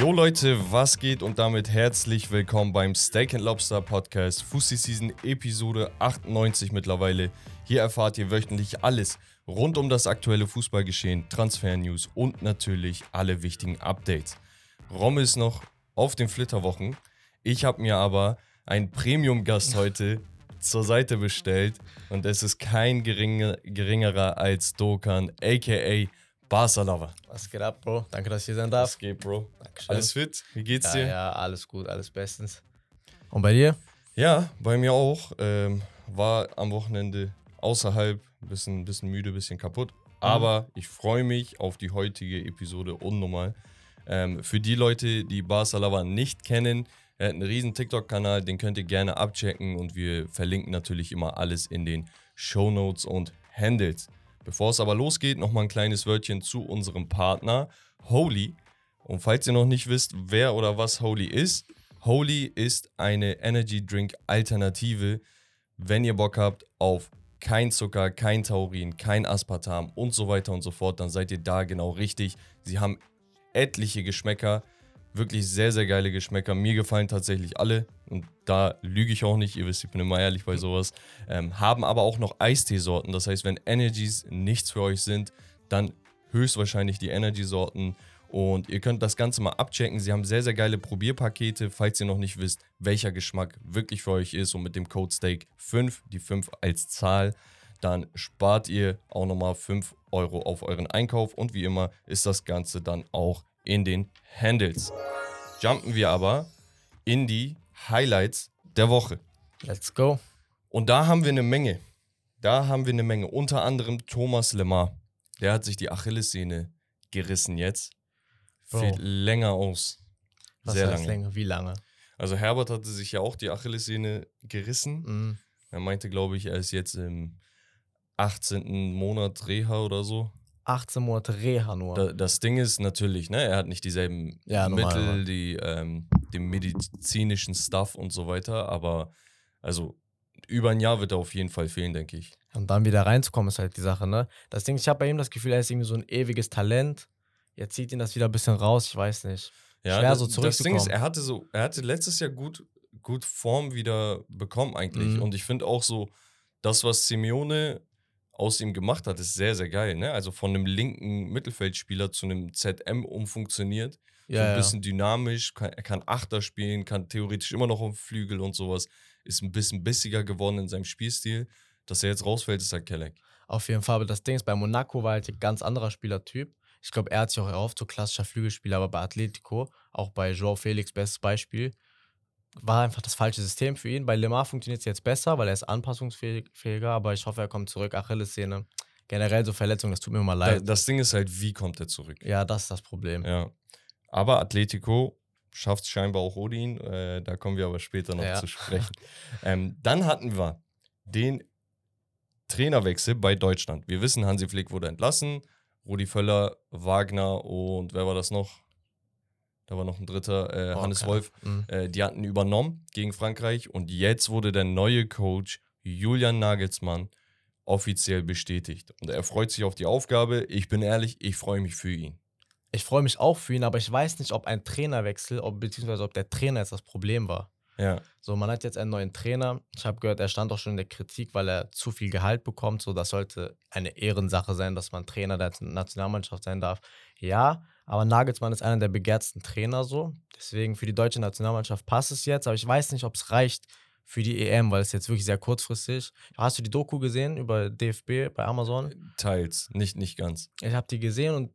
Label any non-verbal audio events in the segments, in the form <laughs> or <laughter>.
Jo Leute, was geht und damit herzlich willkommen beim Steak and Lobster Podcast Fussi Season Episode 98 mittlerweile. Hier erfahrt ihr wöchentlich alles rund um das aktuelle Fußballgeschehen, Transfer-News und natürlich alle wichtigen Updates. Rom ist noch auf den Flitterwochen. Ich habe mir aber einen Premium-Gast <laughs> heute zur Seite bestellt und es ist kein geringer, geringerer als Dokan, aka Barca Lover. Was geht ab, Bro? Danke, dass ich hier sein darf. Was geht, Bro? Dankeschön. Alles fit? Wie geht's ja, dir? ja, alles gut, alles bestens. Und bei dir? Ja, bei mir auch. Ähm, war am Wochenende außerhalb, bisschen, bisschen müde, bisschen kaputt. Aber ich freue mich auf die heutige Episode unnormal. Ähm, für die Leute, die Barca Lover nicht kennen, er hat einen riesen TikTok-Kanal, den könnt ihr gerne abchecken und wir verlinken natürlich immer alles in den Show Notes und Handles. Bevor es aber losgeht, nochmal ein kleines Wörtchen zu unserem Partner Holy. Und falls ihr noch nicht wisst, wer oder was Holy ist, Holy ist eine Energy Drink Alternative, wenn ihr Bock habt auf kein Zucker, kein Taurin, kein Aspartam und so weiter und so fort, dann seid ihr da genau richtig. Sie haben etliche Geschmäcker, wirklich sehr, sehr geile Geschmäcker. Mir gefallen tatsächlich alle und da lüge ich auch nicht, ihr wisst, ich bin immer ehrlich bei sowas. Ähm, haben aber auch noch Eisteesorten, das heißt, wenn Energies nichts für euch sind, dann höchstwahrscheinlich die Energy-Sorten. Und ihr könnt das Ganze mal abchecken. Sie haben sehr, sehr geile Probierpakete, falls ihr noch nicht wisst, welcher Geschmack wirklich für euch ist. Und mit dem Code STEAK5, die 5 als Zahl, dann spart ihr auch nochmal 5 Euro auf euren Einkauf. Und wie immer ist das Ganze dann auch in den Handles. Jumpen wir aber in die Highlights der Woche. Let's go. Und da haben wir eine Menge. Da haben wir eine Menge. Unter anderem Thomas Lemar. Der hat sich die Achillessehne gerissen jetzt. Bro. Fällt länger aus. Was Sehr heißt lange. länger? Wie lange? Also Herbert hatte sich ja auch die Achillessehne gerissen. Mhm. Er meinte, glaube ich, er ist jetzt im 18. Monat Reha oder so. 18 Monate Reha nur. Da, das Ding ist natürlich, ne, er hat nicht dieselben Ja, Mittel, normal. die, ähm, den medizinischen Stuff und so weiter, aber also über ein Jahr wird er auf jeden Fall fehlen, denke ich. Und dann wieder reinzukommen, ist halt die Sache, ne? Das Ding, ich habe bei ihm das Gefühl, er ist irgendwie so ein ewiges Talent. Jetzt zieht ihn das wieder ein bisschen raus, ich weiß nicht. Ja, Schwer das, so Das Ding ist, zurückzukommen. er hatte so, er hatte letztes Jahr gut, gut Form wieder bekommen eigentlich. Mhm. Und ich finde auch so, das, was Simeone aus ihm gemacht hat, ist sehr, sehr geil. Ne? Also von einem linken Mittelfeldspieler zu einem ZM umfunktioniert. so Ja, ein ja. bisschen dynamisch, kann, er kann Achter spielen, kann theoretisch immer noch auf Flügel und sowas. Ist ein bisschen bissiger geworden in seinem Spielstil. Dass er jetzt rausfällt, ist halt Kelleck. Auf jeden Fall. Aber das Ding ist, bei Monaco war halt ein ganz anderer Spielertyp. Ich glaube, er hat sich auch erhofft, so klassischer Flügelspieler, aber bei Atletico, auch bei Joao Felix, bestes Beispiel, war einfach das falsche System für ihn. Bei Lemar funktioniert es jetzt besser, weil er ist anpassungsfähiger, aber ich hoffe, er kommt zurück. Achillessehne. Generell so Verletzungen, das tut mir immer Da, leid. das Ding ist halt, wie kommt er zurück? ja, das ist das Problem. Ja. Aber Atletico schafft es scheinbar auch Odin. Äh, da kommen wir aber später noch Ja. zu sprechen. ähm, dann hatten wir den Trainerwechsel bei Deutschland. Wir wissen, Hansi Flick wurde entlassen. Rudi Völler, Wagner und wer war das noch? Da war noch ein dritter, äh, Oh, Hannes keine- Wolf. Mhm. Äh, die hatten übernommen gegen Frankreich und jetzt wurde der neue Coach Julian Nagelsmann offiziell bestätigt. Und er freut sich auf die Aufgabe. Ich bin ehrlich, ich freue mich für ihn. Ich freue mich auch für ihn, aber ich weiß nicht, ob ein Trainerwechsel, ob, beziehungsweise ob der Trainer jetzt das Problem war. Ja. So, man hat jetzt einen neuen Trainer. Ich habe gehört, er stand auch schon in der Kritik, weil er zu viel Gehalt bekommt. So, das sollte eine Ehrensache sein, dass man Trainer der Nationalmannschaft sein darf. Ja, aber Nagelsmann ist einer der begehrtsten Trainer so. Deswegen für die deutsche Nationalmannschaft passt es jetzt, aber ich weiß nicht, ob es reicht für die EM, weil es jetzt wirklich sehr kurzfristig. Hast du die Doku gesehen über DFB bei Amazon? Teils, nicht, nicht ganz. Ich habe die gesehen und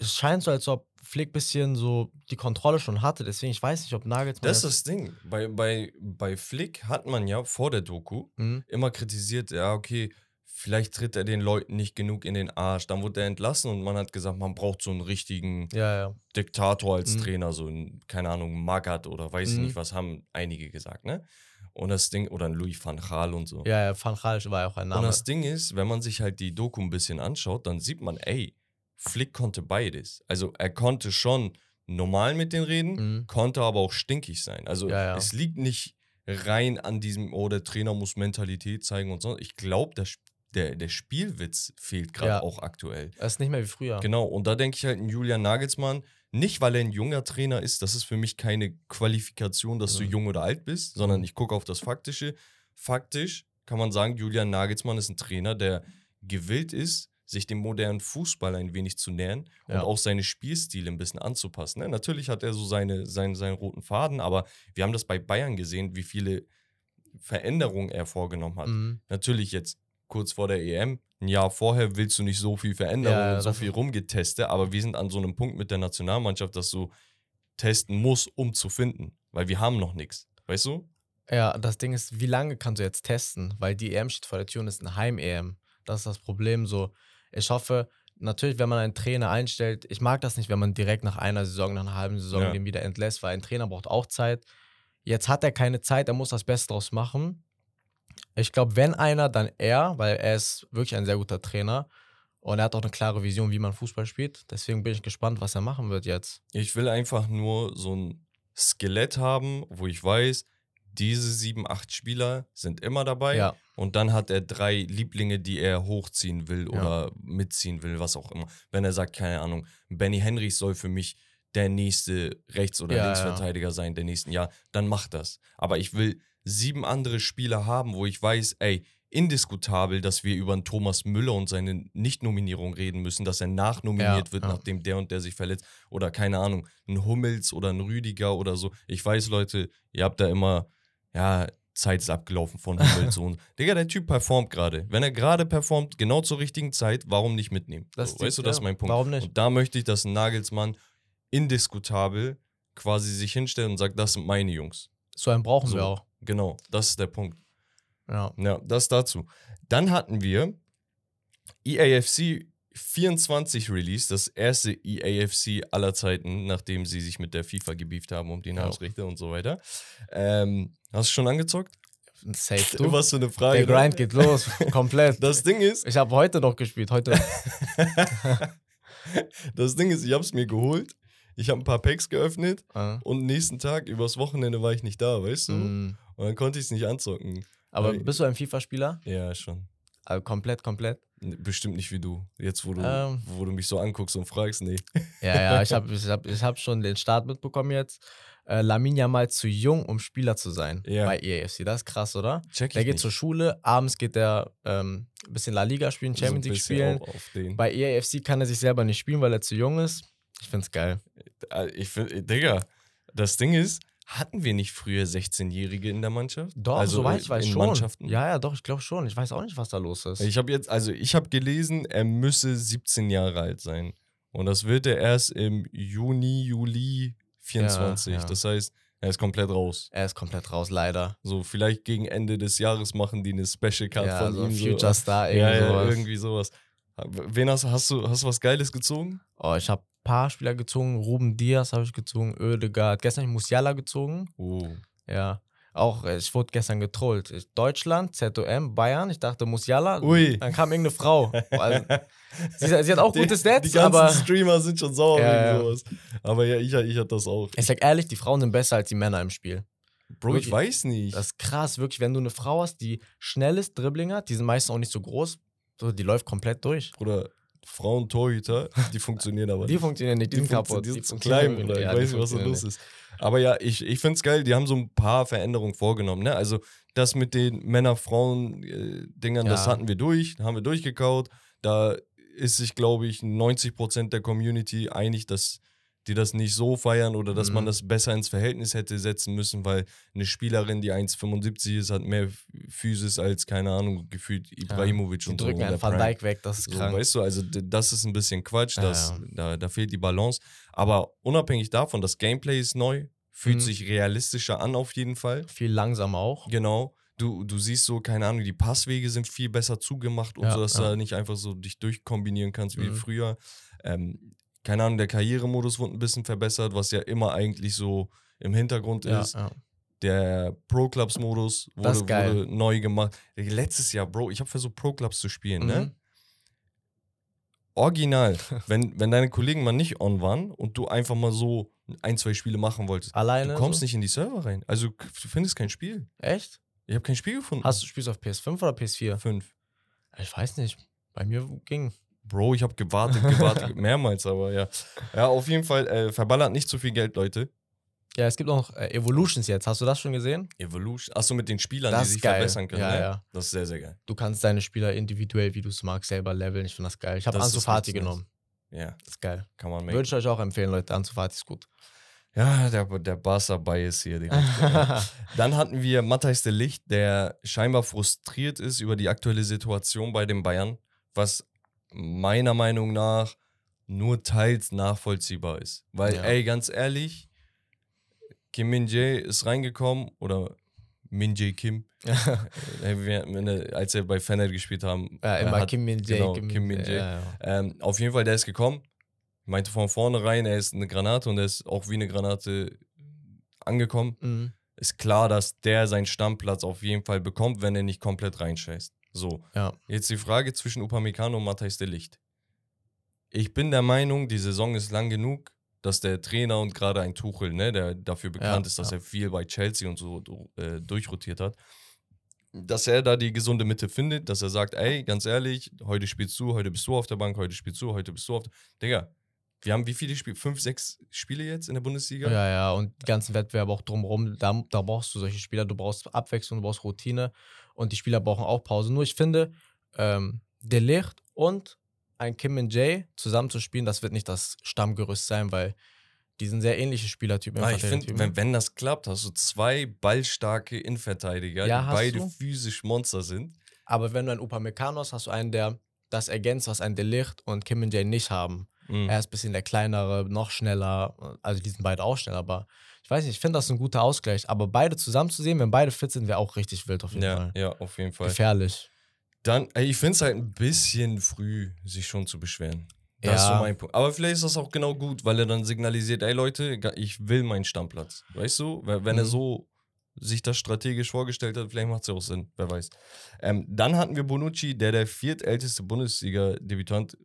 es scheint so, als ob Flick ein bisschen so die Kontrolle schon hatte. Deswegen, ich weiß nicht, ob Nagelsmann. Das ist das Ding. Bei, bei, bei Flick hat man ja vor der Doku Mhm. immer kritisiert, ja, okay, vielleicht tritt er den Leuten nicht genug in den Arsch. Dann wurde er entlassen und man hat gesagt, man braucht so einen richtigen Ja, ja. Diktator als Mhm. Trainer, so ein, keine Ahnung, Magath oder weiß ich Mhm. nicht, was haben einige gesagt, ne? Und das Ding, oder ein Louis van Gaal und so. Ja, ja, Van Gaal war ja auch ein und Name. das Ding ist, wenn man sich halt die Doku ein bisschen anschaut, dann sieht man, ey, Flick konnte beides. Also er konnte schon normal mit denen reden, Mhm. konnte aber auch stinkig sein. Also Ja, ja. es liegt nicht rein an diesem, oh, der Trainer muss Mentalität zeigen und so. Ich glaube, Sp- der, der Spielwitz fehlt gerade Ja. auch aktuell. Es ist nicht mehr wie früher. Genau, und da denke ich halt, ein Julian Nagelsmann, nicht weil er ein junger Trainer ist, das ist für mich keine Qualifikation, dass du Mhm. jung oder alt bist, sondern ich gucke auf das Faktische. Faktisch kann man sagen, Julian Nagelsmann ist ein Trainer, der gewillt ist, sich dem modernen Fußball ein wenig zu nähern und Ja. auch seine Spielstile ein bisschen anzupassen. Ne? Natürlich hat er so seine, seine, seinen roten Faden, aber wir haben das bei Bayern gesehen, wie viele Veränderungen er vorgenommen hat. Mhm. Natürlich jetzt kurz vor der EM, ein Jahr vorher willst du nicht so viel Veränderung Ja, und so viel rumgetestet, aber wir sind an so einem Punkt mit der Nationalmannschaft, dass du testen musst, um zu finden, weil wir haben noch nichts. Weißt du? Ja, das Ding ist, wie lange kannst du jetzt testen? Weil die EM steht vor der Tür und ist ein Heim-EM. Das ist das Problem so. Ich hoffe, natürlich, wenn man einen Trainer einstellt, ich mag das nicht, wenn man direkt nach einer Saison, nach einer halben Saison Ja. den wieder entlässt, weil ein Trainer braucht auch Zeit. Jetzt hat er keine Zeit, er muss das Beste draus machen. Ich glaube, wenn einer, dann er, weil er ist wirklich ein sehr guter Trainer und er hat auch eine klare Vision, wie man Fußball spielt. Deswegen bin ich gespannt, was er machen wird jetzt. Ich will einfach nur so ein Skelett haben, wo ich weiß, diese sieben, acht Spieler sind immer dabei. Ja, Und dann hat er drei Lieblinge, die er hochziehen will Ja. oder mitziehen will, was auch immer. Wenn er sagt, keine Ahnung, Benny Henrich soll für mich der nächste Rechts- oder Ja, Linksverteidiger sein der nächsten Jahr, dann mach das. Aber ich will sieben andere Spieler haben, wo ich weiß, ey, indiskutabel, dass wir über einen Thomas Müller und seine Nicht-Nominierung reden müssen, dass er nachnominiert Ja, wird, ja. nachdem der und der sich verletzt. Oder keine Ahnung, ein Hummels oder ein Rüdiger oder so. Ich weiß, Leute, ihr habt da immer, ja, Zeit ist abgelaufen von Hummels <laughs> und. Digga, der Typ performt gerade. Wenn er gerade performt, genau zur richtigen Zeit, warum nicht mitnehmen? So, weißt du, das ist mein Punkt. warum nicht? Und da möchte ich, dass ein Nagelsmann indiskutabel quasi sich hinstellt und sagt, das sind meine Jungs. so einen brauchen So. wir auch. Genau, das ist der Punkt. Ja. Ja, das dazu. Dann hatten wir EAFC 24 Release, das erste EAFC aller Zeiten, nachdem sie sich mit der FIFA gebieft haben um die Namensrechte und so weiter. Ähm, hast du schon angezockt? Safe. <laughs> Du? Was für eine Frage. Der ne? Grind geht los, <laughs> komplett. Das Ding ist, Ich habe heute noch gespielt, heute. <laughs> das Ding ist, ich habe es mir geholt. Ich habe ein paar Packs geöffnet äh, und nächsten Tag, übers Wochenende, war ich nicht da, weißt du? mm. Und dann konnte ich es nicht anzocken. Aber Weil- bist du ein FIFA-Spieler? Ja, schon. Also komplett, komplett. Bestimmt nicht wie du. Jetzt, wo du, Ähm. wo du mich so anguckst und fragst, nee. Ja, ja, <laughs> ich habe ich hab, ich hab schon den Start mitbekommen jetzt. Äh, Lamin mal zu jung, um Spieler zu sein Ja. bei EAFC. Das ist krass, oder? Check ich Der geht nicht. zur Schule, abends geht er ähm, ein bisschen La Liga spielen, So Champions League bisschen spielen. auch auf den. Bei EAFC kann er sich selber nicht spielen, weil er zu jung ist. Ich find's geil. Äh, Ich finde, Digga, das Ding ist, hatten wir nicht früher 16-Jährige in der Mannschaft? Doch, also soweit in- ich weiß in schon. Mannschaften? Ja, ja, doch, ich glaube schon. Ich weiß auch nicht, was da los ist. Ich habe jetzt, also ich habe gelesen, er müsse 17 Jahre alt sein. Und das wird er erst im Juni, Juli 24. Ja, ja. Das heißt, er ist komplett raus. er ist komplett raus, leider. So, vielleicht gegen Ende des Jahres machen die eine Special Card ja, von so ihm. Future so, Star, irgendwie ja, sowas. irgendwie sowas. Wen hast, hast du? Hast du was Geiles gezogen? Oh, ich habe paar Spieler gezogen. Ruben Diaz habe ich gezogen, Oedegaard. Gestern habe ich Musiala gezogen. Oh. Ja. Auch, äh, ich wurde gestern getrollt. Ich- Deutschland, ZOM, Bayern. Ich dachte Musiala. Ui. Dann kam irgendeine Frau. Also, <laughs> sie, sie hat auch Die- gute Stats, Die ganzen aber Streamer sind schon sauer Ja, wegen sowas. Aber ja, ich, ich hatte das auch. ich sag ehrlich, die Frauen sind besser als die Männer im Spiel. Bro, ich wirklich- weiß nicht. Das ist krass, wirklich. Wenn du eine Frau hast, die schnell ist, Dribbling hat, die sind meistens auch nicht so groß, so, die läuft komplett durch. Bruder, Frauen Torhüter, die funktionieren aber <laughs> Die nicht. funktionieren nicht, die, sind kaputt. Die sind zu klein, oder? ja, ich die weiß nicht, was da los ist. Aber ja, ich, ich finde es geil, die haben so ein paar Veränderungen vorgenommen. Ne? Also das mit den Männer-Frauen-Dingern, das Ja. hatten wir durch, haben wir durchgekaut. Da ist sich, glaube ich, 90% der Community einig, dass die das nicht so feiern oder dass man Mhm. das besser ins Verhältnis hätte setzen müssen, weil eine Spielerin, die 1,75 ist, hat mehr Physis als, keine Ahnung, gefühlt Ibrahimovic Die und so. drücken in der einen Van. Dijk weg, das ist So, krank. weißt du, also das ist ein bisschen Quatsch, Ja, das, ja. Da, da fehlt die Balance. Aber unabhängig davon, das Gameplay ist neu, fühlt Mhm. sich realistischer an auf jeden Fall. Viel langsamer auch. Genau. Du, du siehst so, keine Ahnung, die Passwege sind viel besser zugemacht und Ja, so, dass ja. du da nicht einfach so dich durchkombinieren kannst wie Mhm. früher. Ähm, keine Ahnung, der Karrieremodus wurde ein bisschen verbessert, was ja immer eigentlich so im Hintergrund Ja, ist. ja. Der Pro-Clubs-Modus Das wurde, ist geil. wurde neu gemacht. Letztes Jahr, Bro, ich habe versucht, Pro-Clubs zu spielen, ne? Mhm. Original, <laughs> wenn, wenn deine Kollegen mal nicht on waren und du einfach mal so ein, zwei Spiele machen wolltest, Alleine. du kommst so? nicht in die Server rein. Also du findest kein Spiel. Echt? Ich habe kein Spiel gefunden. Hast du spielst auf PS5 oder PS4? fünf? Ich weiß nicht. Bei mir ging. Bro, ich habe gewartet, gewartet, <laughs> mehrmals, aber ja. Ja, auf jeden Fall, äh, verballert nicht zu viel Geld, Leute. Ja, es gibt auch noch äh, Evolutions jetzt. Hast du das schon gesehen? Evolution. Achso, mit den Spielern, Das die sich geil. verbessern können. Ja, ne? ja. Das ist sehr, sehr geil. Du kannst deine Spieler individuell, wie du es magst, selber leveln. Ich finde das geil. Ich habe Ansu Fati genommen. Ja, Das ist geil. kann man machen. Würde ich euch auch empfehlen, Leute. Ansu Fati ist gut. Ja, der, der Barca-Bias hier. <laughs> Dann hatten wir Matthijs de Licht, der scheinbar frustriert ist über die aktuelle Situation bei den Bayern, was meiner Meinung nach nur teils nachvollziehbar ist. Weil, Ja. ey, ganz ehrlich, Kim Min-jae ist reingekommen oder Min-jae Kim, <laughs> Ey, wir- wenn er- als er bei Fener gespielt haben. ja, er immer hat- Kim Min Jae. genau, Kim Min-jae. Ja, ja. Ähm, auf jeden Fall, der ist gekommen. Meinte von vornherein, er ist eine Granate und er ist auch wie eine Granate angekommen. Mhm. Ist klar, dass der seinen Stammplatz auf jeden Fall bekommt, wenn er nicht komplett reinscheißt. So, ja. jetzt die Frage zwischen Upamecano und Matthijs de Licht. Ich bin der Meinung, die Saison ist lang genug, dass der Trainer und gerade ein Tuchel, ne, der dafür bekannt Ja, ist, dass ja. er viel bei Chelsea und so äh, durchrotiert hat, dass er da die gesunde Mitte findet, dass er sagt, ey, ganz ehrlich, heute spielst du, heute bist du auf der Bank, heute spielst du, heute bist du auf der Digga, wir haben wie viele Spiele? Fünf, sechs Spiele jetzt in der Bundesliga? Ja, ja, und die ganzen Wettbewerbe auch drumherum, da, da brauchst du solche Spieler, du brauchst Abwechslung, du brauchst Routine und die Spieler brauchen auch Pause. Nur ich finde, ähm, De Ligt und ein Kim Min Jae zusammenzuspielen, das wird nicht das Stammgerüst sein, weil die sind sehr ähnliche Spielertypen. Ah, ich finde, wenn, wenn das klappt, hast du zwei ballstarke Innenverteidiger, Ja, die beide du. physisch Monster sind. Aber wenn du einen Upamecano hast, hast du einen, der das ergänzt, was ein De Ligt und Kim Min Jae nicht haben. Mhm. Er ist ein bisschen der kleinere, noch schneller. Also die sind beide auch schnell, aber ich weiß nicht, ich finde das ein guter Ausgleich. Aber beide zusammen zu sehen, wenn beide fit sind, wäre auch richtig wild auf jeden Ja, Fall. ja, auf jeden Fall. Gefährlich. Dann, ey, ich finde es halt ein bisschen früh, sich schon zu beschweren. Das ist so Ja. mein Punkt. Aber vielleicht ist das auch genau gut, weil er dann signalisiert, ey Leute, ich will meinen Stammplatz. Weißt du? Wenn wenn er Mhm. so sich das strategisch vorgestellt hat, vielleicht macht es ja auch Sinn, wer weiß. Ähm, dann hatten wir Bonucci, der der viertälteste Bundesliga-Debütant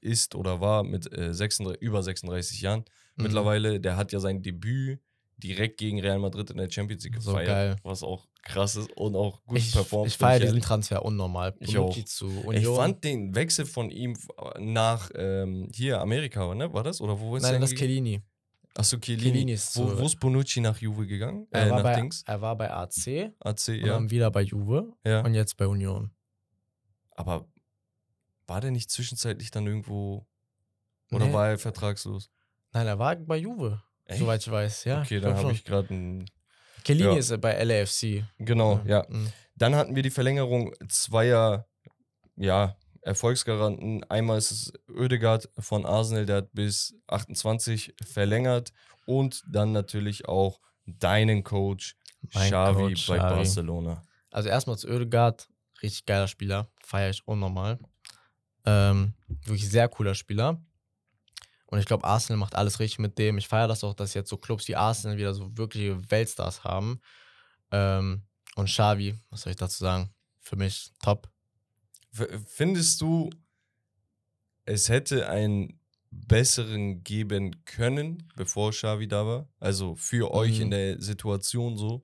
ist oder war mit äh, 36, über 36 Jahren. Mhm. Mittlerweile, der hat ja sein Debüt direkt gegen Real Madrid in der Champions League So gefeiert, geil. was auch krass ist und auch gut Ich, performt. ich feiere diesen Transfer unnormal. Ich Bonucci auch. Ich fand den Wechsel von ihm nach ähm, hier Amerika, ne? War das? Oder wo ist Nein, das? Kellini. Achso, Chiellini. Chiellini ist wo, so- wo ist Bonucci nach Juve gegangen? Er, Äh, war bei, er war bei AC AC, und ja. dann wieder bei Juve ja. und jetzt bei Union. Aber war der nicht zwischenzeitlich dann irgendwo oder Nee. war er vertragslos? Nein, er war bei Juve, Echt? soweit ich weiß. Ja, okay, dann habe ich gerade ein. Chiellini ja. ist bei LAFC. Genau, ja. Mhm. Dann hatten wir die Verlängerung zweier, ja, Erfolgsgaranten. Einmal ist es Oedegaard von Arsenal, der hat bis 28 verlängert. Und dann natürlich auch deinen Coach Mein Xavi Coach bei Xavi. Barcelona. Also erstmal zu Oedegaard, richtig geiler Spieler, feiere ich unnormal. Ähm, wirklich sehr cooler Spieler. Und ich glaube, Arsenal macht alles richtig mit dem. Ich feiere das auch, dass jetzt so Clubs wie Arsenal wieder so wirkliche Weltstars haben. Ähm, und Xavi, was soll ich dazu sagen? Für mich top. Findest du, es hätte einen besseren geben können, bevor Xavi da war? Also für euch in Mhm. der Situation so?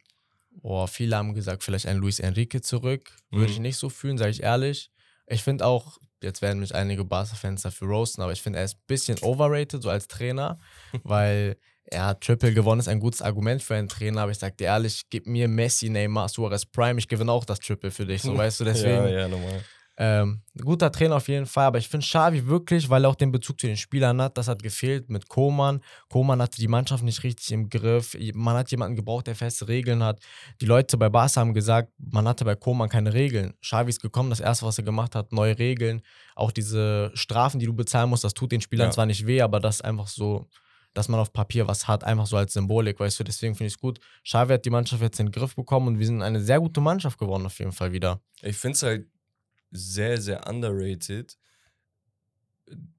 Boah, viele haben gesagt, vielleicht ein Luis Enrique zurück. Würde Mhm. ich nicht so fühlen, sage ich ehrlich. Ich finde auch, jetzt werden mich einige Barca-Fans dafür roasten, aber ich finde, er ist ein bisschen overrated, so als Trainer, <laughs> weil er hat Triple gewonnen, ist ein gutes Argument für einen Trainer, aber ich sag dir ehrlich, gib mir Messi, Neymar, Suarez Prime, ich gewinne auch das Triple für dich, so weißt du, <laughs> deswegen. Ja, ja, normal. Ähm, guter Trainer auf jeden Fall, aber ich finde Xavi wirklich, weil er auch den Bezug zu den Spielern hat, das hat gefehlt mit Koman. Koman hatte die Mannschaft nicht richtig im Griff. Man hat jemanden gebraucht, der feste Regeln hat. Die Leute bei Barca haben gesagt, man hatte bei Koman keine Regeln. Xavi ist gekommen, das erste, was er gemacht hat, neue Regeln. Auch diese Strafen, die du bezahlen musst, das tut den Spielern Ja. zwar nicht weh, aber das ist einfach so, dass man auf Papier was hat, einfach so als Symbolik, weißt du. Deswegen finde ich es gut. Xavi hat die Mannschaft jetzt in den Griff bekommen und wir sind eine sehr gute Mannschaft geworden, auf jeden Fall wieder. Ich finde es halt sehr, sehr underrated,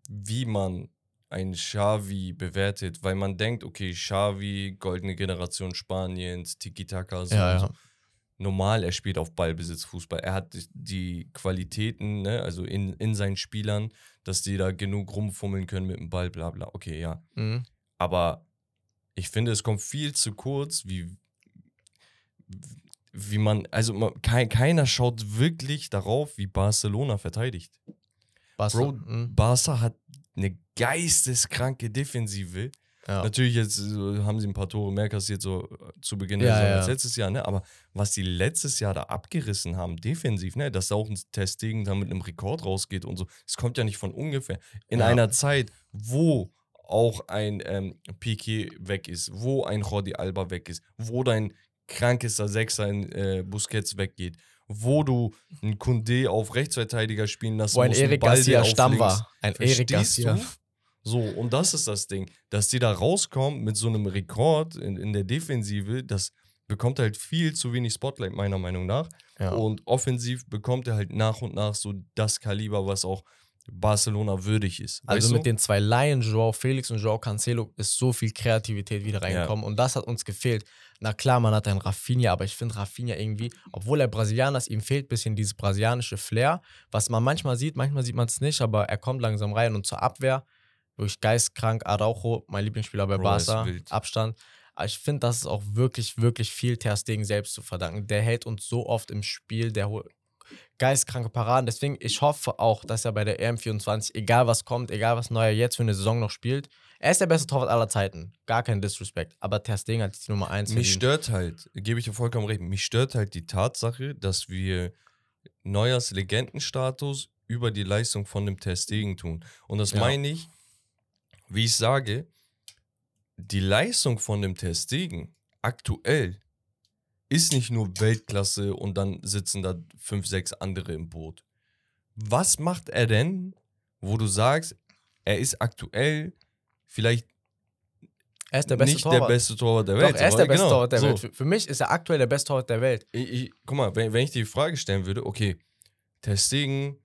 wie man ein Xavi bewertet, weil man denkt, okay, Xavi, goldene Generation Spaniens, Tiki-Taka, so, Ja, ja. so. Normal, er spielt auf Ballbesitz Fußball. Er hat die- die Qualitäten, ne, also in, in seinen Spielern, dass die da genug rumfummeln können mit dem Ball, bla bla. Okay, ja. Mhm. Aber ich finde, es kommt viel zu kurz, wie wie man, also man, kein, keiner schaut wirklich darauf, wie Barcelona verteidigt. Barca, Bro, mhm. Barca hat eine geisteskranke Defensive. ja. Natürlich jetzt so, haben sie ein paar Tore mehr kassiert so äh, zu Beginn Ja, ja. als letztes Jahr, ne? Aber was die letztes Jahr da abgerissen haben, defensiv, ne? Dass da auch ein Testing da mit einem Rekord rausgeht und so, das kommt ja nicht von ungefähr. In einer Zeit, wo auch ein ähm, Piqué weg ist, wo ein Jordi Alba weg ist, wo dein krankester Sechser in äh, Busquets weggeht, wo du einen Kunde auf Rechtsverteidiger spielen lassen Wo ein musst, Erik Garcia Stamm links. war. Ein Erik Verstehst Garcia. du? So, und das ist das Ding, dass die da rauskommen mit so einem Rekord in, in der Defensive, das bekommt halt viel zu wenig Spotlight, meiner Meinung nach. Ja. Und offensiv bekommt er halt nach und nach so das Kaliber, was auch Barcelona würdig ist. Also mit du? den zwei Laien, Joao Felix und Joao Cancelo, ist so viel Kreativität wieder reingekommen. Und das hat uns gefehlt. Na klar, man hat einen Rafinha, aber ich finde Rafinha irgendwie, obwohl er Brasilianer ist, ihm fehlt ein bisschen dieses brasilianische Flair, was man manchmal sieht, manchmal sieht man es nicht, aber er kommt langsam rein und zur Abwehr, wirklich geistkrank, Araujo, mein Lieblingsspieler bei Bro, Barca. Abstand. Aber ich finde, das ist auch wirklich, wirklich viel Ter Stegen selbst zu verdanken. Der hält uns so oft im Spiel, der holt geistkranke Paraden. Deswegen, ich hoffe auch, dass er bei der EM24, egal was kommt, egal was Neuer jetzt für eine Saison noch spielt, er ist der beste Torwart aller Zeiten. Gar kein Disrespect. Aber Ter Stegen hat die Nummer 1 Mich stört halt, gebe ich dir vollkommen recht, mich stört halt die Tatsache, dass wir Neuers Legendenstatus über die Leistung von dem Testegen tun. Und das Ja. meine ich, wie ich sage, die Leistung von dem Testegen aktuell ist nicht nur Weltklasse und dann sitzen da fünf, sechs andere im Boot. Was macht er denn, wo du sagst, er ist aktuell vielleicht Er ist der beste nicht Torwart. der beste Torwart der Doch, Welt. er ist der beste genau, Torwart der so. Welt. Für, für mich ist er aktuell der beste Torwart der Welt. Ich, ich, guck mal, wenn, wenn ich die Frage stellen würde, okay, Testegen,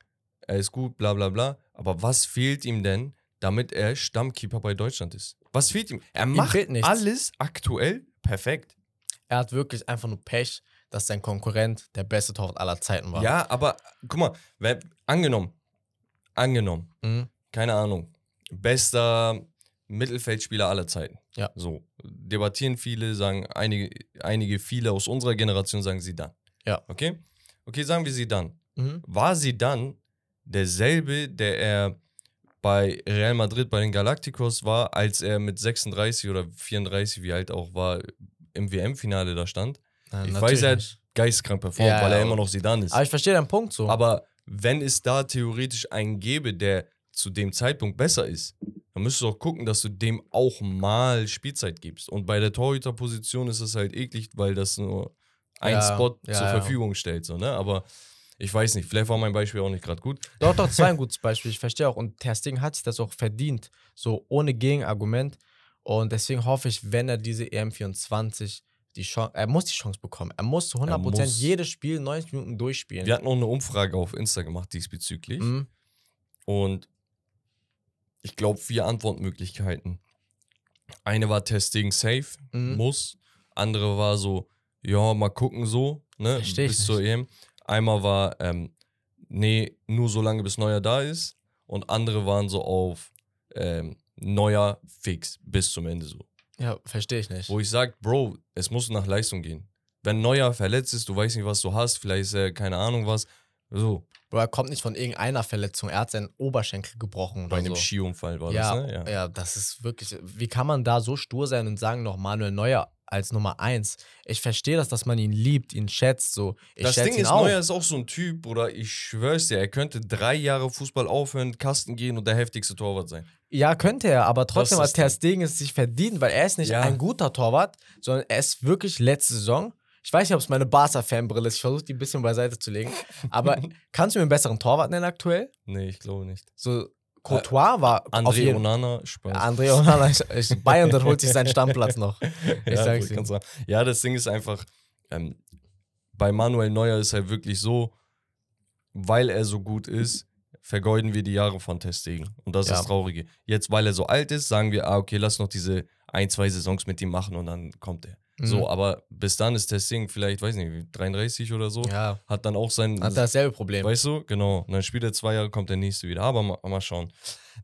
er ist gut, bla bla bla, aber was fehlt ihm denn, damit er Stammkeeper bei Deutschland ist? Was fehlt ihm? Er macht nichts. alles aktuell perfekt. Er hat wirklich einfach nur Pech, dass sein Konkurrent der beste Torwart aller Zeiten war. Ja, aber guck mal, wer, angenommen, angenommen, Mhm. keine Ahnung, bester Mittelfeldspieler aller Zeiten. Ja. So, debattieren viele, sagen einige, einige, viele aus unserer Generation sagen sie dann. Ja. Okay? Okay, sagen wir sie dann. Mhm. war sie dann derselbe, der er bei Real Madrid bei den Galacticos war, als er mit 36 oder 34, wie alt auch war, im WM-Finale da stand. Nein, Ich weiß, er hat nicht. geisteskrank performt, Ja, weil er ja, immer noch Sidan ist. Aber ich verstehe deinen Punkt so. Aber wenn es da theoretisch einen gäbe, der zu dem Zeitpunkt besser ist, dann müsstest du auch gucken, dass du dem auch mal Spielzeit gibst. Und bei der Torhüterposition ist es halt eklig, weil das nur ein Ja, Spot ja, zur ja. Verfügung stellt. So, ne? Aber ich weiß nicht, vielleicht war mein Beispiel auch nicht gerade gut. Doch, doch, das war ein <laughs> gutes Beispiel. Ich verstehe auch. Und Stegen hat sich das auch verdient. So ohne Gegenargument. Und deswegen hoffe ich, wenn er diese EM24 die Chance, er muss die Chance bekommen. Er muss zu 100% muss. jedes Spiel 90 Minuten durchspielen. Wir hatten auch eine Umfrage auf Insta gemacht diesbezüglich. Mhm. Und ich glaube, vier Antwortmöglichkeiten. Eine war Testing safe, Mhm. muss. Andere war so, ja, mal gucken so, ne, Versteh ich bis zur EM. Einmal war, ähm, nee, nur so lange bis Neuer da ist. Und andere waren so auf ähm, Neuer fix, bis zum Ende so. Ja, verstehe ich nicht. Wo ich sage, Bro, es muss nach Leistung gehen. Wenn Neuer verletzt ist, du weißt nicht, was du hast, vielleicht ist er keine Ahnung was. So, Bro, er kommt nicht von irgendeiner Verletzung. Er hat seinen Oberschenkel gebrochen bei oder einem so. Skiunfall war ja, das, ne? ja. das ist wirklich. Wie kann man da so stur sein und sagen, noch Manuel Neuer als Nummer eins? Ich verstehe das, dass man ihn liebt, ihn schätzt. So. Ich das Ding ihn ist, auch. Neuer ist auch so ein Typ, oder ich schwör's dir, er könnte drei Jahre Fußball aufhören, Kasten gehen und der heftigste Torwart sein. Ja, könnte er, aber trotzdem hat Ter. Stegen es sich verdient, weil er ist nicht Ja. ein guter Torwart, sondern er ist wirklich letzte Saison. Ich weiß nicht, ob es meine Barca-Fanbrille ist. Ich versuche die ein bisschen beiseite zu legen. Aber <laughs> kannst du mir einen besseren Torwart nennen aktuell? Nee, ich glaube nicht. So, Courtois war auf André jeden Onana, Spaß. André Onana, ich, ich, <laughs> Bayern, dann holt sich seinen Stammplatz noch. <laughs> Ich ja, sag's dir. ja, das Ding ist einfach, ähm, bei Manuel Neuer ist halt wirklich so, weil er so gut ist, vergeuden wir die Jahre von Testegen. Und das ist Ja. das Traurige. Jetzt, weil er so alt ist, sagen wir, ah, okay, lass noch diese ein, zwei Saisons mit ihm machen und dann kommt er. Mhm. So, aber bis dann ist Testegen vielleicht, weiß nicht, 33 oder so, Ja, hat dann auch sein, hat dasselbe Problem. Weißt du, genau. Und dann spielt er zwei Jahre, kommt der nächste wieder. Aber mal, mal schauen.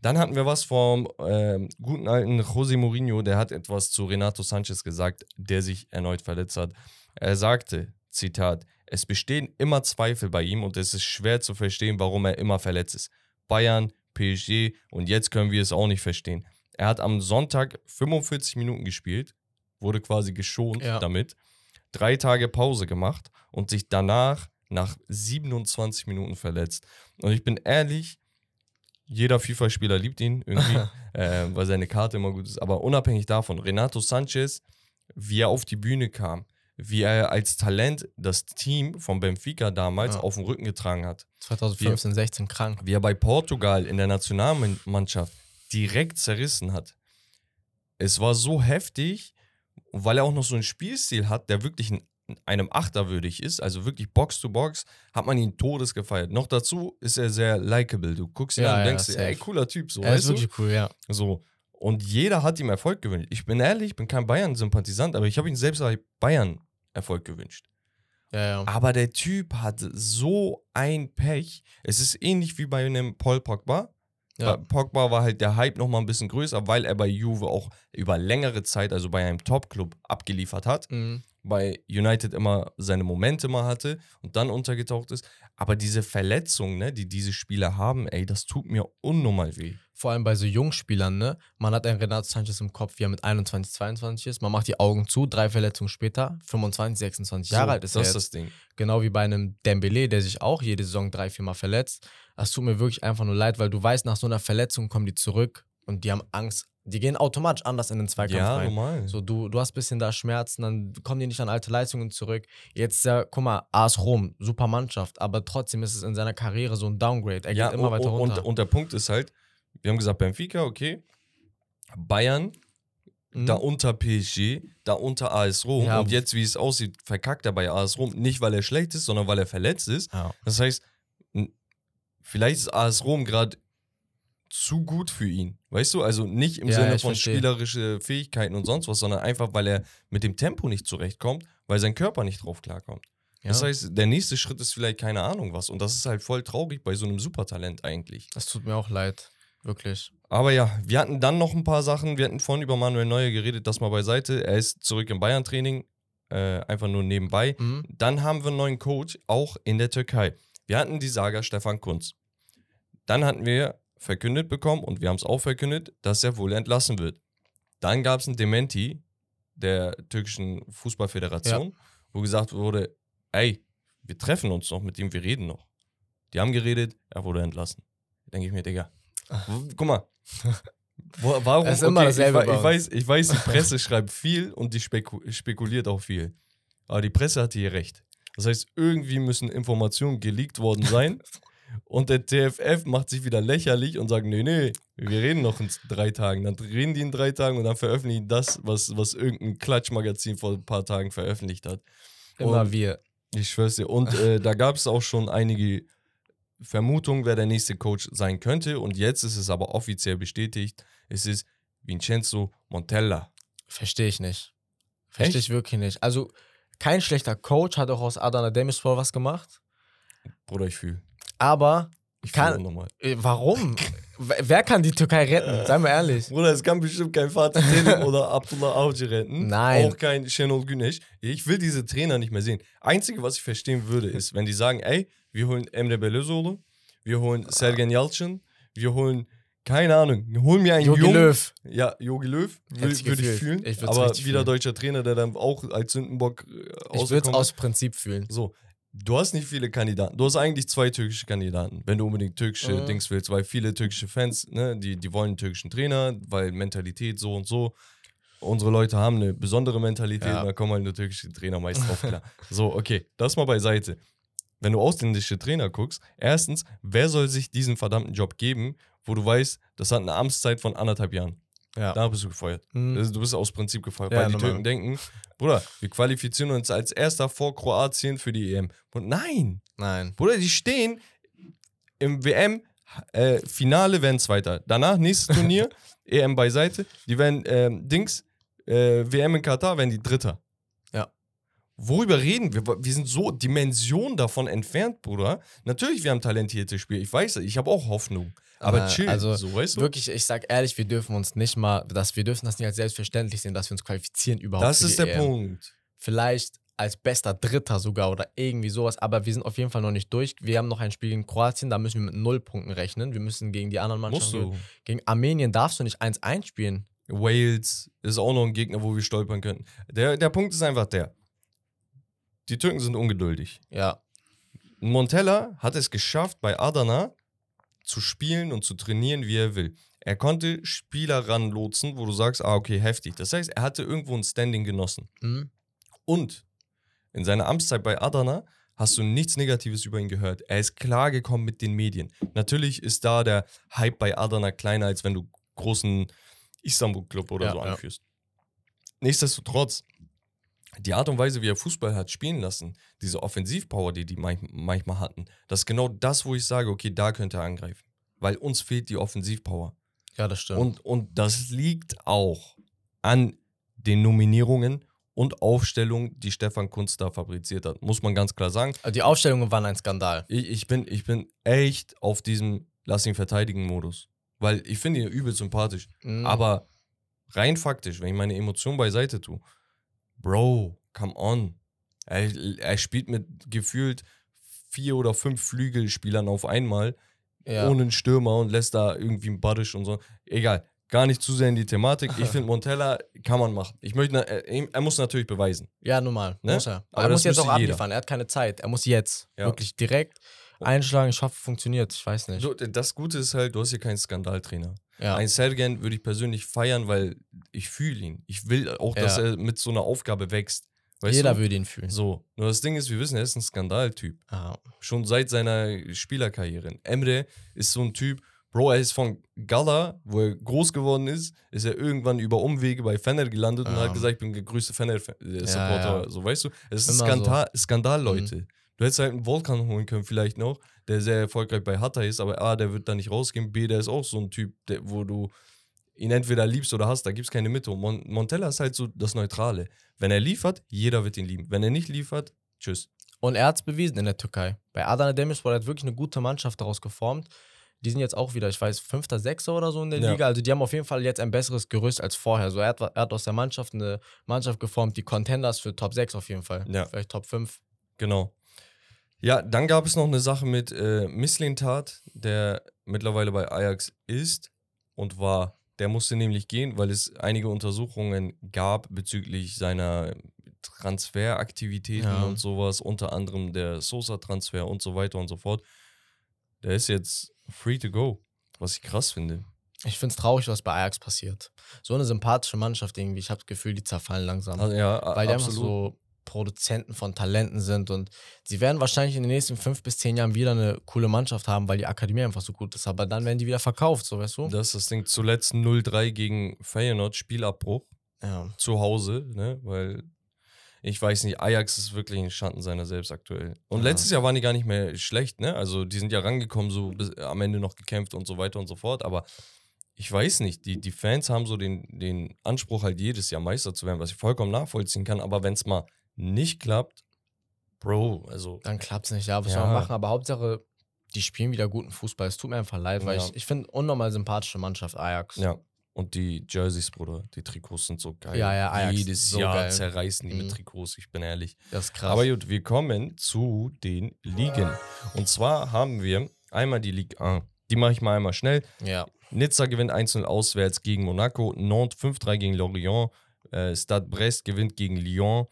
Dann hatten wir was vom ähm, guten alten José Mourinho, der hat etwas zu Renato Sanchez gesagt, der sich erneut verletzt hat. Er sagte, Zitat, es bestehen immer Zweifel bei ihm und es ist schwer zu verstehen, warum er immer verletzt ist. Bayern, PSG und jetzt können wir es auch nicht verstehen. Er hat am Sonntag 45 Minuten gespielt, wurde quasi geschont Ja. damit, drei Tage Pause gemacht und sich danach nach 27 Minuten verletzt. Und ich bin ehrlich, jeder FIFA-Spieler liebt ihn irgendwie, <laughs> äh, weil seine Karte immer gut ist. Aber unabhängig davon, Renato Sanchez, wie er auf die Bühne kam, wie er als Talent das Team von Benfica damals Ja. auf dem Rücken getragen hat, 2015, 16 krank. wie er bei Portugal in der Nationalmannschaft direkt zerrissen hat. Es war so heftig, weil er auch noch so einen Spielstil hat, der wirklich ein, einem Achter würdig ist, also wirklich Box to Box, hat man ihn todes gefeiert. Noch dazu ist er sehr likable. Du guckst ihn Ja, an und ja, denkst dir, safe. ey, cooler Typ, so, er ist weißt du? wirklich cool, ja. So. Und jeder hat ihm Erfolg gewünscht. Ich bin ehrlich, ich bin kein Bayern-Sympathisant, aber ich habe ihm selbst bei Bayern Erfolg gewünscht. Ja, ja. Aber der Typ hat so ein Pech. Es ist ähnlich wie bei einem Paul Pogba. Ja. Bei Pogba war halt der Hype noch mal ein bisschen größer, weil er bei Juve auch über längere Zeit, also bei einem Top-Club, abgeliefert hat. Mhm. Bei United immer seine Momente mal hatte und dann untergetaucht ist. Aber diese Verletzungen, ne, die diese Spieler haben, ey, das tut mir unnormal weh. Vor allem bei so Jungspielern, ne? Man hat einen Renato Sanchez im Kopf, wie er mit 21, 22 ist. Man macht die Augen zu, drei Verletzungen später, 25, 26 Jahre so, alt ist das er ist jetzt. das Ding. Genau wie bei einem Dembele, der sich auch jede Saison drei, viermal verletzt. Das tut mir wirklich einfach nur leid, weil du weißt, nach so einer Verletzung kommen die zurück und die haben Angst. Die gehen automatisch anders in den Zweikampf Ja, rein. normal. So, du, du hast ein bisschen da Schmerzen, dann kommen die nicht an alte Leistungen zurück. Jetzt, ja, guck mal, AS Rom, super Mannschaft, aber trotzdem ist es in seiner Karriere so ein Downgrade. Er ja, geht immer und, weiter und, runter. und der Punkt ist halt, wir haben gesagt, Benfica, okay. Bayern, Mhm. da unter PSG, da unter AS Rom. Ja, und jetzt, wie es aussieht, verkackt er bei AS Rom. Nicht, weil er schlecht ist, sondern weil er verletzt ist. ja. Das heißt, vielleicht ist AS Rom gerade zu gut für ihn. Weißt du? Also nicht im Ja, Sinne von verstehe. spielerische Fähigkeiten und sonst was, sondern einfach, weil er mit dem Tempo nicht zurechtkommt, weil sein Körper nicht drauf klarkommt. Ja. Das heißt, der nächste Schritt ist vielleicht keine Ahnung was. Und das ist halt voll traurig bei so einem Supertalent eigentlich. das tut mir auch leid. Wirklich. Aber ja, wir hatten dann noch ein paar Sachen. Wir hatten vorhin über Manuel Neuer geredet, das mal beiseite. Er ist zurück im Bayern-Training, äh, einfach nur nebenbei. Mhm. Dann haben wir einen neuen Coach, auch in der Türkei. Wir hatten die Saga Stefan Kunz. Dann hatten wir verkündet bekommen, und wir haben es auch verkündet, dass er wohl entlassen wird. Dann gab es ein Dementi der türkischen Fußballföderation, wo gesagt wurde, ey, wir treffen uns noch mit ihm, wir reden noch. Die haben geredet, er wurde entlassen. Denke ich mir, Digga. Guck mal. Warum? Ist immer dasselbe ich, ich, weiß, ich weiß, die <laughs> Presse schreibt viel und die speku spekuliert auch viel. Aber die Presse hatte hier recht. Das heißt, irgendwie müssen Informationen geleakt worden sein. <laughs> Und der TFF macht sich wieder lächerlich und sagt, nee, nee, wir reden noch in drei Tagen. Dann reden die in drei Tagen und dann veröffentlichen das, was, was irgendein Klatschmagazin vor ein paar Tagen veröffentlicht hat. Immer Und- wir. Ich schwör's dir. Und äh, da gab es auch schon einige Vermutungen, wer der nächste Coach sein könnte. Und jetzt ist es aber offiziell bestätigt. Es ist Vincenzo Montella. Verstehe ich nicht. Verstehe ich wirklich nicht. Also, kein schlechter Coach hat auch aus Adana Demirspor was gemacht. Bruder, ich fühle. Aber, Ich Kann- nochmal. äh, warum? <laughs> Wer kann die Türkei retten? Seien wir ehrlich. Bruder, es kann bestimmt kein Fatih Terim <laughs> oder Abdullah Avcı retten. Nein. Auch kein Şenol Güneş. Ich will diese Trainer nicht mehr sehen. Einzige, was ich verstehen würde, ist, wenn die sagen, ey, wir holen Emre Belözoğlu, wir holen Sergen Yalçın, wir holen, keine Ahnung, holen mir einen Jogi Jungen. Löw. Ja, Jogi Löw würde ich würd ich fühlen. Ich aber wieder fühlen. deutscher Trainer, der dann auch als Sündenbock äh, Ich würde es aus Prinzip fühlen. So, du hast nicht viele Kandidaten. Du hast eigentlich zwei türkische Kandidaten, wenn du unbedingt türkische Mhm. Dings willst, weil viele türkische Fans, ne, die, die wollen einen türkischen Trainer, weil Mentalität so und so. Unsere Leute haben eine besondere Mentalität, Ja. da kommen halt nur türkische Trainer meist drauf klar. <laughs> So, okay, das mal beiseite. Wenn du ausländische Trainer guckst, erstens, wer soll sich diesen verdammten Job geben, wo du weißt, das hat eine Amtszeit von anderthalb Jahren. Ja. Da bist du gefeuert. Mhm. Also, du bist aus Prinzip gefeuert, Ja, weil die normal. Türken denken, Bruder, wir qualifizieren uns als erster vor Kroatien für die EM. Und nein, Nein. Bruder, die stehen im WM äh, Finale werden Zweiter. Danach nächstes <laughs> Turnier, EM beiseite, die werden ähm, Dings äh, WM in Katar werden die Dritter. Ja. Worüber reden wir? Wir sind so Dimensionen davon entfernt, Bruder. Natürlich, wir haben talentierte Spieler. Ich weiß, ich habe auch Hoffnung. Aber Äh, chill, also so weißt du. Wirklich, ich sag ehrlich, wir dürfen uns nicht mal, dass wir dürfen das nicht als selbstverständlich sehen, dass wir uns qualifizieren überhaupt. Das ist der EM. Punkt. Vielleicht, als bester Dritter sogar oder irgendwie sowas. Aber wir sind auf jeden Fall noch nicht durch. Wir haben noch ein Spiel gegen Kroatien, da müssen wir mit null Punkten rechnen. Wir müssen gegen die anderen Musst Mannschaften. du. Gegen Armenien darfst du nicht 1-1 spielen. Wales ist auch noch ein Gegner, wo wir stolpern könnten. Der, der Punkt ist einfach der. Die Türken sind ungeduldig. Ja. Montella hat es geschafft, bei Adana zu spielen und zu trainieren, wie er will. Er konnte Spieler ranlotsen, wo du sagst, ah, okay, heftig. Das heißt, er hatte irgendwo ein Standing genossen. Mhm. Und in seiner Amtszeit bei Adana hast du nichts Negatives über ihn gehört. Er ist klargekommen mit den Medien. Natürlich ist da der Hype bei Adana kleiner, als wenn du großen Istanbul-Club oder Ja, so ja. anführst. Nichtsdestotrotz, die Art und Weise, wie er Fußball hat spielen lassen, diese Offensivpower, die die manch- manchmal hatten, das ist genau das, wo ich sage, okay, da könnte er angreifen. Weil uns fehlt die Offensivpower. Ja, das stimmt. Und, und das liegt auch an den Nominierungen und Aufstellungen, die Stefan Kunz da fabriziert hat. Muss man ganz klar sagen. Also die Aufstellungen waren ein Skandal. Ich, ich, bin, ich bin echt auf diesem Lass ihn verteidigen Modus. Weil ich finde ihn übel sympathisch. Mhm. Aber rein faktisch, wenn ich meine Emotionen beiseite tue, Bro, come on. Er, er spielt mit gefühlt vier oder fünf Flügelspielern auf einmal ja. ohne einen Stürmer und lässt da irgendwie einen Badisch und so. Egal, gar nicht zu sehr in die Thematik. Ich <laughs> finde, Montella kann man machen. Ich möchte, er, er muss natürlich beweisen. ja, normal. Ne? Muss er. Aber er muss jetzt auch jeder. abliefern. Er hat keine Zeit. Er muss jetzt. Ja. Wirklich direkt einschlagen. Ich hoffe, funktioniert. Ich weiß nicht. Das Gute ist halt, du hast hier keinen Skandaltrainer. Ja. Ein Sergen würde ich persönlich feiern, weil ich fühle ihn. Ich will auch, dass Ja. er mit so einer Aufgabe wächst. Weißt Jeder du? würde ihn fühlen. So, nur das Ding ist, wir wissen, er ist ein Skandaltyp. Ja. Schon seit seiner Spielerkarriere. Emre ist so ein Typ, Bro, er ist von Gala, wo er groß geworden ist, ist er irgendwann über Umwege bei Fener gelandet und Ja. hat gesagt, ich bin der größte Fener-Supporter. Ja, ja. So, weißt du? Es ist Skandal, Skandal Mhm. Leute. Du hättest halt einen Volkan holen können, vielleicht noch, der sehr erfolgreich bei Hatta ist, aber A, der wird da nicht rausgehen. B, der ist auch so ein Typ, der, wo du ihn entweder liebst oder hast, da gibt es keine Mitte. Und Mon Montella ist halt so das Neutrale. Wenn er liefert, jeder wird ihn lieben. Wenn er nicht liefert, tschüss. Und er hat es bewiesen in der Türkei. Bei Adana Demirspor hat wirklich eine gute Mannschaft daraus geformt. Die sind jetzt auch wieder, ich weiß, Fünfter, Sechster oder so in der Ja. Liga. Also die haben auf jeden Fall jetzt ein besseres Gerüst als vorher. So, er, hat, er hat aus der Mannschaft eine Mannschaft geformt, die Contenders für Top 6 auf jeden Fall. Ja. Vielleicht Top 5. Genau. Ja, dann gab es noch eine Sache mit äh, Misslintat, der mittlerweile bei Ajax ist und war. Der musste nämlich gehen, weil es einige Untersuchungen gab bezüglich seiner Transferaktivitäten Ja. und sowas, unter anderem der Sosa-Transfer und so weiter und so fort. Der ist jetzt free to go, was ich krass finde. Ich finde es traurig, was bei Ajax passiert. So eine sympathische Mannschaft irgendwie. Ich habe das Gefühl, die zerfallen langsam. Also, ja, weil die einfach absolut. so Produzenten von Talenten sind und sie werden wahrscheinlich in den nächsten fünf bis zehn Jahren wieder eine coole Mannschaft haben, weil die Akademie einfach so gut ist. Aber dann werden die wieder verkauft, so weißt du? Das ist das Ding. Zuletzt 0-3 gegen Feyenoord, Spielabbruch. Ja. zu Hause, ne? Weil ich weiß nicht, Ajax ist wirklich ein Schatten seiner selbst aktuell. Und Ja. letztes Jahr waren die gar nicht mehr schlecht, ne? Also die sind ja rangekommen, so bis, am Ende noch gekämpft und so weiter und so fort. Aber ich weiß nicht, die, die Fans haben so den, den Anspruch, halt jedes Jahr Meister zu werden, was ich vollkommen nachvollziehen kann. Aber wenn es mal nicht klappt, Bro, also Dann klappt es nicht. Ja, was Ja. soll man machen? Aber Hauptsache, die spielen wieder guten Fußball. Es tut mir einfach leid, weil Ja. ich, ich finde unnormal sympathische Mannschaft Ajax. ja. Und die Jerseys, Bruder, die Trikots sind so geil. Ja, ja, Ajax Jedes so Jahr geil. zerreißen die mit Mhm. Trikots, ich bin ehrlich. Das ist krass. Aber gut, wir kommen zu den Ligen. Und zwar haben wir einmal die Ligue 1. Die mache ich mal einmal schnell. ja. Nizza gewinnt 1-0 auswärts gegen Monaco. Nantes 5-3 gegen Lorient. Äh, Stade Brest gewinnt gegen Lyon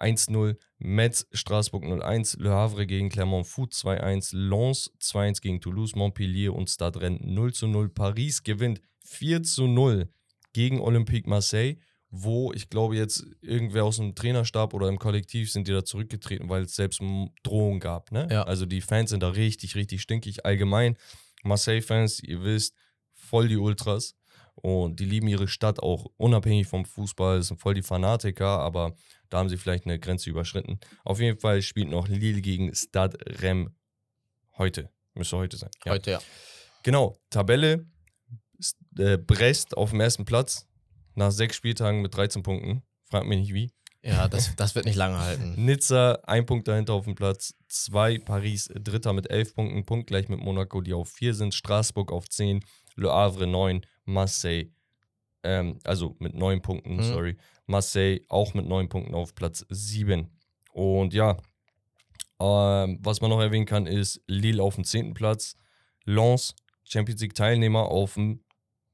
1-0. Metz Straßburg 0-1. Le Havre gegen Clermont Foot 2-1. Lens 2-1 gegen Toulouse. Montpellier und Stade Rennes 0-0. Paris gewinnt 4-0 gegen Olympique Marseille wo ich glaube jetzt irgendwer aus dem Trainerstab oder im Kollektiv sind die da zurückgetreten, weil es selbst Drohungen gab. Ne? Ja. Also die Fans sind da richtig, richtig stinkig. Allgemein, Marseille-Fans, ihr wisst, voll die Ultras und die lieben ihre Stadt auch unabhängig vom Fußball, das sind voll die Fanatiker, aber da haben sie vielleicht eine Grenze überschritten. Auf jeden Fall spielt noch Lille gegen Stade Rem heute. Müsste heute sein. Ja. Heute ja. Genau, Tabelle. Äh, Brest auf dem ersten Platz nach sechs Spieltagen mit 13 Punkten. Frag mich nicht wie. Ja, das, das wird nicht lange halten. <laughs> Nizza ein Punkt dahinter auf dem Platz. Zwei, Paris Dritter mit elf Punkten, punktgleich mit Monaco, die auf vier sind. Straßburg auf 10, Le Havre 9, Marseille, ähm, also mit neun Punkten, Mhm. sorry. Marseille auch mit neun Punkten auf Platz 7. Und ja, ähm, was man noch erwähnen kann, ist Lille auf dem 10. Platz, Lens, Champions League Teilnehmer auf dem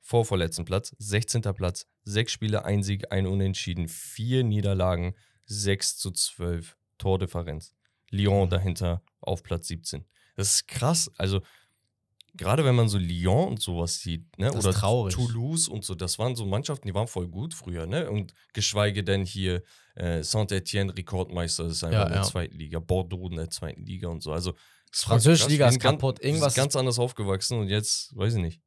vorvorletzten Platz, 16. Platz, sechs Spiele, ein Sieg, ein Unentschieden, vier Niederlagen, 6 zu 12 Tordifferenz. Lyon dahinter auf Platz 17. Das ist krass. Also, gerade wenn man so Lyon und sowas sieht, ne? Das ist oder traurig. Toulouse und so, das waren so Mannschaften, die waren voll gut früher, ne? Und geschweige denn hier äh, Saint-Etienne, Rekordmeister, das ist einfach Ja, in der ja. zweiten Liga, Bordeaux in der zweiten Liga und so. Also, das Französische krass. Liga ist kaputt. Irgendwas- ganz anders aufgewachsen und jetzt, weiß ich nicht.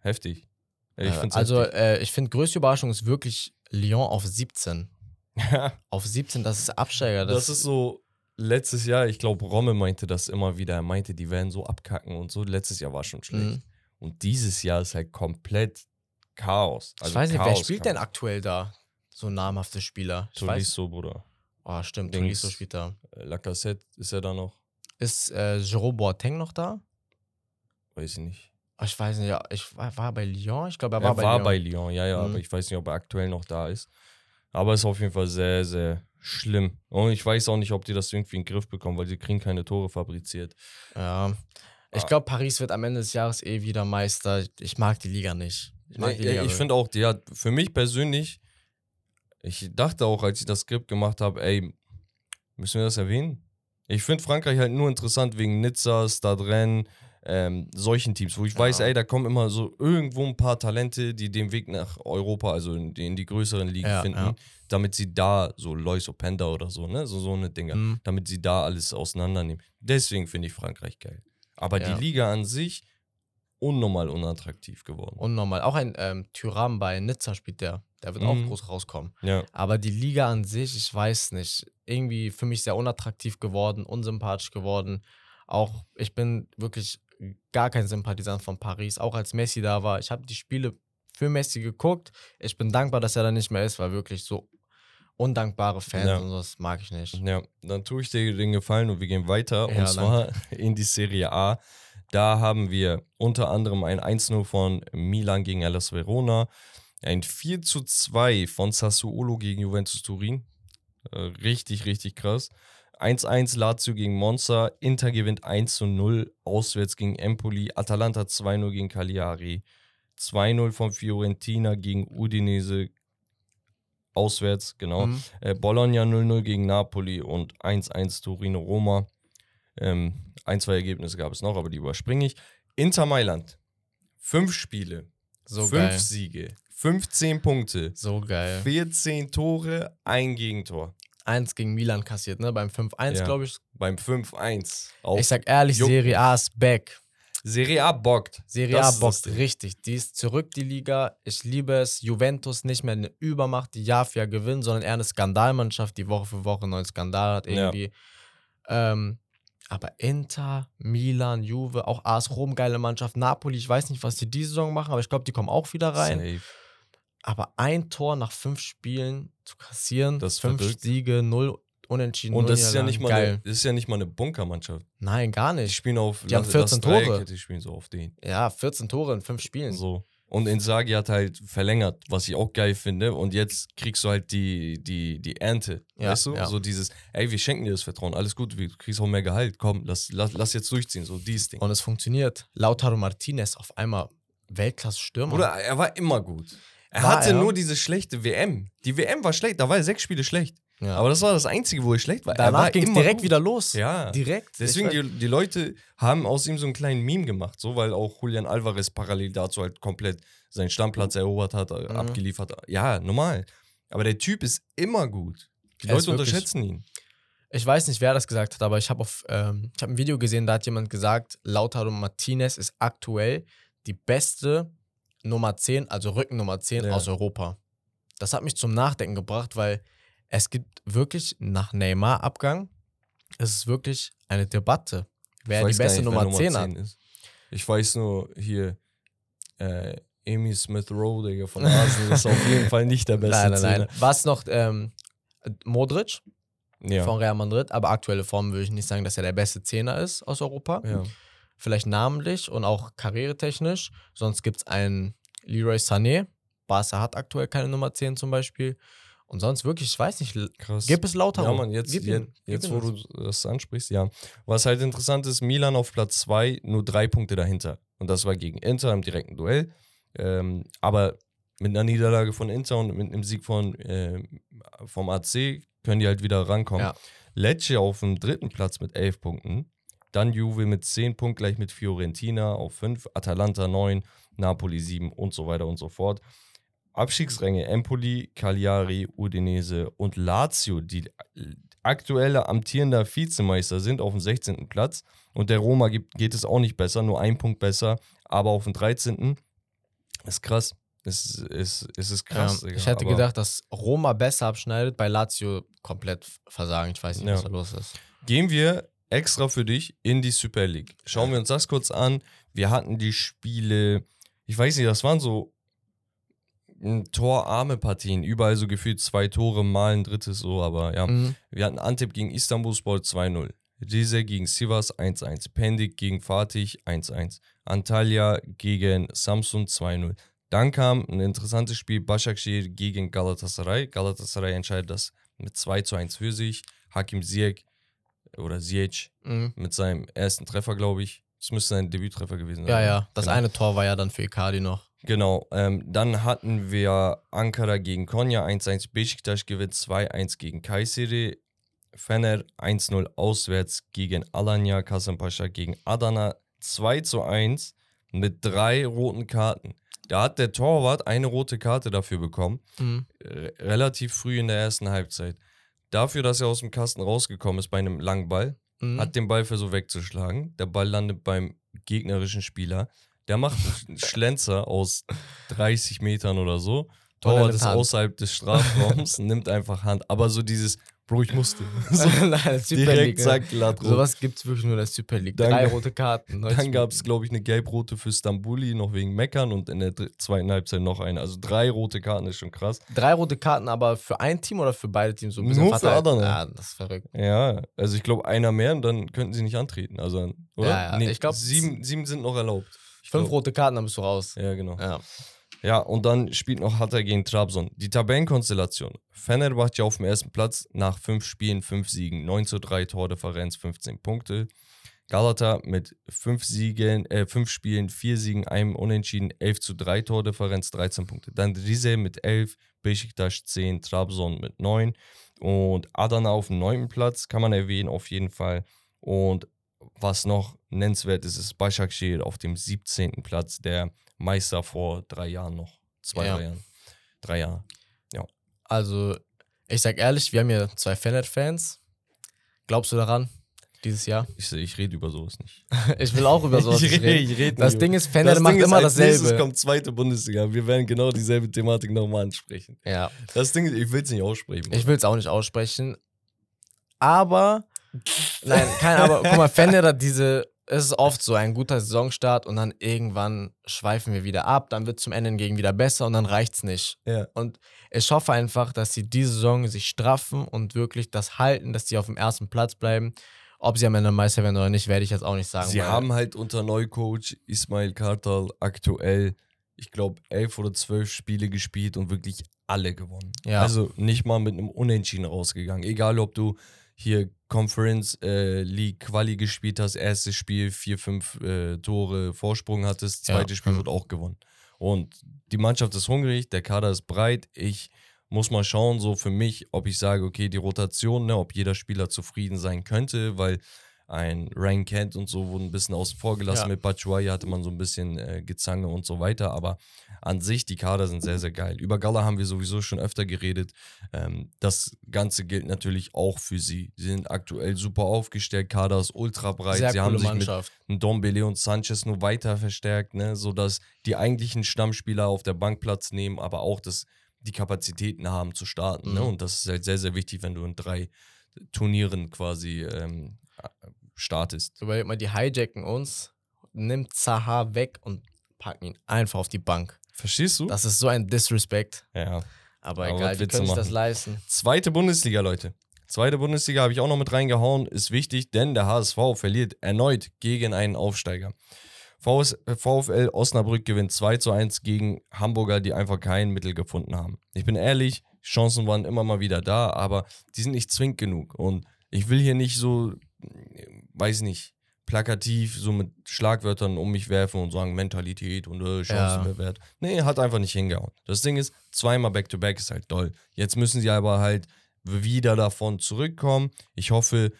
Heftig. Ich Äh, also, heftig. äh, ich finde, größte Überraschung ist wirklich Lyon auf 17. <laughs> Auf 17, das ist Absteiger. Das, ist so letztes Jahr, ich glaube, Romme meinte das immer wieder. Er meinte, die werden so abkacken und so. Letztes Jahr war schon schlecht. Mhm. Und dieses Jahr ist halt komplett Chaos. Ich weiß nicht, wer Chaos, spielt denn Chaos. aktuell da? So namhafte Spieler. Ich weiß. Tolisso, Bruder. Oh, stimmt. Tolisso spielt da. Äh, Lacazette ist er da noch? Ist äh, Jerome Boateng noch da? Weiß ich nicht. Oh, Ich weiß nicht, ja, ich war, war er bei Lyon? Ich glaube, er Er war, war, bei bei, Lyon. Lyon, ja, ja, Mhm. aber ich weiß nicht, ob er aktuell noch da ist. Aber ist auf jeden Fall sehr, sehr schlimm. Und ich weiß auch nicht, ob die das irgendwie in den Griff bekommen, weil sie kriegen keine Tore fabriziert. Ja. Ich Ah. glaube, Paris wird am Ende des Jahres eh wieder Meister. Ich mag die Liga nicht. Ich mag die Nee, Liga ich finde auch, die hat für mich persönlich, ich dachte auch, als ich das Skript gemacht habe, ey, müssen wir das erwähnen? Ich finde Frankreich halt nur interessant wegen Nizza, Stade Rennes, ähm, solchen Teams, wo ich weiß, Ja. ey, da kommen immer so irgendwo ein paar Talente, die den Weg nach Europa, also in die, in die größeren Ligen Ja, finden, ja. damit sie da, so Lois Openda oder so, ne, so, so eine Dinger, Mhm. damit sie da alles auseinandernehmen. Deswegen finde ich Frankreich geil. Aber die Liga an sich, unnormal unattraktiv geworden. Unnormal. Auch ein ähm, Tyram bei Nizza spielt der. Der wird Mhm. auch groß rauskommen. ja. Aber die Liga an sich, ich weiß nicht. Irgendwie für mich sehr unattraktiv geworden, unsympathisch geworden. Auch ich bin wirklich gar kein Sympathisant von Paris. Auch als Messi da war. Ich habe die Spiele für Messi geguckt. Ich bin dankbar, dass er da nicht mehr ist, weil wirklich so undankbare Fans Ja. und das mag ich nicht. Ja, dann tue ich dir den Gefallen und wir gehen weiter. Ja, und zwar <laughs> in die Serie A. Da haben wir unter anderem ein 1-0 von Milan gegen Hellas Verona, ein 4 zu 2 von Sassuolo gegen Juventus Turin. Äh, richtig, richtig krass. 1-1 Lazio gegen Monza, Inter gewinnt 1 zu 0 auswärts gegen Empoli, Atalanta 2-0 gegen Cagliari, 2-0 von Fiorentina gegen Udinese auswärts, genau. Mhm. Äh, Bologna 0-0 gegen Napoli und 1-1 Torino-Roma. Ähm, ein, zwei Ergebnisse gab es noch, aber die überspringe ich. Inter Mailand. Fünf Spiele, So fünf geil. Siege, 15 Punkte, So geil. 14 Tore, ein Gegentor. Eins gegen Milan kassiert, ne? Beim 5-1, Ja. glaube ich. Beim 5-1. Auf Ich sag ehrlich, Juck- Serie A ist back. Serie A bockt. Serie Das A bockt richtig. Die ist zurück, die Liga. Ich liebe es. Juventus nicht mehr eine Übermacht, die Jahr für Jahr gewinnt, sondern eher eine Skandalmannschaft, die Woche für Woche einen neuen Skandal hat Ja. irgendwie. Ähm, aber Inter, Milan, Juve, auch AS Rom, geile Mannschaft. Napoli, ich weiß nicht, was die diese Saison machen, aber ich glaube, die kommen auch wieder rein. Safe. Aber ein Tor nach fünf Spielen zu kassieren, Das fünf verrückt. Siege, null Unentschieden, Und null das ist ja nicht mal geil. eine, das ist ja nicht mal eine Bunkermannschaft. Nein, gar Die nicht. spielen auf Die haben Lass- 14 Lass Dreieck, Tore. Die spielen so auf den. Ja, 14 Tore in fünf Spielen. So. Und Inzaghi hat halt verlängert, was ich auch geil finde. Und jetzt kriegst du halt die, die, die Ernte. Ja, weißt du? ja. So dieses, ey, wir schenken dir das Vertrauen, alles gut, du kriegst auch mehr Gehalt, komm, lass, lass, lass jetzt durchziehen, so dieses Ding. Und es funktioniert. Lautaro Martinez auf einmal Weltklasse-Stürmer. Bruder, er war immer gut. Er War hatte er? nur diese schlechte WM. Die WM war schlecht, da war er sechs Spiele schlecht. Ja. Aber das war das Einzige, wo er schlecht war. er Danach ging es direkt gut. wieder los. Ja. Direkt. Deswegen, die, die Leute haben aus ihm so einen kleinen Meme gemacht, so, weil auch Julian Alvarez parallel dazu halt komplett seinen Stammplatz erobert hat, äh, Mhm. abgeliefert. Ja, normal. Aber der Typ ist immer gut. Die Er Leute unterschätzen ihn. ich weiß nicht, wer das gesagt hat, aber ich habe ähm, ich hab ein Video gesehen, da hat jemand gesagt, Lautaro Martinez ist aktuell die beste Nummer 10, also Rückennummer 10 Ja. aus Europa. Das hat mich zum Nachdenken gebracht, weil es gibt wirklich nach Neymar-Abgang, es ist wirklich eine Debatte, wer die beste nicht, wer Nummer 10 hat. ist. Ich weiß nur hier, äh, Amy Smith Rowe, Digga, von <laughs> Arsenal ist auf jeden Fall nicht der beste Nein, nein, nein. Was noch ähm, Modric Ja. von Real Madrid, aber aktuelle Form würde ich nicht sagen, dass er der beste Zehner ist aus Europa. ja. Vielleicht namentlich und auch karrieretechnisch. Sonst gibt es einen Leroy Sané. Barca hat aktuell keine Nummer 10 zum Beispiel. Und sonst wirklich, ich weiß nicht, Krass. gib es lauter. Ja, Mann, jetzt, ihn, jetzt wo du das ansprichst, ja. Was halt interessant ist, Milan auf Platz 2, nur drei Punkte dahinter. Und das war gegen Inter im direkten Duell. Ähm, aber mit einer Niederlage von Inter und mit einem Sieg von, äh, vom AC können die halt wieder rankommen. Ja. Lecce auf dem dritten Platz mit elf Punkten. Dann Juve mit 10 Punkten, gleich mit Fiorentina auf 5, Atalanta 9, Napoli 7 und so weiter und so fort. Abstiegsränge Empoli, Cagliari, Udinese und Lazio, die aktuelle amtierender Vizemeister sind, auf dem 16. Platz. Und der Roma geht es auch nicht besser, nur ein Punkt besser, aber auf dem 13. Ist krass. Es ist, es ist krass. Digga, ich hätte gedacht, dass Roma besser abschneidet, bei Lazio komplett versagen. Ich weiß nicht, Ja. was da los ist. Gehen wir extra für dich in die Super League. Schauen wir uns das kurz an. Wir hatten die Spiele, ich weiß nicht, das waren so mm, torarme Partien. Überall so gefühlt zwei Tore, mal ein drittes so, aber ja. Mhm. Wir hatten Antep gegen Istanbulspor 2-0. Rize gegen Sivas 1-1. Pendik gegen Fatih 1-1. Antalya gegen Samsun 2-0. Dann kam ein interessantes Spiel Başakşehir gegen Galatasaray. Galatasaray entscheidet das mit 2 zu 1 für sich. Hakim Ziyech oder Ziyech Mhm. mit seinem ersten Treffer, glaube ich. Das müsste sein Debüttreffer gewesen sein. Ja, ne? ja. Das Genau. eine Tor war ja dann für Icardi noch. Genau, ähm, dann hatten wir Ankara gegen Konya 1-1, Beşiktaş gewinnt 2-1 gegen Kayseri, Fener 1-0 auswärts gegen Alanya, Kasımpaşa gegen Adana 2-1 mit drei roten Karten. Da hat der Torwart eine rote Karte dafür bekommen, Mhm. re- relativ früh in der ersten Halbzeit. Dafür, dass er aus dem Kasten rausgekommen ist bei einem langen Ball, Mhm. hat den Ball versucht wegzuschlagen. Der Ball landet beim gegnerischen Spieler. Der macht <laughs> einen Schlenzer aus 30 Metern oder so. Torwart ist Hand. außerhalb des Strafraums, nimmt einfach Hand. Aber so dieses, Bro, ich musste. <laughs> So Nein, Super direkt League. ne? zack, glatt rot. Sowas gibt es wirklich nur in der Super League. Dann- Drei <laughs> rote Karten. 90 Dann gab es, glaube ich, eine gelb-rote für Stambuli, noch wegen Meckern und in der zweiten Halbzeit noch eine. Also drei rote Karten ist schon krass. Drei rote Karten, aber für ein Team oder für beide Teams so ein bisschen Nur für? Adana. Ja, das ist verrückt. Ja, also ich glaube, einer mehr und dann könnten sie nicht antreten. Also, oder? Ja, ja, ich glaub, sieben, sieben sind noch erlaubt. Ich Fünf glaub- rote Karten, dann bist du raus. Ja, genau. Ja. Ja, und dann spielt noch Hatta gegen Trabzon. Die Tabellenkonstellation. Fenerbahce auf dem ersten Platz nach fünf Spielen, fünf Siegen, 9 zu 3 Tordifferenz, 15 Punkte. Galata mit fünf Siegen, äh, fünf Spielen, vier Siegen, einem Unentschieden, 11 zu 3 Tordifferenz, 13 Punkte. Dann Rize mit 11, Besiktas 10, Trabzon mit 9 und Adana auf dem neunten Platz, kann man erwähnen auf jeden Fall. Und was noch nennenswert ist, ist Başakşehir auf dem 17. Platz, der Meister vor drei Jahren noch. Zwei, Ja. drei Jahren. Drei Jahre. Also, ich sag ehrlich, wir haben hier zwei Fenet-Fans. Glaubst du daran? Dieses Jahr? Ich, ich rede über sowas nicht. <laughs> Ich will auch über sowas <laughs> ich nicht rede, reden. ich rede Das nicht Ding ist, Fener macht Ding ist, immer dasselbe. kommt zweite Bundesliga. Wir werden genau dieselbe Thematik nochmal ansprechen. Ja, Das Ding ist, ich will es nicht aussprechen. ich will es auch nicht aussprechen. Aber, nein, kein Aber. Guck mal, Fener hat diese, es ist oft so ein guter Saisonstart und dann irgendwann schweifen wir wieder ab, dann wird zum Ende hingegen wieder besser und dann reicht's nicht. ja. Und ich hoffe einfach, dass sie diese Saison sich straffen und wirklich das halten, dass sie auf dem ersten Platz bleiben. Ob sie am Ende Meister werden oder nicht, werde ich jetzt auch nicht sagen. Sie haben halt unter Neucoach Ismail Kartal aktuell, ich glaube, elf oder zwölf Spiele gespielt und wirklich alle gewonnen. Ja. Also nicht mal mit einem Unentschieden rausgegangen. Egal, ob du hier Conference äh, League Quali gespielt hast, erstes Spiel, vier, fünf äh, Tore Vorsprung hattest, Ja. zweites Spiel Mhm. wird auch gewonnen. Und die Mannschaft ist hungrig, der Kader ist breit. Ich muss mal schauen, so für mich, ob ich sage, okay, die Rotation, ne, ob jeder Spieler zufrieden sein könnte, weil ein Ryan Kent und so wurden ein bisschen außen vor gelassen. Ja. Mit Batshuayi hatte man so ein bisschen äh, Gezange und so weiter. Aber an sich, die Kader sind sehr, sehr geil. Über Gala haben wir sowieso schon öfter geredet. Ähm, das Ganze gilt natürlich auch für sie. Sie sind aktuell super aufgestellt. Kader ist ultra breit. sehr sie haben sich Mannschaft. mit Dombele und Sanchez nur weiter verstärkt, ne? sodass die eigentlichen Stammspieler auf der Bank Platz nehmen, aber auch das, die Kapazitäten haben zu starten. Ne? Mhm. Und das ist halt sehr, sehr wichtig, wenn du in drei Turnieren quasi ähm, startest. Überleg mal, die hijacken uns, nimmt Zaha weg und packen ihn einfach auf die Bank. Verstehst du? Das ist so ein Disrespect. ja. Aber, Aber egal, die können sich das leisten. Zweite Bundesliga, Leute. Zweite Bundesliga habe ich auch noch mit reingehauen. Ist wichtig, denn der HSV verliert erneut gegen einen Aufsteiger. VS, VfL Osnabrück gewinnt 2 zu 1 gegen Hamburger, die einfach kein Mittel gefunden haben. Ich bin ehrlich, Chancen waren immer mal wieder da, aber die sind nicht zwingend genug. Und ich will hier nicht so, weiß nicht, plakativ so mit Schlagwörtern um mich werfen und sagen Mentalität und äh, Chancenbewert. Ja. Nee, hat einfach nicht hingehauen. Das Ding ist, zweimal Back-to-Back -back ist halt toll. Jetzt müssen sie aber halt wieder davon zurückkommen. Ich hoffe,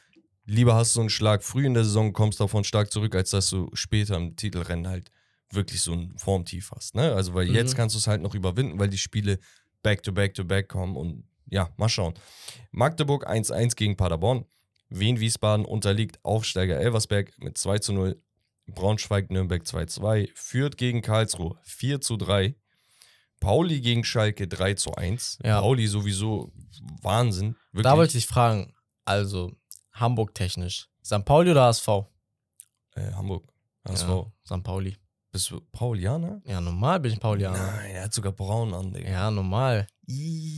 lieber hast du einen Schlag früh in der Saison, kommst davon stark zurück, als dass du später im Titelrennen halt wirklich so ein Formtief hast. Ne? Also, weil mhm. jetzt kannst du es halt noch überwinden, weil die Spiele back-to-back-to-back kommen und ja, mal schauen. Magdeburg 1-1 gegen Paderborn. Wien-Wiesbaden unterliegt Aufsteiger Elversberg mit 2 zu 0. Braunschweig-Nürnberg 2-2. Führt gegen Karlsruhe 4 zu 3. Pauli gegen Schalke 3 zu 1. Ja. Pauli sowieso Wahnsinn. Wirklich. Da wollte ich fragen, also Hamburg technisch. St. Pauli oder HSV? Äh, Hamburg. HSV. Ja, St. Pauli. Bist du Paulianer? Ja, normal bin ich Paulianer. Nein, er hat sogar braun an, Digga. Ja, normal.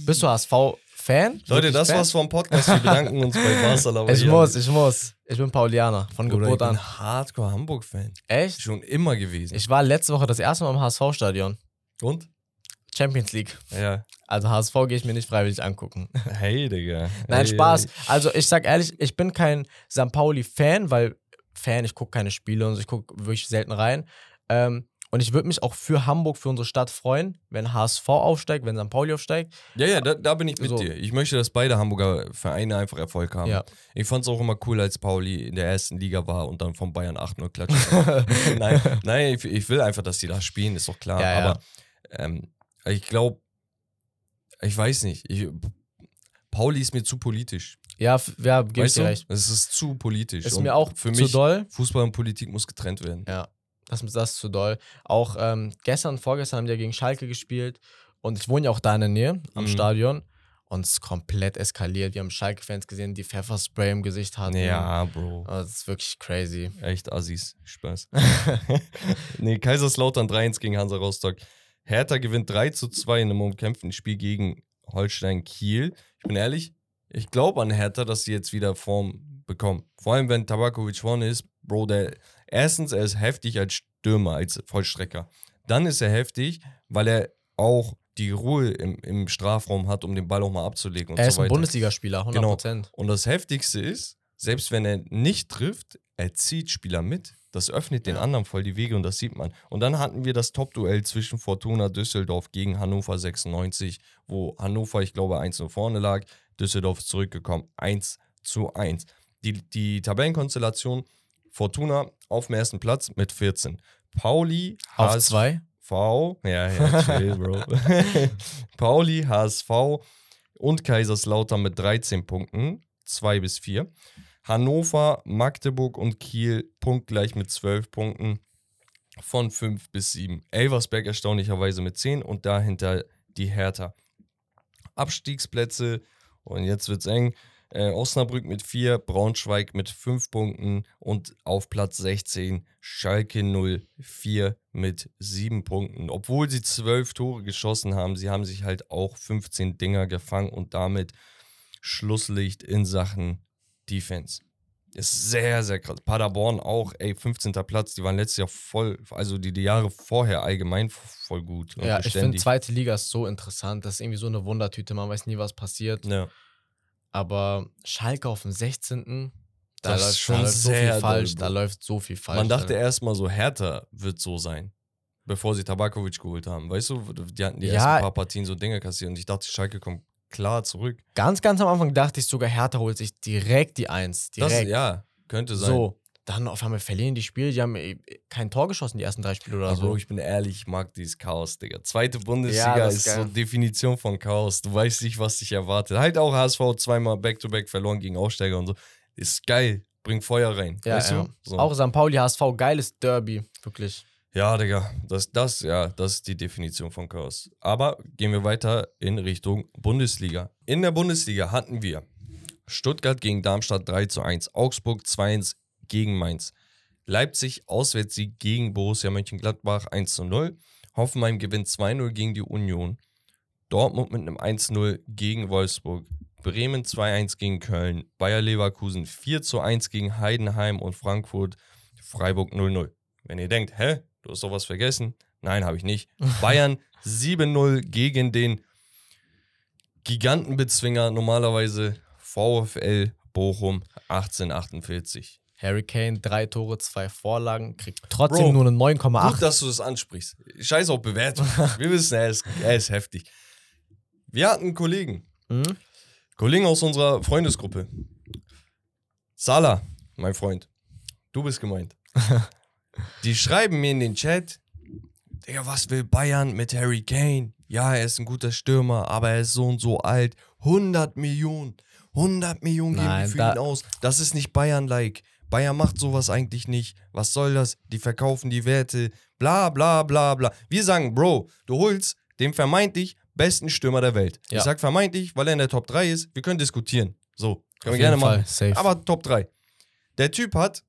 Bist du HSV-Fan? Leute, das Fan? war's vom Podcast. Wir bedanken uns bei Barcelona. <laughs> Ich muss, ich muss. Ich bin Paulianer von Bruder, Geburt an. Ich bin Hardcore Hamburg-Fan. Echt? Schon immer gewesen. Ich war letzte Woche das erste Mal im HSV-Stadion. Und? Champions League. Ja. Also HSV gehe ich mir nicht freiwillig angucken. Hey, Digga. Nein, hey, Spaß. Hey. Also ich sag ehrlich, ich bin kein St. Pauli-Fan, weil Fan, ich gucke keine Spiele und so, ich gucke wirklich selten rein. Ähm, und ich würde mich auch für Hamburg, für unsere Stadt freuen, wenn HSV aufsteigt, wenn St. Pauli aufsteigt. Ja, ja, da, da bin ich mit so. dir. Ich möchte, dass beide Hamburger Vereine einfach Erfolg haben. Ja. Ich fand es auch immer cool, als Pauli in der ersten Liga war und dann von Bayern 8-0 klatschen. <laughs> <laughs> nein, nein ich, ich, will einfach, dass die da spielen, ist doch klar. Ja, Aber ähm, ich glaube, ich weiß nicht. Ich, Pauli ist mir zu politisch. Ja, ja gebe ich dir recht. Es ist zu politisch. Ist und mir auch für zu mich, doll. Fußball und Politik muss getrennt werden. Ja. Das, das ist zu doll. Auch ähm, gestern und vorgestern haben die ja gegen Schalke gespielt. Und ich wohne ja auch da in der Nähe am mhm. Stadion. Und es ist komplett eskaliert. Wir haben Schalke-Fans gesehen, die Pfefferspray im Gesicht hatten. Ja, Bro. Das ist wirklich crazy. Echt Assis. Spaß. <laughs> nee, Kaiserslautern 3-1 gegen Hansa Rostock. Hertha gewinnt 3 zu 2 in einem umkämpften Spiel gegen Holstein Kiel. Ich bin ehrlich, ich glaube an Hertha, dass sie jetzt wieder Form bekommen. Vor allem, wenn Tabakovic vorne ist, Bro, der erstens, er ist heftig als Stürmer, als Vollstrecker. Dann ist er heftig, weil er auch die Ruhe im, im Strafraum hat, um den Ball auch mal abzulegen. Und er ist so ein Bundesligaspieler, 100%. Genau. Und das Heftigste ist, selbst wenn er nicht trifft, er zieht Spieler mit. Das öffnet den anderen voll die Wege und das sieht man. Und dann hatten wir das Top-Duell zwischen Fortuna Düsseldorf gegen Hannover 96, wo Hannover, ich glaube, 1 0 vorne lag. Düsseldorf ist zurückgekommen, 1 zu 1. Die, die Tabellenkonstellation Fortuna auf dem ersten Platz mit 14. Pauli auf 2. V, ja, ja, chill, Bro. <laughs> Pauli, HSV und Kaiserslautern mit 13 Punkten, 2 bis 4. Hannover, Magdeburg und Kiel punktgleich mit 12 Punkten von 5 bis 7. Elversberg erstaunlicherweise mit 10 und dahinter die Hertha. Abstiegsplätze und jetzt wird es eng. Äh, Osnabrück mit 4, Braunschweig mit 5 Punkten und auf Platz 16 Schalke 04 mit 7 Punkten. Obwohl sie 12 Tore geschossen haben, sie haben sich halt auch 15 Dinger gefangen und damit Schlusslicht in Sachen Defense. Ist sehr, sehr krass. Paderborn auch, ey, 15. Platz, die waren letztes Jahr voll, also die, die Jahre vorher allgemein voll gut. ja, beständig. ich finde, zweite Liga ist so interessant. Das ist irgendwie so eine Wundertüte, man weiß nie, was passiert. Ja. Aber Schalke auf dem 16. Da das läuft, schon da läuft so viel falsch. Da läuft so viel falsch. Man dachte erstmal so, Hertha wird so sein. Bevor sie Tabakovic geholt haben. Weißt du, die hatten die ja, ersten paar Partien so Dinge kassiert und ich dachte, Schalke kommt klar zurück. Ganz, ganz am Anfang dachte ich sogar, Hertha holt sich direkt die Eins. Direkt. Das, ja, könnte sein. So, dann auf einmal verlieren die Spiele. Die haben äh, kein Tor geschossen, die ersten drei Spiele oder also, so. ich bin ehrlich, ich mag dieses Chaos, Digga. Zweite Bundesliga ja, ist, ist so Definition von Chaos. Du weißt nicht, was dich erwartet. Halt auch HSV zweimal Back-to-Back -back verloren gegen Aufsteiger und so. Ist geil. Bringt Feuer rein. Ja, weißt ja. So. Auch St. Pauli, HSV, geiles Derby. Wirklich. Ja, Digga, das, das, ja, das ist die Definition von Chaos. Aber gehen wir weiter in Richtung Bundesliga. In der Bundesliga hatten wir Stuttgart gegen Darmstadt 3 zu 1, Augsburg 2-1 gegen Mainz. Leipzig Auswärtssieg gegen Borussia Mönchengladbach 1 zu 0. Hoffenheim gewinnt 2-0 gegen die Union. Dortmund mit einem 1-0 gegen Wolfsburg. Bremen 2-1 gegen Köln. Bayer Leverkusen 4 zu 1 gegen Heidenheim und Frankfurt. Freiburg 0-0. Wenn ihr denkt, hä, du hast doch was vergessen. Nein, habe ich nicht. <laughs> Bayern 7-0 gegen den Gigantenbezwinger normalerweise VfL Bochum 1848. Harry Kane, drei Tore, zwei Vorlagen, kriegt trotzdem Bro, nur eine Gut, 9,8. dass du das ansprichst. Scheiß auf Bewertung. <laughs> Wir wissen, er ist, er ist heftig. Wir hatten einen Kollegen, Mhm. Kollegen aus unserer Freundesgruppe. Salah, mein Freund. Du bist gemeint. <laughs> Die schreiben mir in den Chat, Digga, was will Bayern mit Harry Kane? Ja, er ist ein guter Stürmer, aber er ist so und so alt. 100 Millionen. 100 Millionen geben Nein, für ihn aus. Das ist nicht Bayern-like. Bayern macht sowas eigentlich nicht. Was soll das? Die verkaufen die Werte. Bla, bla, bla, bla. Wir sagen, Bro, du holst den vermeintlich besten Stürmer der Welt. Ja. Ich sag vermeintlich, weil er in der Top 3 ist. Wir können diskutieren. So, können Auf wir gerne jeden Fall, machen. safe. Aber Top 3. Der Typ hat,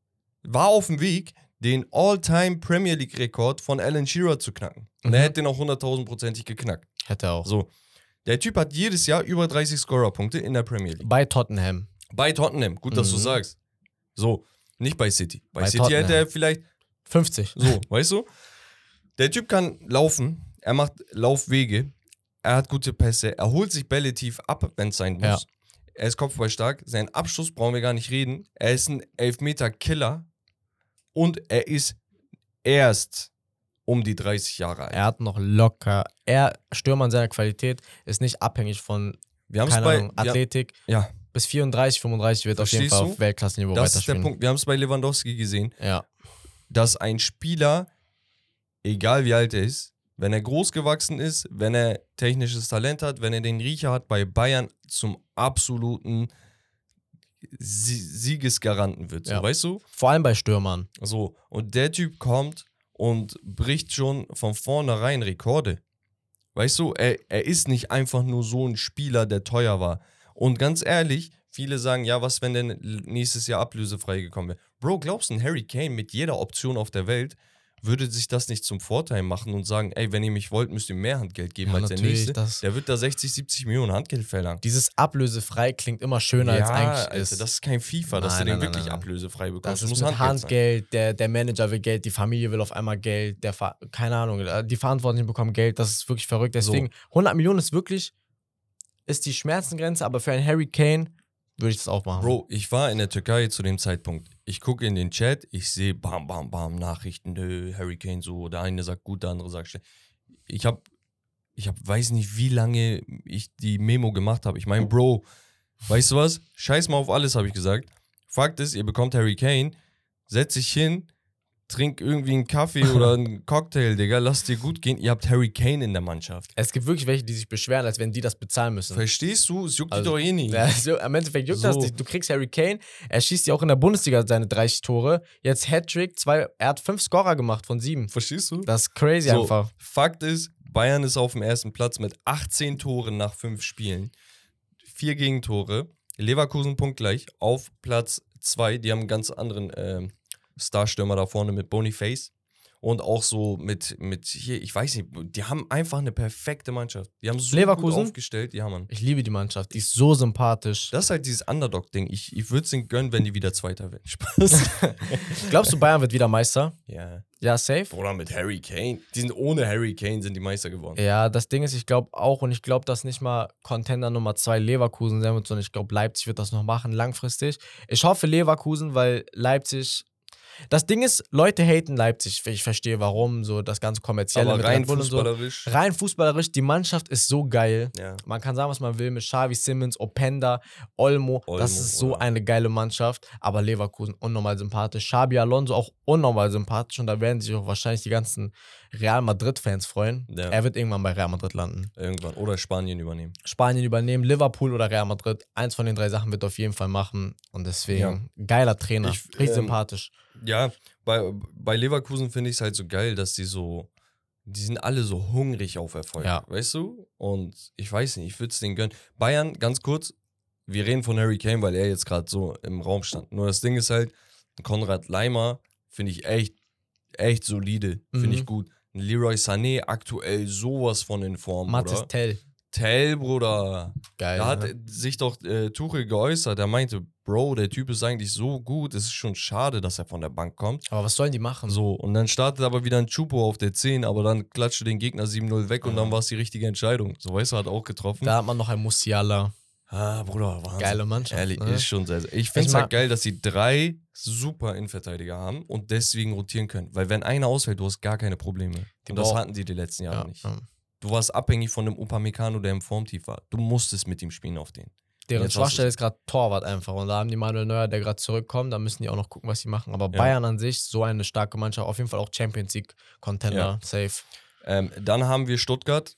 war auf dem Weg, den All-Time Premier League-Rekord von Alan Shearer zu knacken. Und er Mhm. hätte den auch 100.000-prozentig geknackt. Hätte er auch. So. Der Typ hat jedes Jahr über 30 Scorer-Punkte in der Premier League. Bei Tottenham. Bei Tottenham. Gut, dass du Mhm. sagst. So. Nicht bei City. Bei, Bei City Tottenham. hätte er vielleicht 50. so, weißt du? Der Typ kann laufen, er macht Laufwege, er hat gute Pässe, er holt sich Bälle tief ab, wenn es sein muss. Ja. Er ist kopfballstark, sein Abschluss brauchen wir gar nicht reden. Er ist ein Elfmeter-Killer und er ist erst um die 30 Jahre alt. Er hat noch locker. Er, Stürmer in seiner Qualität, ist nicht abhängig von, Wir keine bei Ahnung, Athletik. ja, Bis 34, 35 wird auf jeden Verstehst Fall du? auf Weltklasse-Niveau das ist der. Punkt. Wir haben es bei Lewandowski gesehen, Ja. dass ein Spieler, egal wie alt er ist, wenn er groß gewachsen ist, wenn er technisches Talent hat, wenn er den Riecher hat, bei Bayern zum absoluten Sie Siegesgaranten wird. So, Ja. weißt du? Vor allem bei Stürmern. So. Und der Typ kommt und bricht schon von vornherein Rekorde. Weißt du, er, er ist nicht einfach nur so ein Spieler, der teuer war. Und ganz ehrlich, viele sagen, ja, was, wenn der nächstes Jahr ablösefrei gekommen wäre? Bro, glaubst du, ein Harry Kane mit jeder Option auf der Welt würde sich das nicht zum Vorteil machen und sagen, ey, wenn ihr mich wollt, müsst ihr mehr Handgeld geben Ja, als der nächste? das- Der wird da 60, 70 Millionen Handgeld verlangen. Dieses ablösefrei klingt immer schöner als eigentlich Alter, ist. das ist kein FIFA, dass Nein, du den nein, wirklich ablösefrei bekommst. Das ist Handgeld. Handgeld, der, der Manager will Geld, die Familie will auf einmal Geld, der keine Ahnung, äh, die Verantwortlichen bekommen Geld, das ist wirklich verrückt. Deswegen, 100 Millionen ist wirklich, ist die Schmerzengrenze, aber für einen Harry Kane würde ich das auch machen. Bro, ich war in der Türkei zu dem Zeitpunkt. Ich gucke in den Chat, ich sehe bam, bam, bam, Nachrichten, nö, Harry Kane so, der eine sagt gut, der andere sagt schlecht. Ich hab, ich hab, weiß nicht, wie lange ich die Memo gemacht habe. Ich meine, Bro, weißt du was? Scheiß mal auf alles, habe ich gesagt. Fakt ist, ihr bekommt Harry Kane, setzt sich hin, trink irgendwie einen Kaffee oder einen <laughs> Cocktail, Digga, lasst dir gut gehen. Ihr habt Harry Kane in der Mannschaft. Es gibt wirklich welche, die sich beschweren, als wenn die das bezahlen müssen. Verstehst du? Es juckt Also, die doch eh nicht. <laughs> Ja, so, Im Endeffekt juckt das So. nicht. Du kriegst Harry Kane, er schießt ja auch in der Bundesliga seine 30 Tore. Jetzt Hattrick, zwei, er hat fünf Scorer gemacht von sieben. Verstehst du? Das ist crazy So, einfach. Fakt ist, Bayern ist auf dem ersten Platz mit 18 Toren nach fünf Spielen. Vier Gegentore. Leverkusen punktgleich auf Platz 2. Die haben einen ganz anderen ähm, Starstürmer da vorne mit Boniface. Und auch so mit, mit hier, ich weiß nicht, die haben einfach eine perfekte Mannschaft. Die haben so Leverkusen? gut aufgestellt. Ja, Mann. Ich liebe die Mannschaft, die ist so sympathisch. Das ist halt dieses Underdog-Ding. Ich, ich würde es ihnen gönnen, wenn die wieder Zweiter werden. Spaß. <laughs> Glaubst du, Bayern wird wieder Meister? ja. Ja, safe. Bruder, mit Harry Kane. Die sind ohne Harry Kane sind die Meister geworden. Ja, das Ding ist, ich glaube auch, und ich glaube, dass nicht mal Contender Nummer zwei Leverkusen sein wird, sondern ich glaube, Leipzig wird das noch machen, langfristig. Ich hoffe Leverkusen, weil Leipzig. Das Ding ist, Leute haten Leipzig. Ich verstehe warum, so das ganze kommerzielle Aber rein und so. fußballerisch. Rein fußballerisch, die Mannschaft ist so geil. Ja. Man kann sagen, was man will mit Xavi Simmons, Openda, Olmo. Olmo, das ist so ja. eine geile Mannschaft. Aber Leverkusen unnormal sympathisch. Xabi Alonso auch unnormal sympathisch. Und da werden sich auch wahrscheinlich die ganzen Real Madrid-Fans freuen. Ja. Er wird irgendwann bei Real Madrid landen. Irgendwann. Oder Spanien übernehmen. Spanien übernehmen, Liverpool oder Real Madrid. Eins von den drei Sachen wird er auf jeden Fall machen. Und deswegen, geiler Trainer. Ich, Richtig ähm, sympathisch. Ja, bei, bei Leverkusen finde ich es halt so geil, dass die so, die sind alle so hungrig auf Erfolg. Ja. Weißt du? Und ich weiß nicht, ich würde es denen gönnen. Bayern, ganz kurz, wir reden von Harry Kane, weil er jetzt gerade so im Raum stand. Nur das Ding ist halt, Konrad Leimer finde ich echt, echt solide. Finde Mhm. ich gut. Leroy Sané aktuell sowas von in Form. Mathis? Tell. Tell, Bruder. Geil. Da hat ne? sich doch äh, Tuchel geäußert. Er meinte, Bro, der Typ ist eigentlich so gut. Es ist schon schade, dass er von der Bank kommt. Aber was sollen die machen? So, und dann startet aber wieder ein Chupo auf der 10, aber dann klatschte den Gegner 7-0 weg und Ja. dann war es die richtige Entscheidung. So, weißt du, hat auch getroffen. Da hat man noch ein Musiala. Ah, Bruder, Wahnsinn. Geile Mannschaft. Ehrlich, ne? ist schon sehr, sehr. Ich finde es halt geil, dass sie drei super Innenverteidiger haben und deswegen rotieren können. Weil wenn einer ausfällt, du hast gar keine Probleme. Die und das hatten sie die letzten Jahre ja, nicht. ja. Du warst abhängig von dem Upamecano, der im Formtief war. Du musstest mit ihm spielen auf den. Deren Schwachstelle ist gerade Torwart einfach. Und da haben die Manuel Neuer, der gerade zurückkommt, da müssen die auch noch gucken, was sie machen. Aber Ja. Bayern an sich, so eine starke Mannschaft, auf jeden Fall auch Champions League Contender, Ja. safe. Ähm, dann haben wir Stuttgart,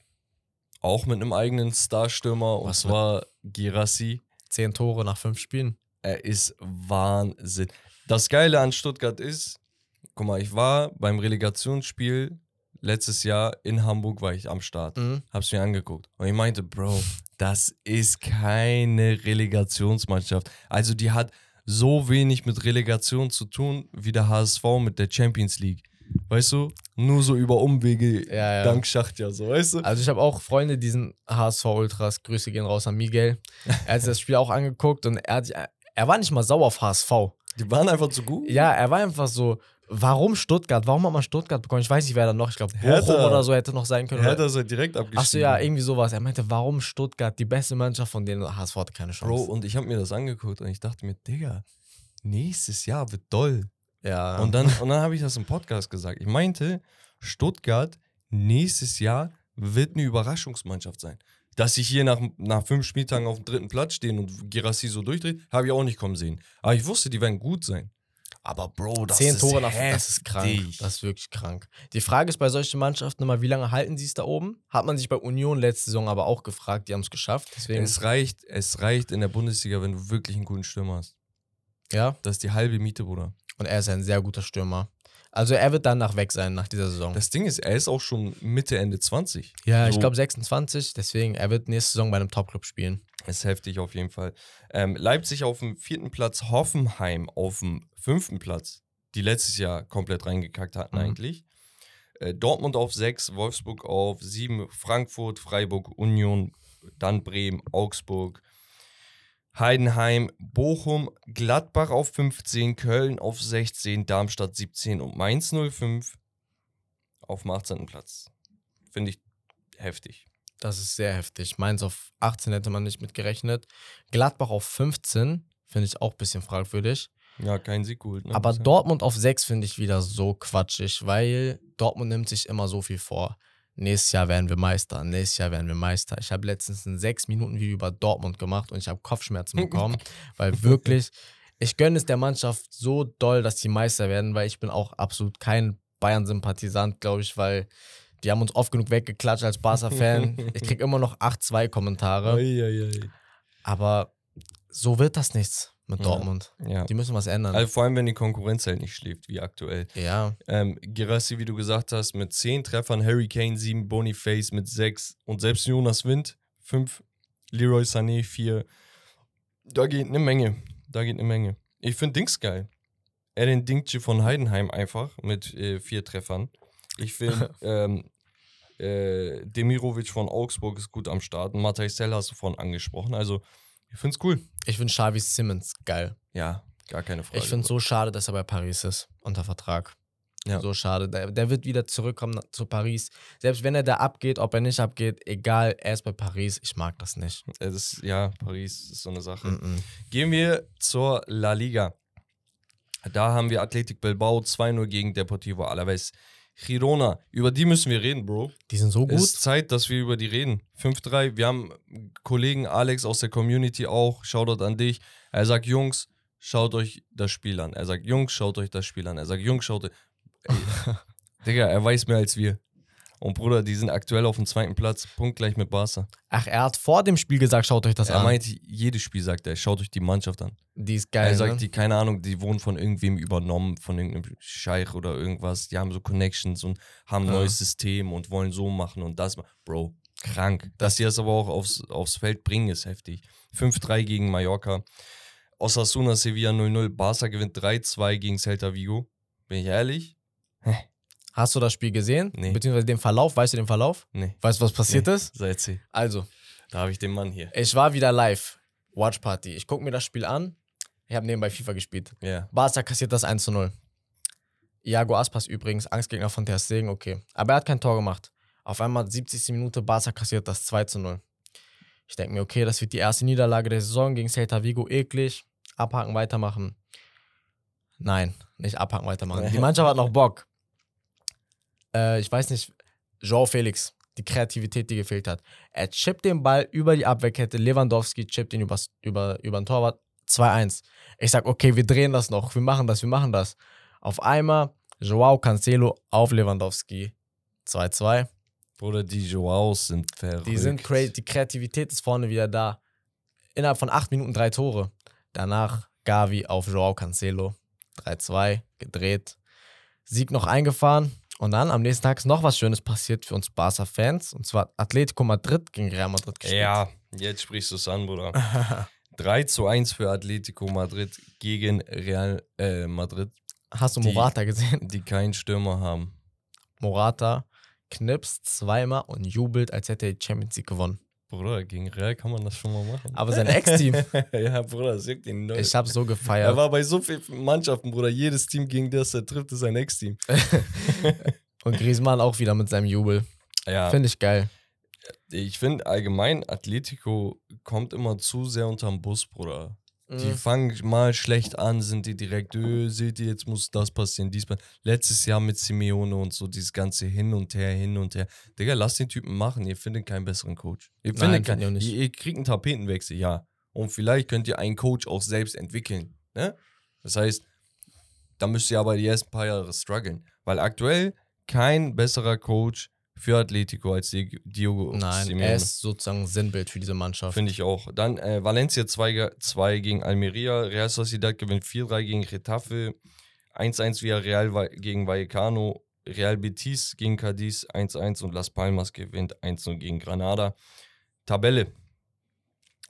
auch mit einem eigenen Starstürmer, und Was zwar Girassi. Zehn Tore nach fünf Spielen. Er ist Wahnsinn. Das Geile an Stuttgart ist, guck mal, ich war beim Relegationsspiel letztes Jahr in Hamburg, war ich am Start. Mhm. Hab's mir angeguckt. Und ich meinte, Bro, das ist keine Relegationsmannschaft. Also die hat so wenig mit Relegation zu tun, wie der HSV mit der Champions League. Weißt du? Nur so über Umwege, Ja, ja. dank Schachtja, so, weißt du? Also ich habe auch Freunde, die sind HSV-Ultras. Grüße gehen raus an Miguel. Er hat sich das Spiel auch angeguckt und er, hat, er war nicht mal sauer auf HSV. Die waren einfach zu gut. Ja, er war einfach so, warum Stuttgart? Warum hat man Stuttgart bekommen? Ich weiß nicht, wer da noch, ich glaube Bochum Hertha. oder so hätte noch sein können. Er hat das halt direkt abgeschrieben. Achso, ja, irgendwie sowas. Er meinte, warum Stuttgart? Die beste Mannschaft von denen HSV hatte keine Chance. Bro, und ich habe mir das angeguckt und ich dachte mir, Digga, nächstes Jahr wird doll. Ja. Und dann, und dann habe ich das im Podcast gesagt. Ich meinte, Stuttgart nächstes Jahr wird eine Überraschungsmannschaft sein. Dass sie hier nach, nach fünf Spieltagen auf dem dritten Platz stehen und Girassi so durchdreht, habe ich auch nicht kommen sehen. Aber ich wusste, die werden gut sein. Aber Bro, das Zehn ist Tore nach das ist krank. Das ist wirklich krank. Die Frage ist bei solchen Mannschaften immer, wie lange halten sie es da oben? Hat man sich bei Union letzte Saison aber auch gefragt. Die haben es geschafft. Deswegen, es reicht, es reicht in der Bundesliga, wenn du wirklich einen guten Stürmer hast. ja. Das ist die halbe Miete, Bruder. Und er ist ein sehr guter Stürmer. Also er wird danach weg sein nach dieser Saison. Das Ding ist, er ist auch schon Mitte, Ende 20. ja, ich so- glaube 26. Deswegen, er wird nächste Saison bei einem Topclub spielen. Ist heftig auf jeden Fall. Ähm, Leipzig auf dem vierten Platz, Hoffenheim auf dem fünften Platz, die letztes Jahr komplett reingekackt hatten Mhm. eigentlich. Äh, Dortmund auf sechs, Wolfsburg auf sieben, Frankfurt, Freiburg, Union, dann Bremen, Augsburg, Heidenheim, Bochum, Gladbach auf 15, Köln auf 16, Darmstadt 17 und Mainz 05 auf dem 18. Platz. Finde ich heftig. Das ist sehr heftig. Mainz auf 18 hätte man nicht mit gerechnet. Gladbach auf 15 finde ich auch ein bisschen fragwürdig. Ja, kein Sieg geholt. Ne, Aber. Dortmund auf 6 finde ich wieder so quatschig, weil Dortmund nimmt sich immer so viel vor. Nächstes Jahr werden wir Meister, nächstes Jahr werden wir Meister. Ich habe letztens ein 6 Minuten Video über Dortmund gemacht und ich habe Kopfschmerzen bekommen, <laughs> weil wirklich, ich gönne es der Mannschaft so doll, dass die Meister werden, weil ich bin auch absolut kein Bayern-Sympathisant, glaube ich, weil die haben uns oft genug weggeklatscht als Barca-Fan. Ich kriege <laughs> immer noch 8-2-Kommentare, Eieiei. aber so wird das nichts mit Ja. Dortmund. Ja. Die müssen was ändern. Also vor allem, wenn die Konkurrenz halt nicht schläft, wie aktuell. ja, Ähm, Girassi, wie du gesagt hast, mit 10 Treffern, Harry Kane 7, Boniface mit 6 und selbst Jonas Wind 5, Leroy Sané 4. Da geht eine Menge. Da geht eine Menge. Ich finde Dings geil. Eren Dinkci von Heidenheim einfach mit äh, vier Treffern. Ich finde <laughs> ähm, äh, Demirovic von Augsburg ist gut am Start. Matthijs Sell hast du vorhin angesprochen. Also, ich finde es cool. ich finde Xavi Simmons geil. Ja, gar keine Frage. Ich finde es so schade, dass er bei Paris ist, unter Vertrag. Ja. So schade. Der, der wird wieder zurückkommen zu Paris. Selbst wenn er da abgeht, ob er nicht abgeht, egal, er ist bei Paris. Ich mag das nicht. Es ist, ja, Paris ist so eine Sache. Mm-mm. Gehen wir zur La Liga. Da haben wir Athletic Bilbao 2-0 gegen Deportivo Alaves. Girona, über die müssen wir reden, Bro. Die sind so Es gut. ist Zeit, dass wir über die reden. 5-3. Wir haben Kollegen Alex aus der Community auch. Shoutout an dich. Er sagt, Jungs, schaut euch das Spiel an. Er sagt, Jungs, schaut euch das Spiel an. Er sagt, Jungs, schaut euch. <laughs> Digga, er weiß mehr als wir. Und Bruder, die sind aktuell auf dem zweiten Platz, punktgleich mit Barca. Ach, er hat vor dem Spiel gesagt, schaut euch das er an. meint, jedes Spiel sagt er, schaut euch die Mannschaft an. die ist geil. er sagt, ne? die, keine Ahnung, die wurden von irgendwem übernommen, von irgendeinem Scheich oder irgendwas. Die haben so Connections und haben ein Ja. neues System und wollen so machen und das. Bro, krank. Dass sie das aber auch aufs, aufs Feld bringen, ist heftig. 5-3 gegen Mallorca. Osasuna Sevilla 0-0. Barca gewinnt 3-2 gegen Celta Vigo. Bin ich ehrlich? Hast du das Spiel gesehen? Nee. Beziehungsweise den Verlauf? Weißt du den Verlauf? Nee. Weißt du, was passiert nee. ist? Seit sie. Also, Da habe ich den Mann hier. Ich war wieder live. Watch Party. Ich gucke mir das Spiel an. Ich habe nebenbei FIFA gespielt. Ja. Barca kassiert das 1 zu 0. Iago Aspas übrigens, Angstgegner von Ter Stegen, okay. Aber er hat kein Tor gemacht. Auf einmal 70. Minute, Barca kassiert das 2 zu 0. Ich denke mir, okay, das wird die erste Niederlage der Saison gegen Celta Vigo, eklig. Abhaken, weitermachen. Nein, nicht abhaken, weitermachen. Die Mannschaft hat noch Bock. Äh, ich weiß nicht, Joao Felix, die Kreativität, die gefehlt hat. Er chippt den Ball über die Abwehrkette, Lewandowski chippt ihn übers, über, über den Torwart, 2-1. Ich sag, okay, wir drehen das noch, wir machen das, wir machen das. Auf einmal Joao Cancelo auf Lewandowski, 2-2. Bruder, die Joaos sind verrückt. Die sind crazy, die Kreativität ist vorne wieder da. Innerhalb von acht Minuten drei Tore. Danach Gavi auf Joao Cancelo, 3-2, gedreht. Sieg noch eingefahren. Und dann am nächsten Tag ist noch was Schönes passiert für uns Barca-Fans. Und zwar Atletico Madrid gegen Real Madrid gespielt. Ja, jetzt sprichst du es an, Bruder. <laughs> 3 zu 1 für Atletico Madrid gegen Real äh, Madrid, Hast du Die- Morata gesehen? die keinen Stürmer haben. Morata knipst zweimal und jubelt, als hätte er die Champions League gewonnen. Bruder, gegen Real kann man das schon mal machen. Aber sein Ex-Team, <laughs> ja, Bruder, das juckt ihn null. ich habe so Er gefeiert. war bei so vielen Mannschaften, Bruder. Jedes Team, gegen das er trifft, ist sein Ex-Team. <laughs> Und Griezmann auch wieder mit seinem Jubel. Ja, Finde ich geil. ich finde allgemein, Atletico kommt immer zu sehr unterm Bus, Bruder. Die Mhm. fangen mal schlecht an, sind die direkt, öh, seht ihr, jetzt muss das passieren, dies passieren. Letztes Jahr mit Simeone und so, dieses ganze Hin und Her, hin und her. Digga, lasst den Typen machen, ihr findet keinen besseren Coach. Ihr Nein, findet keinen, nicht. ihr, ihr kriegt einen Tapetenwechsel, ja. Und vielleicht könnt ihr einen Coach auch selbst entwickeln. Ne? Das heißt, da müsst ihr aber die ersten paar Jahre strugglen. Weil aktuell kein besserer Coach für Atletico als Di- Diogo Nein, Simeone. er ist sozusagen Sinnbild für diese Mannschaft. Finde ich auch. Dann äh, Valencia 2 gegen Almeria, Real Sociedad gewinnt 4-3 gegen Retafe, 1-1 Villarreal wa- gegen Vallecano, Real Betis gegen Cadiz 1-1 und Las Palmas gewinnt 1-0 gegen Granada. Tabelle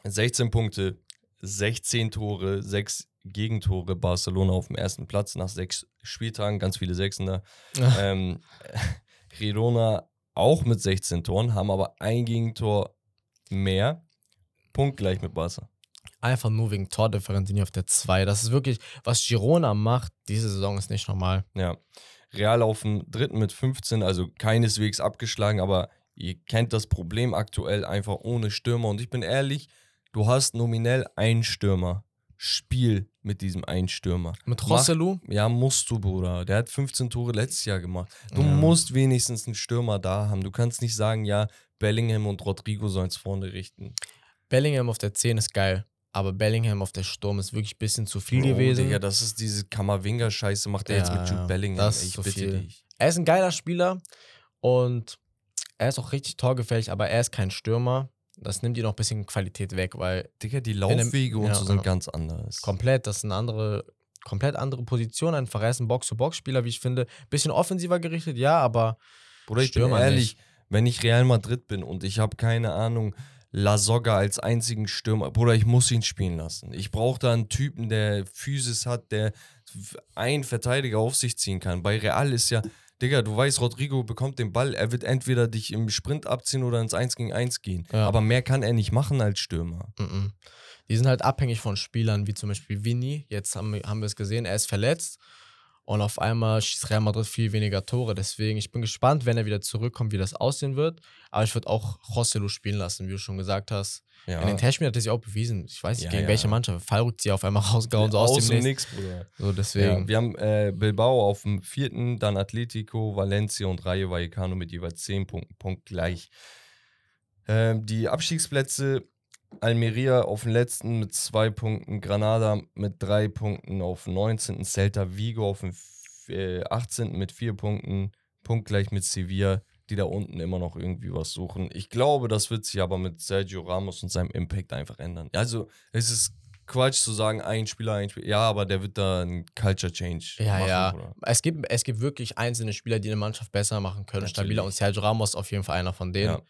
16 Punkte, 16 Tore, 6 Gegentore, Barcelona auf dem ersten Platz nach sechs Spieltagen, ganz viele Sechsender. <laughs> ähm, <laughs> Girona auch mit 16 Toren, haben aber ein Gegentor mehr. Punktgleich mit Barca. Einfach nur wegen Tordifferenz sind die auf der 2. Das ist wirklich, was Girona macht, diese Saison ist nicht normal. Ja. Real auf dem dritten mit 15, also keineswegs abgeschlagen, aber ihr kennt das Problem aktuell einfach ohne Stürmer. Und ich bin ehrlich, du hast nominell einen Stürmer. Spiel mit diesem einen Stürmer. Mit Rosselu, Ja, musst du, Bruder. Der hat 15 Tore letztes Jahr gemacht. Du Ja. musst wenigstens einen Stürmer da haben. Du kannst nicht sagen, ja, Bellingham und Rodrigo sollen es vorne richten. Bellingham auf der 10 ist geil. Aber Bellingham auf der Sturm ist wirklich ein bisschen zu viel Bro, gewesen. Digga, das ist diese Kammerwinger-Scheiße, macht er jetzt Ja, mit Jude. Bellingham. Das ist ich zu bitte viel. dich. Er ist ein geiler Spieler und er ist auch richtig torgefährlich, aber er ist kein Stürmer. Das nimmt ihm noch ein bisschen Qualität weg, weil Digga, die Laufwege und ja, so sind ja. ganz anders. komplett, das ist eine andere, komplett andere Position. Einfach er ist ein Box-to-Box-Spieler, wie ich finde. Bisschen offensiver gerichtet, ja, aber Bruder, ich bin ehrlich, wenn ich Real Madrid bin und ich habe keine Ahnung, La Soga als einzigen Stürmer, Bruder, ich muss ihn spielen lassen. Ich brauche da einen Typen, der Physis hat, der einen Verteidiger auf sich ziehen kann. Bei Real ist ja, Digga, du weißt, Rodrigo bekommt den Ball, er wird entweder dich im Sprint abziehen oder ins 1 gegen 1 gehen. Ja. Aber mehr kann er nicht machen als Stürmer. Mhm. Die sind halt abhängig von Spielern, wie zum Beispiel Vini. Jetzt haben, haben wir es gesehen, er ist verletzt. Und auf einmal schießt Real Madrid viel weniger Tore. Deswegen, ich bin gespannt, wenn er wieder zurückkommt, wie das aussehen wird. Aber ich würde auch Joselu spielen lassen, wie du schon gesagt hast. Ja. In den Testspielen hat er sich auch bewiesen. Ich weiß nicht, Ja, gegen ja. welche Mannschaft. Fallrückzieher auf einmal <laughs> rausgehauen, so aus, aus dem. Nix, Bruder. So, deswegen. wir haben äh, Bilbao auf dem vierten, dann Atletico, Valencia und Rayo Vallecano mit jeweils 10 Punkten, Punkt gleich. Ähm, die Abstiegsplätze, Almeria auf dem letzten mit zwei Punkten, Granada mit drei Punkten auf dem 19., Celta Vigo auf dem f- äh, 18. mit vier Punkten, punktgleich mit Sevilla, die da unten immer noch irgendwie was suchen. Ich glaube, das wird sich aber mit Sergio Ramos und seinem Impact einfach ändern. Also, es ist Quatsch zu sagen, ein Spieler, ein Spieler. Ja, aber der wird da ein Culture Change Ja, machen, ja. Bruder. Es gibt, es gibt wirklich einzelne Spieler, die eine Mannschaft besser machen können, Natürlich. stabiler. Und Sergio Ramos ist auf jeden Fall einer von denen. Ja.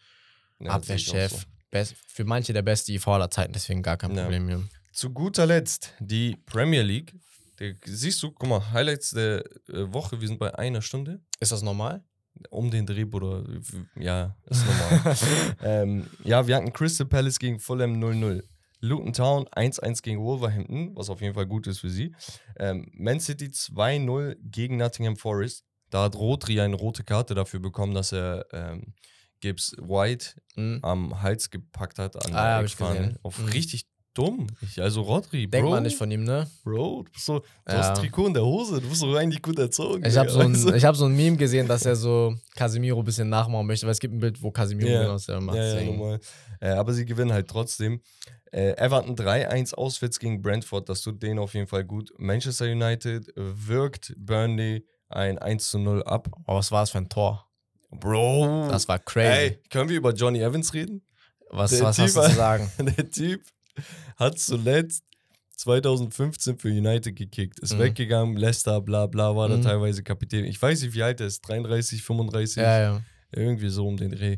Ja, Abwehrchef. so. Best, für manche der beste IV aller Zeiten, deswegen gar kein Ja. Problem hier. Zu guter Letzt die Premier League. Der, siehst du, guck mal, Highlights der äh, Woche, wir sind bei einer Stunde. Ist das normal? Um den Dreh, Bruder. Ja, ist normal. <laughs> ähm, ja, wir hatten Crystal Palace gegen Fulham 0-0. Luton Town 1-1 gegen Wolverhampton, was auf jeden Fall gut ist für sie. Ähm, Man City 2-0 gegen Nottingham Forest. Da hat Rodri eine rote Karte dafür bekommen, dass er ähm, Gibbs White Mhm. am Hals gepackt hat an Ah, der ich Eckfahne. Auf Mhm. richtig dumm. Ich, also Rodri, Bro. Denkt man nicht von ihm, ne? Bro, du, bist so, du Ja. hast Trikot in der Hose, du bist so eigentlich gut erzogen. Ich habe so, ein, ich hab so ein Meme gesehen, dass er so Casemiro ein bisschen nachmachen möchte, weil es gibt ein Bild, wo Casemiro Ja. genau dasselbe macht. Ja, ja. Äh, aber sie gewinnen halt trotzdem. Äh, Everton 3-1 auswärts gegen Brentford, das tut denen auf jeden Fall gut. Manchester United wirkt Burnley ein 1-0 ab. Aber was war das für ein Tor? Bro, Das war crazy. ey, können wir über Johnny Evans reden? was der was hast du Typ- zu sagen? <laughs> Der Typ hat zuletzt 2015 für United gekickt, ist Mhm. weggegangen, Leicester, bla bla, war da Mhm. teilweise Kapitän. Ich weiß nicht, wie alt er ist, 33, 35, Ja, ja. irgendwie so um den Dreh.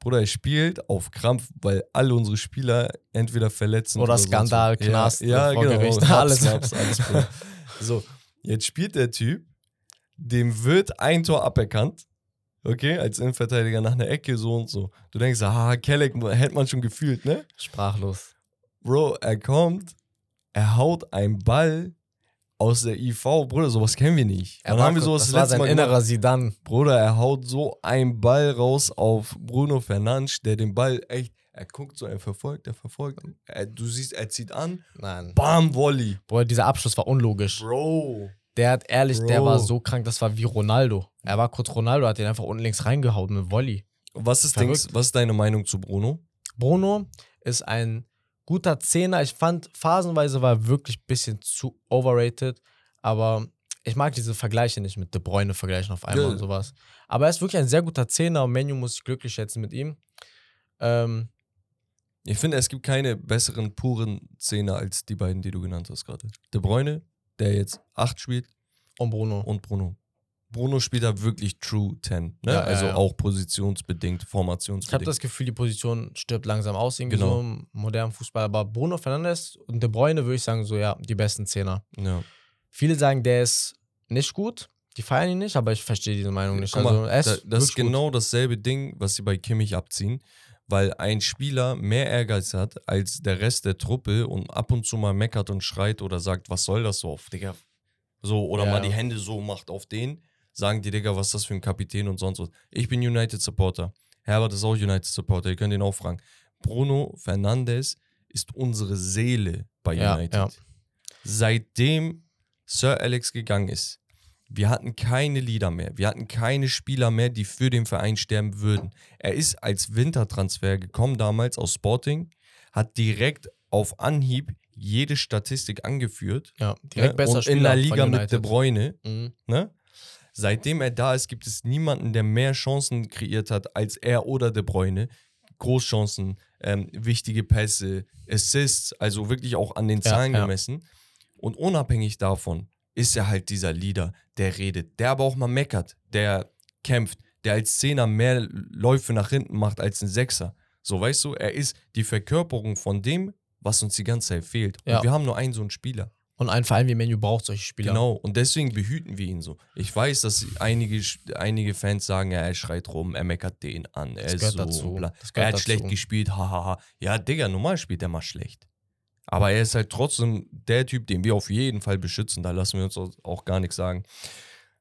Bruder, er spielt auf Krampf, weil alle unsere Spieler entweder verletzen Oder sonst Skandal, was. Knast, ja, ja, vor genau. Gericht, alles. Schnaps, alles. <laughs> So, jetzt spielt der Typ, dem wird ein Tor aberkannt. Okay, als Innenverteidiger nach einer Ecke so und so. Du denkst, ah, Kelleck hätte man schon gefühlt, ne? Sprachlos. Bro, er kommt, er haut einen Ball aus der IV. Bruder, sowas kennen wir nicht. Er war haben wir sowas das das war sein Mal gemacht? innerer Sidan. Bruder, er haut so einen Ball raus auf Bruno Fernandes, der den Ball echt, er guckt so, er verfolgt, er verfolgt. Er, du siehst, er zieht an, Nein. bam, Volley. Boah, dieser Abschluss war unlogisch. Bro. Der hat ehrlich, der Bro. war so krank, das war wie Ronaldo. Er war kurz Ronaldo, hat den einfach unten links reingehauen mit Volley. Was ist, Verrückt. was ist deine Meinung zu Bruno? Bruno ist ein guter Zehner. Ich fand, phasenweise war er wirklich ein bisschen zu overrated, aber ich mag diese Vergleiche nicht mit De Bruyne vergleichen auf einmal Ja. und sowas. Aber er ist wirklich ein sehr guter Zehner und Menu muss ich glücklich schätzen mit ihm. Ähm, Ich finde, es gibt keine besseren puren Zehner als die beiden, die du genannt hast gerade. De Bruyne, der jetzt 8 spielt, und Bruno. und Bruno. Bruno spielt da wirklich True 10. Ne? Ja, ja, also ja. auch positionsbedingt, Ich habe formationsbedingt. das Gefühl, die Position stirbt langsam aus, irgendwie Genau. so im modernen Fußball. Aber Bruno Fernandes und De Bruyne würde ich sagen, so ja, die besten Zehner. ja. Viele sagen, der ist nicht gut. Die feiern ihn nicht, aber ich verstehe diese Meinung nicht. Guck also, mal, da, das ist wirklich gut. genau dasselbe Ding, was sie bei Kimmich abziehen, weil ein Spieler mehr Ehrgeiz hat als der Rest der Truppe und ab und zu mal meckert und schreit oder sagt, was soll das so auf, Digga? So, oder Ja. mal die Hände so macht auf den, sagen die, Digga, was ist das für ein Kapitän und sonst was. Ich bin United-Supporter. Herbert ist auch United-Supporter, ihr könnt ihn auch fragen. Bruno Fernandes ist unsere Seele bei Ja, United. ja. Seitdem Sir Alex gegangen ist, wir hatten keine Leader mehr. Wir hatten keine Spieler mehr, die für den Verein sterben würden. Er ist als Wintertransfer gekommen damals aus Sporting, hat direkt auf Anhieb jede Statistik angeführt. Ja, direkt ne? besser Und in der Liga mit. De Bruyne. Mhm. Ne? Seitdem er da ist, gibt es niemanden, der mehr Chancen kreiert hat als er oder De Bruyne. Großchancen, ähm, wichtige Pässe, Assists, also wirklich auch an den Ja, Zahlen ja. gemessen. Und unabhängig davon ist er halt dieser Leader, der redet, der aber auch mal meckert, der kämpft, der als Zehner mehr Läufe nach hinten macht als ein Sechser. So, weißt du, er ist die Verkörperung von dem, was uns die ganze Zeit fehlt. Ja. Und wir haben nur einen so einen Spieler. Und ein Verein wie Menu braucht solche Spieler. Genau, und deswegen behüten wir ihn so. Ich weiß, dass einige, einige Fans sagen, ja, er schreit rum, er meckert den an, er ist so. dazu. Er hat dazu. schlecht gespielt, hahaha. Ja, Digga, normal spielt er mal schlecht. Aber er ist halt trotzdem der Typ, den wir auf jeden Fall beschützen. Da lassen wir uns auch- auch gar nichts sagen.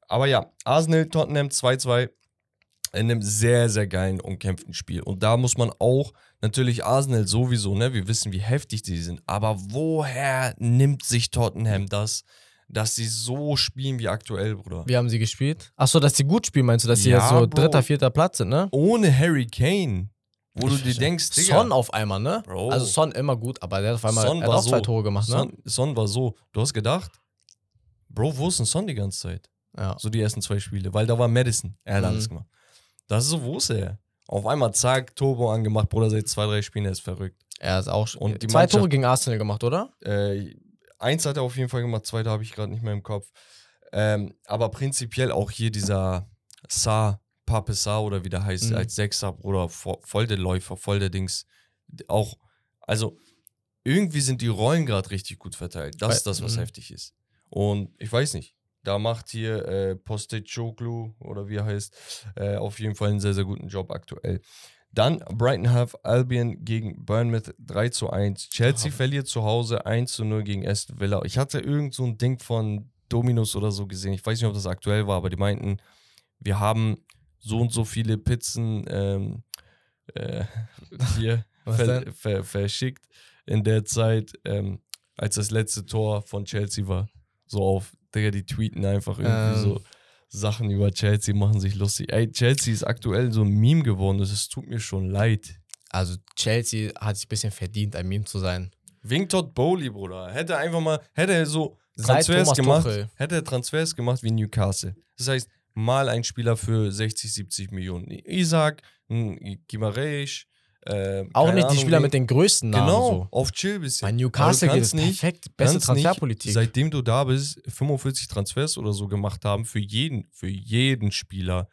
Aber ja, Arsenal, Tottenham 2-2 in einem sehr, sehr geilen, umkämpften Spiel. Und da muss man auch natürlich Arsenal sowieso, ne? Wir wissen, wie heftig die sind. Aber woher nimmt sich Tottenham das, dass sie so spielen wie aktuell, Bruder? Wie haben sie gespielt? Achso, dass sie gut spielen, meinst du, dass sie Ja, jetzt so Bro. dritter, vierter Platz sind, ne? Ohne Harry Kane. Wo du dir denkst, Digga. Son auf einmal, ne? Bro. Also Son immer gut, aber der hat auf einmal Son er hat auch zwei so. Tore gemacht, ne? Son, Son war so. Du hast gedacht, Bro, wo ist denn Son die ganze Zeit? Ja. So die ersten zwei Spiele. Weil da war Madison. Er hat Mhm. alles gemacht. Das ist so, wo ist er? Auf einmal, zack, Turbo angemacht. Bruder, seit zwei, drei Spielen, er ist verrückt. Er ist auch Und die zwei Tore gegen Arsenal gemacht, oder? Äh, eins hat er auf jeden Fall gemacht, zweite habe ich gerade nicht mehr im Kopf. Ähm, aber prinzipiell auch hier dieser Sa, Pape Sa oder wie der heißt, Mhm. als Sechser, Bruder, vo- voll der Läufer, voll der Dings. Auch, also irgendwie sind die Rollen gerade richtig gut verteilt. Das ist das, was mhm. heftig ist. Und ich weiß nicht. Da macht hier äh, Postecoglu oder wie er heißt, äh, auf jeden Fall einen sehr, sehr guten Job aktuell. Dann Brighton Half Albion gegen Bournemouth 3 zu 1. Chelsea Oh. verliert zu Hause 1 zu 0 gegen Aston Villa. Ich hatte irgend so ein Ding von Dominus oder so gesehen. Ich weiß nicht, ob das aktuell war, aber die meinten, wir haben so und so viele Pizzen ähm, äh, <laughs> hier ver ver verschickt in der Zeit, ähm, als das letzte Tor von Chelsea war. So auf, Digga, die tweeten einfach irgendwie Ähm. so Sachen über Chelsea, machen sich lustig. Ey, Chelsea ist aktuell so ein Meme geworden, das tut mir schon leid. Also Chelsea hat sich ein bisschen verdient, ein Meme zu sein. Wegen Todd Bowley, Bruder. Hätte einfach mal, hätte er so Transfers gemacht, Tuchel. hätte er Transfers gemacht wie Newcastle. Das heißt, mal ein Spieler für 60, 70 Millionen. Isaac, ein Gimareis, äh, Auch nicht die Ahnung, Spieler wen- mit den größten Namen. Genau, So. auf Chill bisschen. Bei Newcastle geht es nicht- perfekt. Beste kannst nicht, Transferpolitik. seitdem du da bist, 45 Transfers oder so gemacht haben, für jeden, für jeden Spieler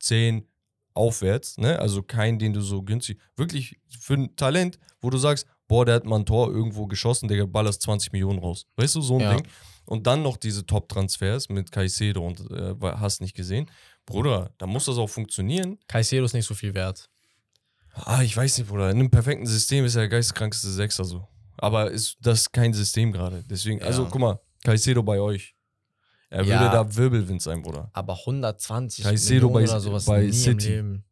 10 aufwärts, ne? Also keinen, den du so günstig, wirklich für ein Talent, wo du sagst, boah, der hat mal ein Tor irgendwo geschossen, der ballerst 20 Millionen raus. Weißt du, so ein Ja. Ding. Und dann noch diese Top-Transfers mit Caicedo und äh, hast nicht gesehen. Bruder, da muss das auch funktionieren. Caicedo ist nicht so viel wert. Ah, ich weiß nicht, Bruder. In einem perfekten System ist er der geisteskrankste Sechser so. Aber ist das kein System gerade. Deswegen, also Ja. guck mal, Caicedo bei euch. Er Ja. würde da Wirbelwind sein, Bruder. Aber 120 Caicedo Millionen bei- oder sowas bei nie City. im Leben.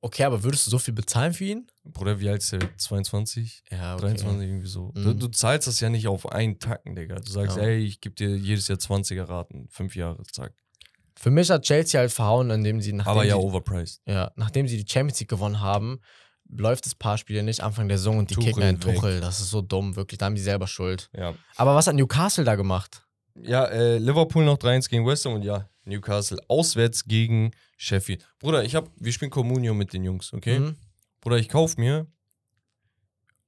Okay, aber würdest du so viel bezahlen für ihn? Bruder, wie alt ist der? 22? Ja, okay. 23 irgendwie so. Du, Mhm. du zahlst das ja nicht auf einen Tacken, Digga. Du sagst, Ja. ey, ich gebe dir jedes Jahr 20er Raten, fünf Jahre, zack. Für mich hat Chelsea halt verhauen, indem sie nachdem Aber ja, sie, overpriced. ja, nachdem sie die Champions League gewonnen haben, läuft das paar Spiele nicht Anfang der Saison und die Tuchel kicken einen. Tuchel. Das ist so dumm, wirklich. Da haben die selber Schuld. Ja. Aber was hat Newcastle da gemacht? Ja, äh, Liverpool noch 3-1 gegen West Ham und ja, Newcastle auswärts gegen Sheffield. Bruder, ich hab, wir spielen Communio mit den Jungs, okay? Mhm. Bruder, ich kauf mir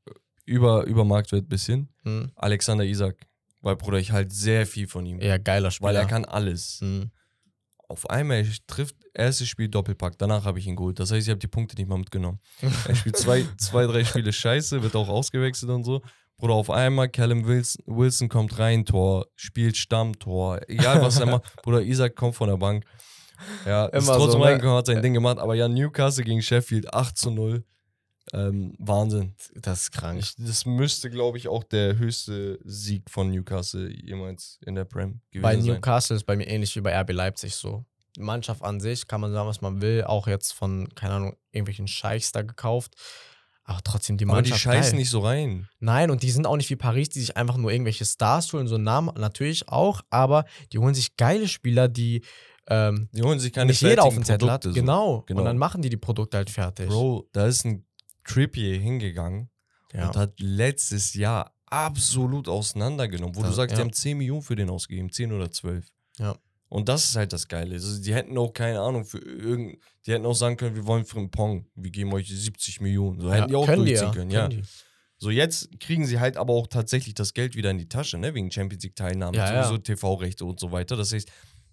äh, über, über Marktwert ein bisschen Mhm. Alexander Isaac. Weil, Bruder, ich halt sehr viel von ihm. Ja, geiler Spieler. weil er kann alles. Mhm. Auf einmal trifft erstes Spiel Doppelpack, danach habe ich ihn geholt. Das heißt, ich habe die Punkte nicht mal mitgenommen. Er spielt zwei, <laughs> zwei, drei Spiele scheiße, wird auch ausgewechselt und so. Bruder, auf einmal Callum Wilson, Wilson kommt rein, Tor, spielt Stamm, Tor, egal was er macht. <laughs> Bruder, Isaac kommt von der Bank. Ja, ist Immer trotzdem so, ne? reingekommen, hat sein Ding gemacht. Aber ja, Newcastle gegen Sheffield 8 zu 0. Ähm, Wahnsinn. Das ist krank. Ich, das müsste, glaube ich, auch der höchste Sieg von Newcastle jemals in der Prem gewesen bei sein. Newcastle ist bei mir ähnlich wie bei RB Leipzig so. Die Mannschaft an sich kann man sagen, was man will, auch jetzt von, keine Ahnung, irgendwelchen Scheichs da gekauft. Aber trotzdem die Aber die Mannschaft. scheißen geil. nicht so rein. Nein, und die sind auch nicht wie Paris, die sich einfach nur irgendwelche Stars holen, so einen Namen natürlich auch, aber die holen sich geile Spieler, die ähm, Die holen sich keine nicht jeder auf dem Zettel hat. So. Genau. Genau. Und dann machen die die Produkte halt fertig. Bro, da ist ein Trippier hingegangen ja. und hat letztes Jahr absolut auseinandergenommen, wo Da- du sagst, ja. die haben 10 Millionen für den ausgegeben, 10 oder 12. Ja. Und das ist halt das Geile. Also die hätten auch keine Ahnung für irgend, die hätten auch sagen können, wir wollen für einen Pong, wir geben euch 70 Millionen. So hätten die auch können die durchziehen ja. können, können ja. Die. So jetzt kriegen sie halt aber auch tatsächlich das Geld wieder in die Tasche, ne, wegen Champions League Teilnahme, Ja, ja. sowieso TV-Rechte und so weiter. Das heißt,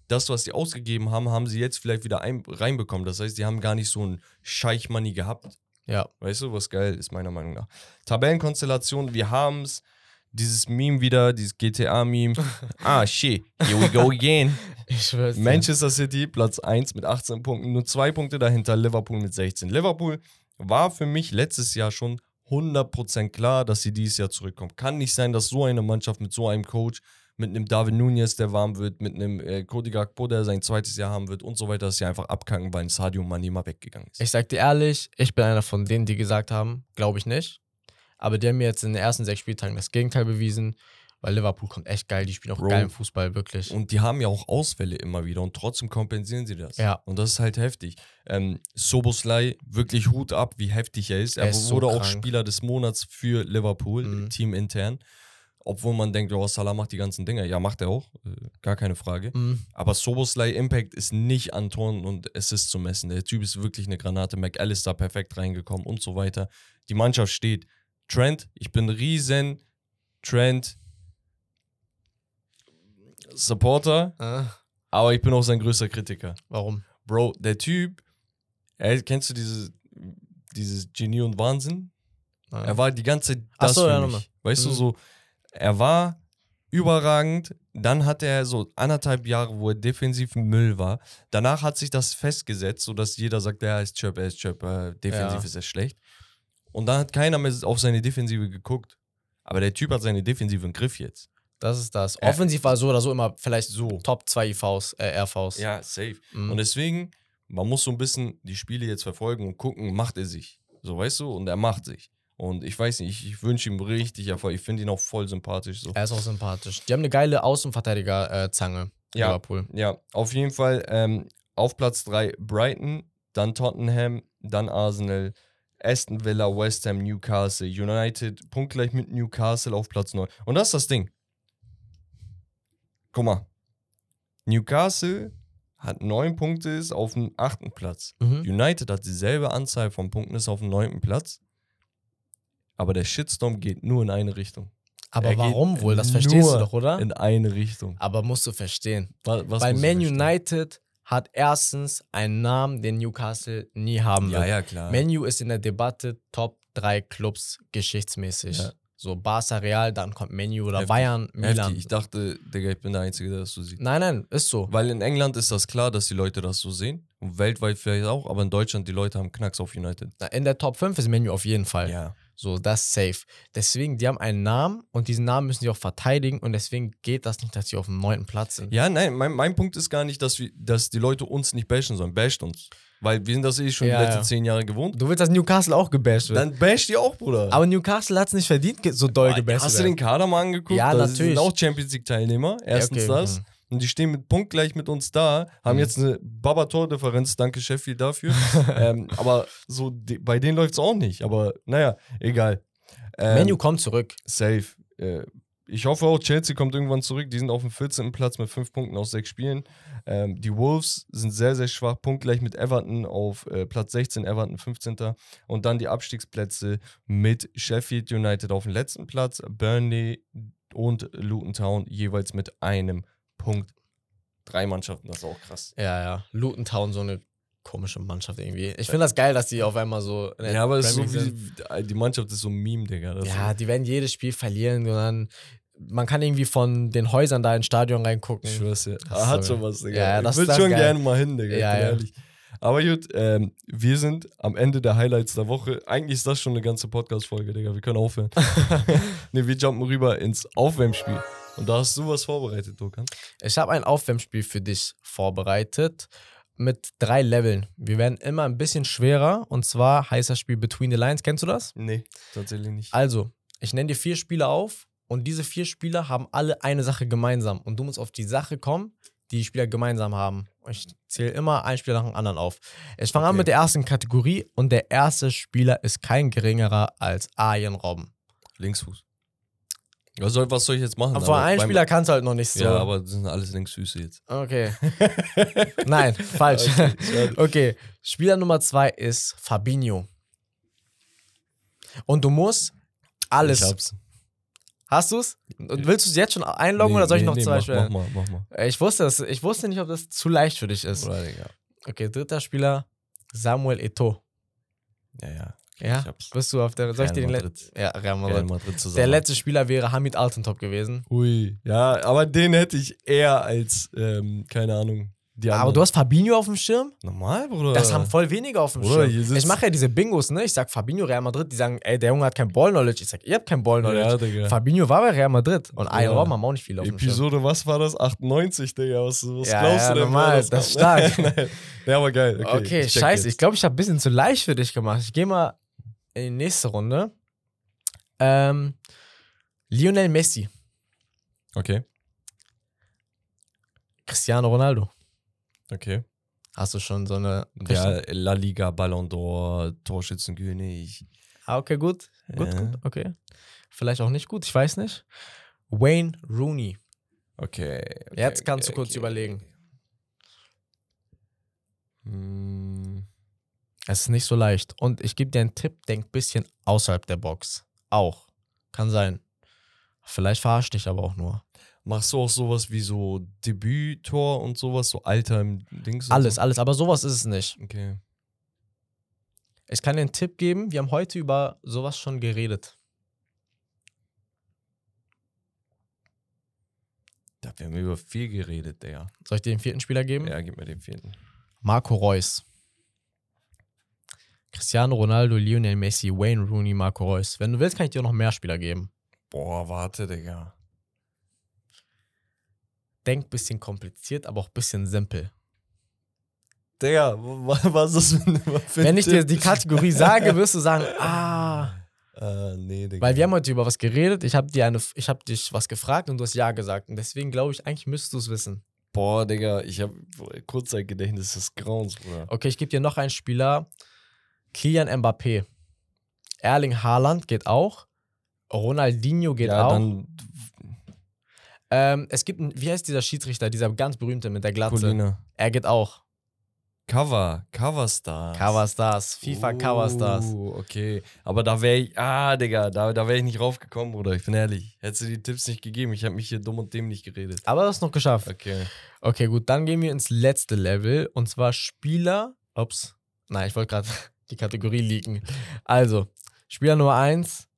das, was die ausgegeben haben, haben sie jetzt vielleicht wieder ein, reinbekommen. Das heißt, die haben gar nicht so ein Scheich-Money gehabt. Ja. Weißt du, was geil ist, meiner Meinung nach. Tabellenkonstellation, wir haben es. Dieses Meme wieder, dieses GTA-Meme. <laughs> ah, shit, here we go again. <laughs> Ich schwör's. Manchester City, Platz 1 mit 18 Punkten, nur zwei Punkte dahinter, Liverpool mit 16. Liverpool war für mich letztes Jahr schon 100% klar, dass sie dieses Jahr zurückkommen. Kann nicht sein, dass so eine Mannschaft mit so einem Coach, mit einem David Nunez, der warm wird, mit einem äh, Cody Gakpo, der sein zweites Jahr haben wird und so weiter, dass sie einfach abkacken, weil ein Sadio Mane mal weggegangen ist. Ich sag dir ehrlich, ich bin einer von denen, die gesagt haben, glaube ich nicht. Aber die haben mir jetzt in den ersten sechs Spieltagen das Gegenteil bewiesen, weil Liverpool kommt echt geil, die spielen auch Bro. geilen Fußball, wirklich. Und die haben ja auch Ausfälle immer wieder und trotzdem kompensieren sie das. Ja. Und das ist halt heftig. Ähm, Soboslai, wirklich Hut ab, wie heftig er ist. Er, Er ist so wurde auch krank. Spieler des Monats für Liverpool, Mhm. Team intern. Obwohl man denkt, oh, Salah macht die ganzen Dinger. Ja, macht er auch, äh, gar keine Frage. Mhm. Aber Soboslai Impact ist nicht an Toren und Assists zu messen. Der Typ ist wirklich eine Granate. McAllister perfekt reingekommen und so weiter. Die Mannschaft steht. Trent, ich bin riesen Trent Supporter, Äh, aber ich bin auch sein größter Kritiker. warum? Bro, der Typ, er, kennst du dieses, dieses Genie und Wahnsinn? Äh, Er war die ganze Zeit das so, für ja, mich. Weißt du, Mhm. so, er war überragend. Dann hat er so anderthalb Jahre, wo er defensiv Müll war. Danach hat sich das festgesetzt, sodass jeder sagt, er ist Chöp, er ist Chöp, äh, defensiv Ja. ist er schlecht. Und dann hat keiner mehr auf seine Defensive geguckt. Aber der Typ hat seine Defensive im Griff jetzt. Das ist das. Ja. Offensiv war so oder so immer vielleicht So. Top 2 IVs, äh, RVs. Ja, safe. Mhm. Und deswegen, man muss so ein bisschen die Spiele jetzt verfolgen und gucken, macht er sich. So, weißt du? Und er macht sich. Und ich weiß nicht, ich, ich wünsche ihm richtig Erfolg. Ich finde ihn auch voll sympathisch. So. Er ist auch sympathisch. Die haben eine geile Außenverteidiger-Zange. Ja. Liverpool. Ja, auf jeden Fall ähm, auf Platz 3 Brighton, dann Tottenham, dann Arsenal, Aston Villa, West Ham, Newcastle, United, punktgleich mit Newcastle auf Platz 9. Und das ist das Ding. Guck mal. Newcastle hat 9 Punkte, ist auf dem 8. Platz. Mhm. United hat dieselbe Anzahl von Punkten, ist auf dem 9. Platz. Aber der Shitstorm geht nur in eine Richtung. Aber Er warum wohl? Das verstehst du doch, oder? In eine Richtung. Aber musst du verstehen. Was, was ich Man? United hat erstens einen Namen, den Newcastle nie haben wird. Ja, ja, klar. Menu ist in der Debatte Top 3 Clubs geschichtsmäßig. Ja. So Barca Real, dann kommt Menu oder Heftig. Bayern, Milan. Heftig. Ich dachte, Digga, ich bin der Einzige, der das so sieht. Nein, nein, ist so. Weil in England ist das klar, dass die Leute das so sehen. Und weltweit vielleicht auch, aber in Deutschland, die Leute haben Knacks auf United. In der Top 5 ist Menu auf jeden Fall. Ja. So, das ist safe. Deswegen, die haben einen Namen und diesen Namen müssen sie auch verteidigen und deswegen geht das nicht, dass sie auf dem neunten Platz sind. Ja, nein, mein, mein Punkt ist gar nicht, dass, wir, dass die Leute uns nicht bashen sollen. Basht uns. Weil wir sind das eh schon Ja, die letzten ja. zehn Jahre gewohnt. Du willst, dass Newcastle auch gebasht wird. Dann basht ihr auch, Bruder. Aber Newcastle hat es nicht verdient, so doll gebasht Hast du den. Kader mal angeguckt? Ja, Das natürlich. sind auch Champions League-Teilnehmer. Erstens okay, das. mhm. Und die stehen mit punktgleich mit uns da, haben Mhm. jetzt eine Baba-Tor-Differenz, danke Sheffield dafür. <laughs> ähm, aber so, die, bei denen läuft es auch nicht. Aber naja, egal. Ähm, Menu kommt zurück. Safe. Äh, ich hoffe auch, Chelsea kommt irgendwann zurück. Die sind auf dem 14. Platz mit 5 Punkten aus 6 Spielen. Ähm, die Wolves sind sehr, sehr schwach. Punktgleich mit Everton auf äh, Platz 16, Everton 15. Und dann die Abstiegsplätze mit Sheffield United auf dem letzten Platz, Burnley und Luton Town jeweils mit einem Punkt. Drei Mannschaften, das ist auch krass. Ja, ja. Luton Town, so eine komische Mannschaft irgendwie. Ich finde das geil, dass die auf einmal so. Ja, aber es ist so wie, die Mannschaft ist so ein Meme, Digga. Das Ja, die werden jedes Spiel verlieren und dann. Man kann irgendwie von den Häusern da ins Stadion reingucken. Ich schwör's dir. Das ist Hat so schon was, Digga. Ja, ja, das- ich würde schon geil. gerne mal hin, Digga. Ja, ja. ehrlich. Aber gut, ähm, wir sind am Ende der Highlights der Woche. Eigentlich ist das schon eine ganze Podcast-Folge, Digga. Wir können aufhören. <laughs> ne, wir jumpen rüber ins Aufwärmspiel. Und da hast du was vorbereitet, Dokan. Ich habe ein Aufwärmspiel für dich vorbereitet mit drei Leveln. Wir werden immer ein bisschen schwerer und zwar heißt das Spiel Between the Lines. Kennst du das? Nee, tatsächlich nicht. Also, ich nenne dir vier Spieler auf und diese vier Spieler haben alle eine Sache gemeinsam und du musst auf die Sache kommen, die die Spieler gemeinsam haben. Ich zähle immer einen Spieler nach dem anderen auf. Ich fange an Okay. mit der ersten Kategorie und der erste Spieler ist kein geringerer als Arjen Robben. Linksfuß. Was soll, was soll ich jetzt machen? Aber von einem Spieler kannst du halt noch nicht so. Ja, aber das sind alles Linksfüße jetzt. Okay. <laughs> Nein, falsch. Okay, Spieler Nummer zwei ist Fabinho. Und du musst alles. Ich hab's. Hast du's? Und willst du es jetzt schon einloggen Nee, oder soll ich nee, noch nee, zwei mach, stellen? mach mal, mach mal. Ich wusste das, ich wusste nicht, ob das zu leicht für dich ist. Oder, Digga. Okay, dritter Spieler, Samuel Eto'o. Ja, ja. Ja, bist du auf der. Soll ich Real dir den Madrid. letzten? Ja, Real Real Madrid. Madrid zusammen. Der letzte Spieler wäre Hamid Altentop gewesen. Ui, ja, aber den hätte ich eher als, ähm, keine Ahnung, die Aber anderen. du hast Fabinho auf dem Schirm? Normal, Bruder. Das haben voll wenige auf dem Bruder, Schirm. Ich mache ja diese Bingos, ne? Ich sag Fabinho, Real Madrid. Die sagen, ey, der Junge hat kein Ball-Knowledge. Ich sag, ihr habt kein Ball-Knowledge. Ja, Digga. Fabinho war bei Real Madrid. Und Ja. Robben haben auch nicht viel auf dem Schirm. Episode, was war das? 98, Digga. Was, was Ja, glaubst ja, du denn? normal, wer das ist stark. <laughs> Nein. Ja, aber geil. Okay, Okay, ich scheiße. jetzt. Ich glaube, ich habe ein bisschen zu leicht für dich gemacht. Ich gehe mal in die nächste Runde. Ähm, Lionel Messi, Okay, Cristiano Ronaldo. okay. Hast du schon so eine. Ja, La Liga, Ballon d'Or, Torschützenkönig. Ah, okay, gut. Gut, Ja. gut, okay. Vielleicht auch nicht gut, ich weiß nicht. Wayne Rooney. Okay. okay Jetzt kannst okay, du kurz okay. überlegen. Hm, Es ist nicht so leicht. Und ich gebe dir einen Tipp, denk ein bisschen außerhalb der Box. Auch. Kann sein. Vielleicht verarscht dich aber auch nur. Machst du auch sowas wie so Debüttor und sowas, so Alter im Dings? Alles, So? alles. Aber sowas ist es nicht. Okay. Ich kann dir einen Tipp geben. Wir haben heute über sowas schon geredet. Da haben wir über viel geredet, Digga. Soll ich dir den vierten Spieler geben? Ja, gib mir den vierten. Marco Reus. Cristiano Ronaldo, Lionel Messi, Wayne Rooney, Marco Reus. Wenn du willst, kann ich dir noch mehr Spieler geben. Boah, warte, Digga. Denk bisschen kompliziert, aber auch bisschen simpel. Digga, wa- was ist das <laughs> für Wenn ich dir die Kategorie sage, wirst du sagen, <laughs> ah. Äh, nee, Digga. Weil wir haben heute über was geredet. Ich habe dir eine, ich habe dich was gefragt und du hast ja gesagt. Und deswegen glaube ich, eigentlich müsstest du es wissen. Boah, Digga, ich hab Kurzzeitgedächtnis des Grauens, Bruder. Okay, ich gebe dir noch einen Spieler. Kylian Mbappé. Erling Haaland geht auch. Ronaldinho geht ja, auch. dann Ähm, es gibt, einen, wie heißt dieser Schiedsrichter, dieser ganz berühmte mit der Glatze? Colina. Er geht auch. Cover, Cover Stars. Cover Stars, FIFA Cover Stars. Oh, okay. Aber da wäre ich, ah, Digga, da, da wäre ich nicht raufgekommen, Bruder. Ich bin ehrlich. Hättest du die Tipps nicht gegeben, ich habe mich hier dumm und dämlich geredet. Aber das ist noch geschafft. Okay. Okay, gut, dann gehen wir ins letzte Level und zwar Spieler. Ups. Nein, ich wollte gerade die Kategorie leaken. Also, Spieler Nummer 1,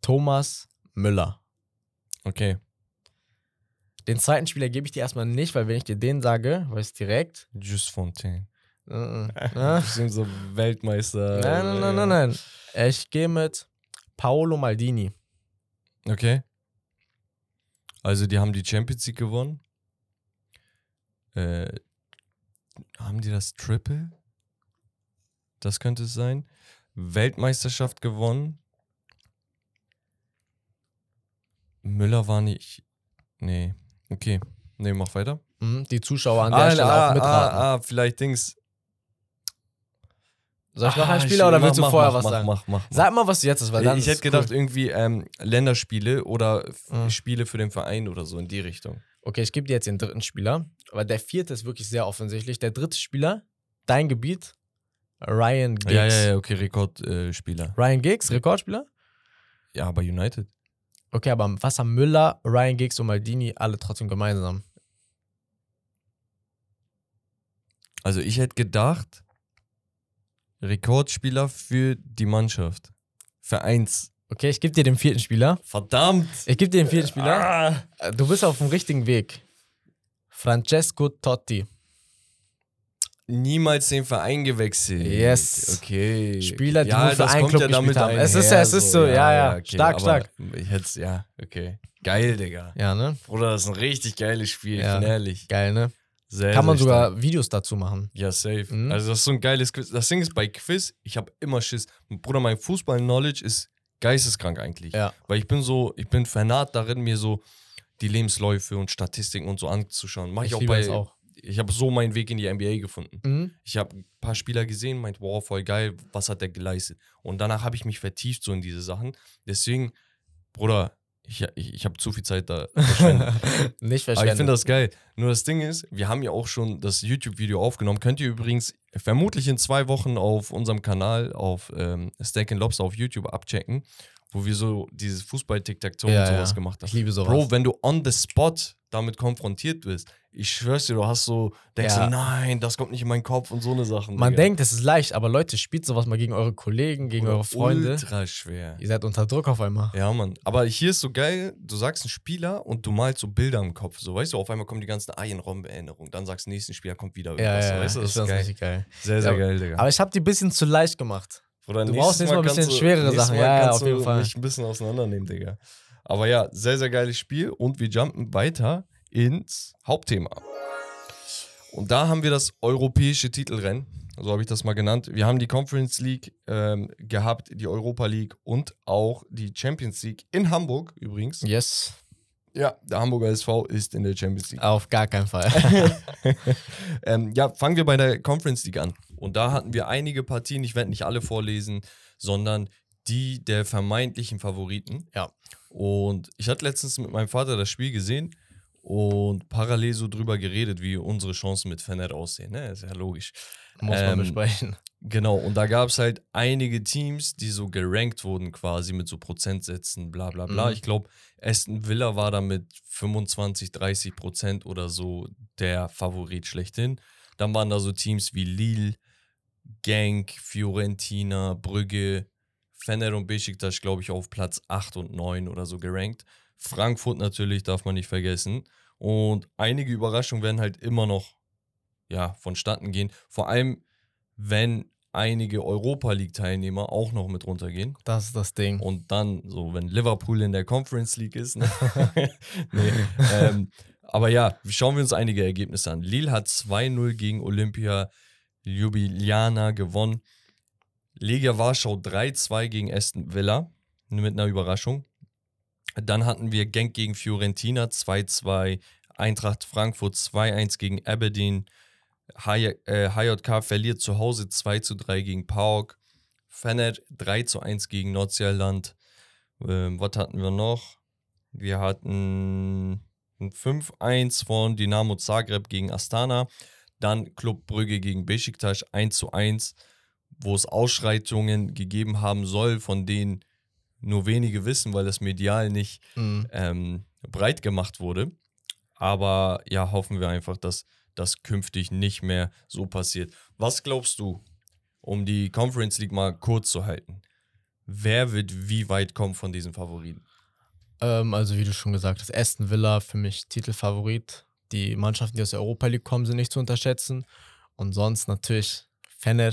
Thomas Müller. Okay. Den zweiten Spieler gebe ich dir erstmal nicht, weil wenn ich dir den sage, weiß ich direkt. Just Fontaine. Äh, äh. Bestimmt so Weltmeister. Nein, nein, nein, nein, nein. Ich gehe mit Paolo Maldini. Okay. Also, die haben die Champions League gewonnen. Äh, haben die das Triple? Das könnte es sein. Weltmeisterschaft gewonnen. Müller war nicht. Nee. Okay. Nee, mach weiter. Mhm, die Zuschauer an der Stelle auch mitraten. ah, ah, vielleicht Dings. Soll ich noch Ah, einen Spieler oder mach, willst du mach, vorher mach, was sagen? Mach, mach, mach. Sag mal, was du jetzt ist, weil dann ich ist hätte gedacht, cool. irgendwie ähm, Länderspiele oder Mhm. Spiele für den Verein oder so in die Richtung. Okay, ich gebe dir jetzt den dritten Spieler. Aber der vierte ist wirklich sehr offensichtlich. Der dritte Spieler, dein Gebiet, Ryan Giggs. Ja, ja, ja, okay, Rekordspieler. Spieler. Ryan Giggs, Rekordspieler? ja, aber United. Okay, aber was haben Müller, Ryan Giggs und Maldini alle trotzdem gemeinsam? Also ich hätte gedacht, Rekordspieler für die Mannschaft. Vereins. Okay, ich gebe dir den vierten Spieler. Verdammt! Ich gebe dir den vierten Spieler. Ah. Du bist auf dem richtigen Weg. Francesco Totti. Niemals den Verein gewechselt. Yes. Okay. Spieler, die ja, nur für das einen Club ja damit gespielt haben. Es ist ja- es ist so, ja, ja. Stark, aber stark. Ich hätte ja, okay. Geil, Digga. Ja, ne? Bruder, das ist ein richtig geiles Spiel, Ja. ich bin ehrlich. Geil, ne? Sehr, Kann man sogar stark. Videos dazu machen. Ja, safe. Mhm. Also, das ist so ein geiles Quiz. Das Ding ist bei Quiz, ich habe immer Schiss. Bruder, mein Fußball-Knowledge ist geisteskrank eigentlich. Ja. Weil ich bin so, ich bin vernarrt darin, mir so die Lebensläufe und Statistiken und so anzuschauen. Mach ich, auch liebe bei. auch. Ich habe so meinen Weg in die NBA gefunden. Mhm. Ich habe ein paar Spieler gesehen, meint, wow, voll geil, was hat der geleistet? Und danach habe ich mich vertieft so in diese Sachen. Deswegen, Bruder, ich, ich, ich habe zu viel Zeit da verschwendet. <laughs> Nicht Aber ich verschwendet. finde das geil. Nur das Ding ist, wir haben ja auch schon das YouTube-Video aufgenommen. Könnt ihr übrigens vermutlich in zwei Wochen auf unserem Kanal auf ähm, Steak Lobster auf YouTube abchecken, wo wir so dieses Fußball-Tic-Tac-Toe Ja, und sowas ja. gemacht ich haben. liebe sowas. Bro, wenn du on the spot damit konfrontiert wirst, ich schwör's dir, du hast so, denkst Ja. du, nein, das kommt nicht in meinen Kopf und so eine Sachen. Man Digga. denkt, es ist leicht, aber Leute, spielt sowas mal gegen eure Kollegen, gegen eure Freunde. Ultra schwer. Ihr seid unter Druck auf einmal. Ja, Mann. Aber hier ist so geil, du sagst einen Spieler und du malst so Bilder im Kopf. So, weißt du, auf einmal kommen die ganzen Ayen-Rom-Erinnerungen. Dann sagst du, nächsten Spieler kommt wieder Ja, irgendwas. ja, weißt du, ich das ist geil. richtig geil. Sehr, sehr Ja, geil, Digga. Aber ich habe die ein bisschen zu leicht gemacht. Bruder, du brauchst nächstes Mal ein bisschen du- schwerere Sachen. Mal Ja, ja, kannst auf jeden du Fall. mich ein bisschen auseinandernehmen, Digga. Aber ja, sehr, sehr geiles Spiel und wir jumpen weiter ins Hauptthema. Und da haben wir das europäische Titelrennen, so habe ich das mal genannt. Wir haben die Conference League ähm, gehabt, die Europa League und auch die Champions League in Hamburg übrigens. Yes. Ja, der Hamburger SV ist in der Champions League. Auf gar keinen Fall. <laughs> ähm, ja, fangen wir bei der Conference League an. Und da hatten wir einige Partien, ich werde nicht alle vorlesen, sondern die der vermeintlichen Favoriten. Ja. Und ich hatte letztens mit meinem Vater das Spiel gesehen und parallel so drüber geredet, wie unsere Chancen mit Fener aussehen. Ne? Ist ja logisch. Muss man Ähm, besprechen. Genau, und da gab es halt einige Teams, die so gerankt wurden, quasi mit so Prozentsätzen, bla bla bla. Mhm. Ich glaube, Aston Villa war da mit 25, 30 Prozent oder so der Favorit schlechthin. Dann waren da so Teams wie Lille, Genk, Fiorentina, Brügge, Fener und Besiktas, glaube ich, auf Platz 8 und 9 oder so gerankt. Frankfurt natürlich, darf man nicht vergessen. Und einige Überraschungen werden halt immer noch ja, vonstatten gehen. Vor allem, wenn einige Europa League-Teilnehmer auch noch mit runtergehen. Das ist das Ding. Und dann, so, wenn Liverpool in der Conference League ist. Ne? <laughs> nee, ähm, aber ja, schauen wir uns einige Ergebnisse an. Lille hat 2-0 gegen Olympia Ljubljana gewonnen. Legia Warschau 3-2 gegen Aston Villa mit einer Überraschung. Dann hatten wir Genk gegen Fiorentina 2-2, Eintracht Frankfurt 2-1 gegen Aberdeen, HJK äh, verliert zu Hause 2-3 gegen PAOK, Fener 3-1 gegen Nordsjælland. Ähm, was hatten wir noch? Wir hatten 5-1 von Dynamo Zagreb gegen Astana. Dann Club Brügge gegen Besiktas 1-1, wo es Ausschreitungen gegeben haben soll, von denen nur wenige wissen, weil das medial nicht mhm. ähm, breit gemacht wurde. Aber ja, hoffen wir einfach, dass das künftig nicht mehr so passiert. Was glaubst du, um die Conference League mal kurz zu halten? Wer wird wie weit kommen von diesen Favoriten? Ähm, also, wie du schon gesagt hast, Aston Villa für mich Titelfavorit. Die Mannschaften, die aus der Europa League kommen, sind nicht zu unterschätzen. Und sonst natürlich Fener.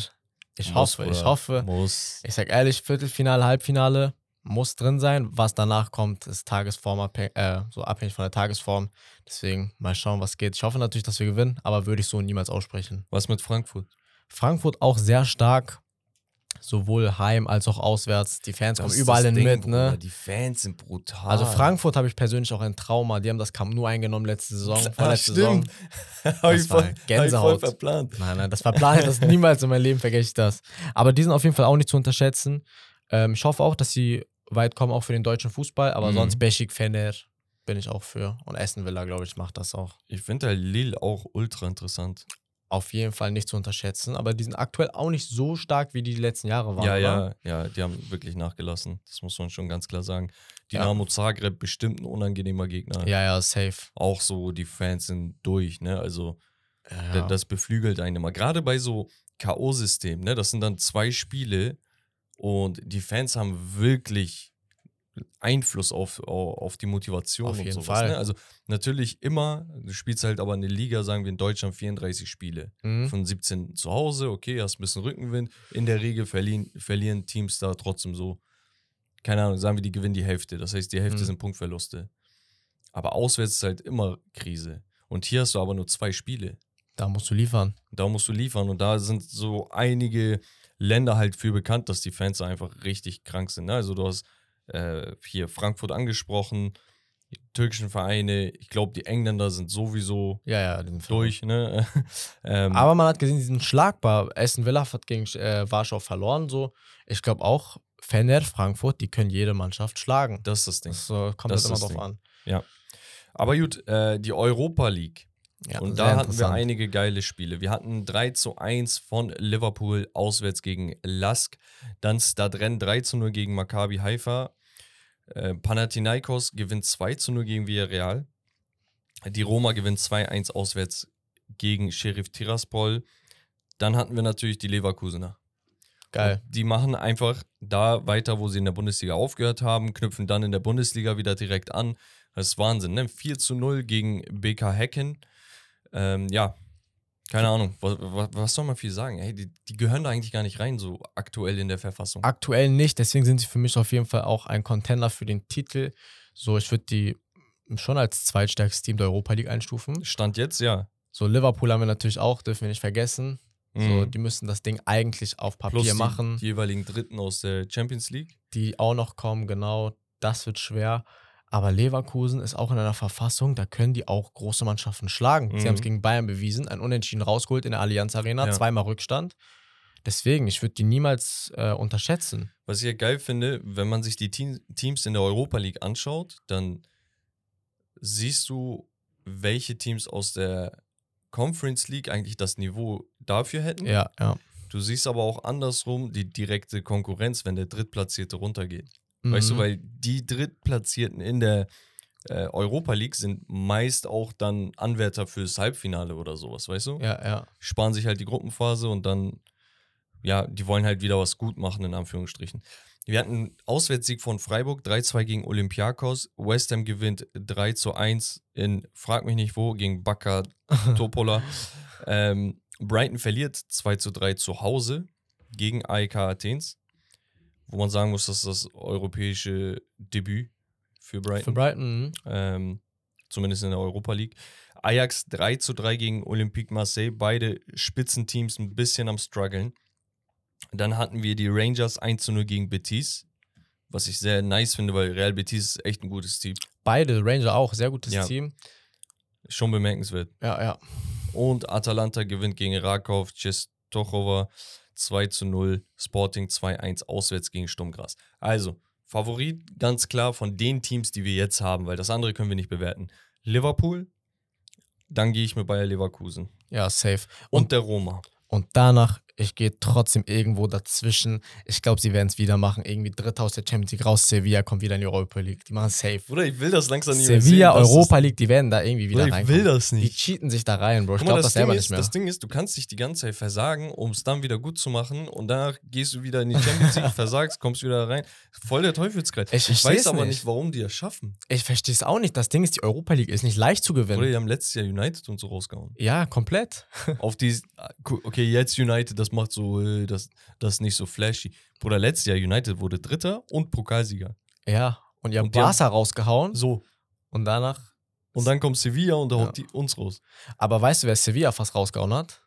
Ich muss, hoffe, ich hoffe. Muss. Ich sag ehrlich, Viertelfinale, Halbfinale muss drin sein. Was danach kommt, ist Tagesform äh, so abhängig von der Tagesform. Deswegen mal schauen, was geht. Ich hoffe natürlich, dass wir gewinnen, aber würde ich so niemals aussprechen. Was mit Frankfurt? Frankfurt auch sehr stark sowohl heim als auch auswärts. Die Fans das kommen überall hin mit, ne? Die Fans sind brutal. Also Frankfurt habe ich persönlich auch ein Trauma. Die haben das Camp nur eingenommen letzte Saison, vorletzte ah, Saison. <laughs> Das war voll, Gänsehaut. verplant. Nein, nein, das verplant das niemals in meinem Leben vergesse ich das. Aber die sind auf jeden Fall auch nicht zu unterschätzen. Ähm, ich hoffe auch, dass sie weit kommen, auch für den deutschen Fußball. Aber mhm. sonst Beşik, Fener bin ich auch für. Und Essen Villa, glaube ich, macht das auch. Ich finde halt Lille auch ultra interessant auf jeden Fall nicht zu unterschätzen. Aber die sind aktuell auch nicht so stark, wie die, die letzten Jahre waren. Ja, ja, ja, die haben wirklich nachgelassen. Das muss man schon ganz klar sagen. Dynamo ja. Zagreb bestimmt ein unangenehmer Gegner. Ja, ja, safe. Auch so, die Fans sind durch, ne? Also, ja. das beflügelt einen immer. Gerade bei so K.O.-Systemen, ne? Das sind dann zwei Spiele und die Fans haben wirklich Einfluss auf, auf die Motivation auf und jeden sowas. Ne? Fall. Also natürlich immer, du spielst halt aber eine Liga, sagen wir in Deutschland 34 Spiele. Mhm. Von 17 zu Hause, okay, hast ein bisschen Rückenwind. In der Regel verlieren, verlieren Teams da trotzdem so, keine Ahnung, sagen wir, die gewinnen die Hälfte. Das heißt, die Hälfte mhm. sind Punktverluste. Aber auswärts ist halt immer Krise. Und hier hast du aber nur zwei Spiele. Da musst du liefern. Da musst du liefern. Und da sind so einige Länder halt für bekannt, dass die Fans einfach richtig krank sind. Ne? Also du hast äh, hier Frankfurt angesprochen, die türkischen Vereine, ich glaube, die Engländer sind sowieso ja, ja, durch. Ne? <laughs> ähm, Aber man hat gesehen, die sind schlagbar. Essen Villa hat gegen äh, Warschau verloren. So. Ich glaube auch, Fener, Frankfurt, die können jede Mannschaft schlagen. Das ist das Ding. Das äh, kommt das halt immer drauf an. Ja. Aber gut, äh, die Europa League. Ja, und da hatten wir einige geile Spiele. Wir hatten 3 zu 1 von Liverpool auswärts gegen Lask. Dann Stadren 3 zu 0 gegen Maccabi Haifa. Äh, Panathinaikos gewinnt 2 zu 0 gegen Villarreal. Die Roma gewinnt 2-1 auswärts gegen Sheriff Tiraspol. Dann hatten wir natürlich die Leverkusener. Geil. Und die machen einfach da weiter, wo sie in der Bundesliga aufgehört haben, knüpfen dann in der Bundesliga wieder direkt an. Das ist Wahnsinn, ne? 4 zu 0 gegen BK Hecken. Ähm, ja, keine Ahnung, was, was, soll man viel sagen? Hey, die, die, gehören da eigentlich gar nicht rein, so aktuell in der Verfassung. Aktuell nicht, deswegen sind sie für mich auf jeden Fall auch ein Contender für den Titel. So, ich würde die schon als zweitstärkstes Team der Europa League einstufen. Stand jetzt, ja. So, Liverpool haben wir natürlich auch, dürfen wir nicht vergessen. Mhm. So, die müssen das Ding eigentlich auf Papier Plus die, machen. Die jeweiligen Dritten aus der Champions League. Die auch noch kommen, genau. Das wird schwer. Aber Leverkusen ist auch in einer Verfassung, da können die auch große Mannschaften schlagen. Mhm. Sie haben es gegen Bayern bewiesen, ein Unentschieden rausgeholt in der Allianz Arena, ja. zweimal Rückstand. Deswegen, ich würde die niemals äh, unterschätzen. Was ich ja geil finde, wenn man sich die Te Teams in der Europa League anschaut, dann siehst du, welche Teams aus der Conference League eigentlich das Niveau dafür hätten. Ja, ja. Du siehst aber auch andersrum die direkte Konkurrenz, wenn der Drittplatzierte runtergeht. Mhm. Weißt du, mhm. weil die Drittplatzierten in der äh, Europa League sind meist auch dann Anwärter fürs Halbfinale oder sowas, weißt du? Ja, ja. Sparen sich halt die Gruppenphase und dann, ja, die wollen halt wieder was gut machen, in Anführungsstrichen. Wir hatten einen Auswärtssieg von Freiburg, 3-2 gegen Olympiakos. West Ham gewinnt 3 zu 1 in, frag mich nicht wo, gegen Baka <laughs> Topola. ähm, Brighton verliert 2 zu 3 zu Hause gegen AEK Athens. Wo man sagen muss, das ist das europäische Debüt für Brighton. Für Brighton. mhm. ähm, zumindest in der Europa League. Ajax 3 zu 3 gegen Olympique Marseille, beide Spitzenteams ein bisschen am struggeln. Dann hatten wir die Rangers 1 zu 0 gegen Betis, was ich sehr nice finde, weil Real Betis ist echt ein gutes Team. Beide, Ranger auch, sehr gutes Ja. Team. Schon bemerkenswert. Ja, ja. Und Atalanta gewinnt gegen Rakov, Czestochowa 2 zu 0, Sporting 2-1 auswärts gegen Sturmgras. Also, Favorit ganz klar von den Teams, die wir jetzt haben, weil das andere können wir nicht bewerten. Liverpool, dann gehe ich mit Bayer Leverkusen. Ja, safe. Und, der Roma. Und danach, ich gehe trotzdem irgendwo dazwischen. Ich glaube, sie werden es wieder machen. Irgendwie Dritter aus der Champions League raus. Sevilla kommt wieder in die Europa League. Die machen safe. Bruder, ich will das langsam nicht mehr Sevilla, sehen, dass Europa League, die werden da irgendwie Das, wieder Bruder, ich will das Die nicht. cheaten sich da rein, Bro. Ich glaube das, Ding selber ist, nicht mehr. das Ding ist, du kannst dich die ganze Zeit versagen, um es dann wieder gut zu machen und danach gehst du wieder in die Champions League, <laughs> versagst, kommst wieder rein. Voll der Teufelskreis. Ich Ich, weiß aber nicht. warum die das schaffen. Ich verstehe es auch nicht. Das Ding ist, die Europa League ist nicht leicht zu gewinnen. Oder die haben letztes Jahr United und so rausgehauen. ja, komplett. Auf die, okay, jetzt United, das macht so, äh, das, das ist nicht so flashy. Bruder, letztes Jahr United wurde Dritter und Pokalsieger. Ja. Und die haben Und die haben- Barca rausgehauen So. und danach. Und dann kommt Sevilla und da Ja. haut die uns raus. Aber weißt du, wer Sevilla fast rausgehauen hat?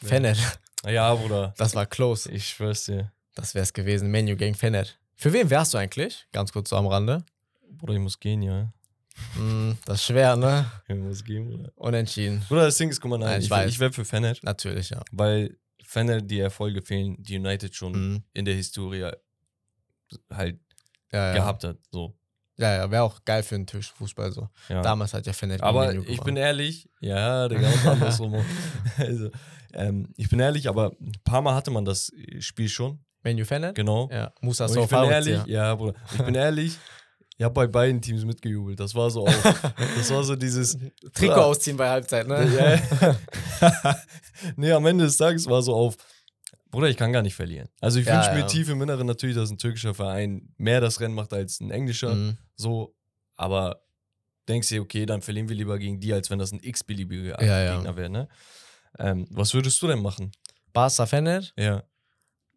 Wer? Fener. Naja, Bruder, Das war close. ich schwör's dir. Das wäre es gewesen. Menu gegen Fener. Für wen wärst du eigentlich? Ganz kurz so am Rande. Bruder, ich muss gehen, ja. Hm, das ist schwer, ne? <laughs> Ich muss gehen, Bruder. Unentschieden. Bruder, das Ding ist, guck mal, nein, Nein, ich ich, weiß. ich wäre für Fener. Natürlich, ja. weil Fener die Erfolge fehlen, die United schon Mhm. in der Historie halt Ja, ja. gehabt hat. So. Ja, ja, wäre auch geil für den türkischen Fußball so. Ja. Damals hat ja gegen aber ich bin ehrlich, ja, der ganz andersrum. also, ähm, ich bin ehrlich, aber ein paar Mal hatte man das Spiel schon, Menu Fener? genau. Ja, Musa Und ich bin ehrlich, ja. ja, Bruder, ich bin ehrlich, <laughs> ich habe bei beiden Teams mitgejubelt. Das war so auch, <laughs> das war so dieses Trikot ausziehen bei Halbzeit, ne? Ja, <laughs> <laughs> nee, am Ende des Tages war so auf, Bruder, ich kann gar nicht verlieren. Also ich Ja, wünsche mir ja. tief im Inneren natürlich, dass ein türkischer Verein mehr das Rennen macht als ein englischer. Mhm. So, aber denkst dir, okay, dann verlieren wir lieber gegen die, als wenn das ein x-beliebiger ja. Gegner wäre, ne? Ähm, was würdest du denn machen? Barca Fener? Ja.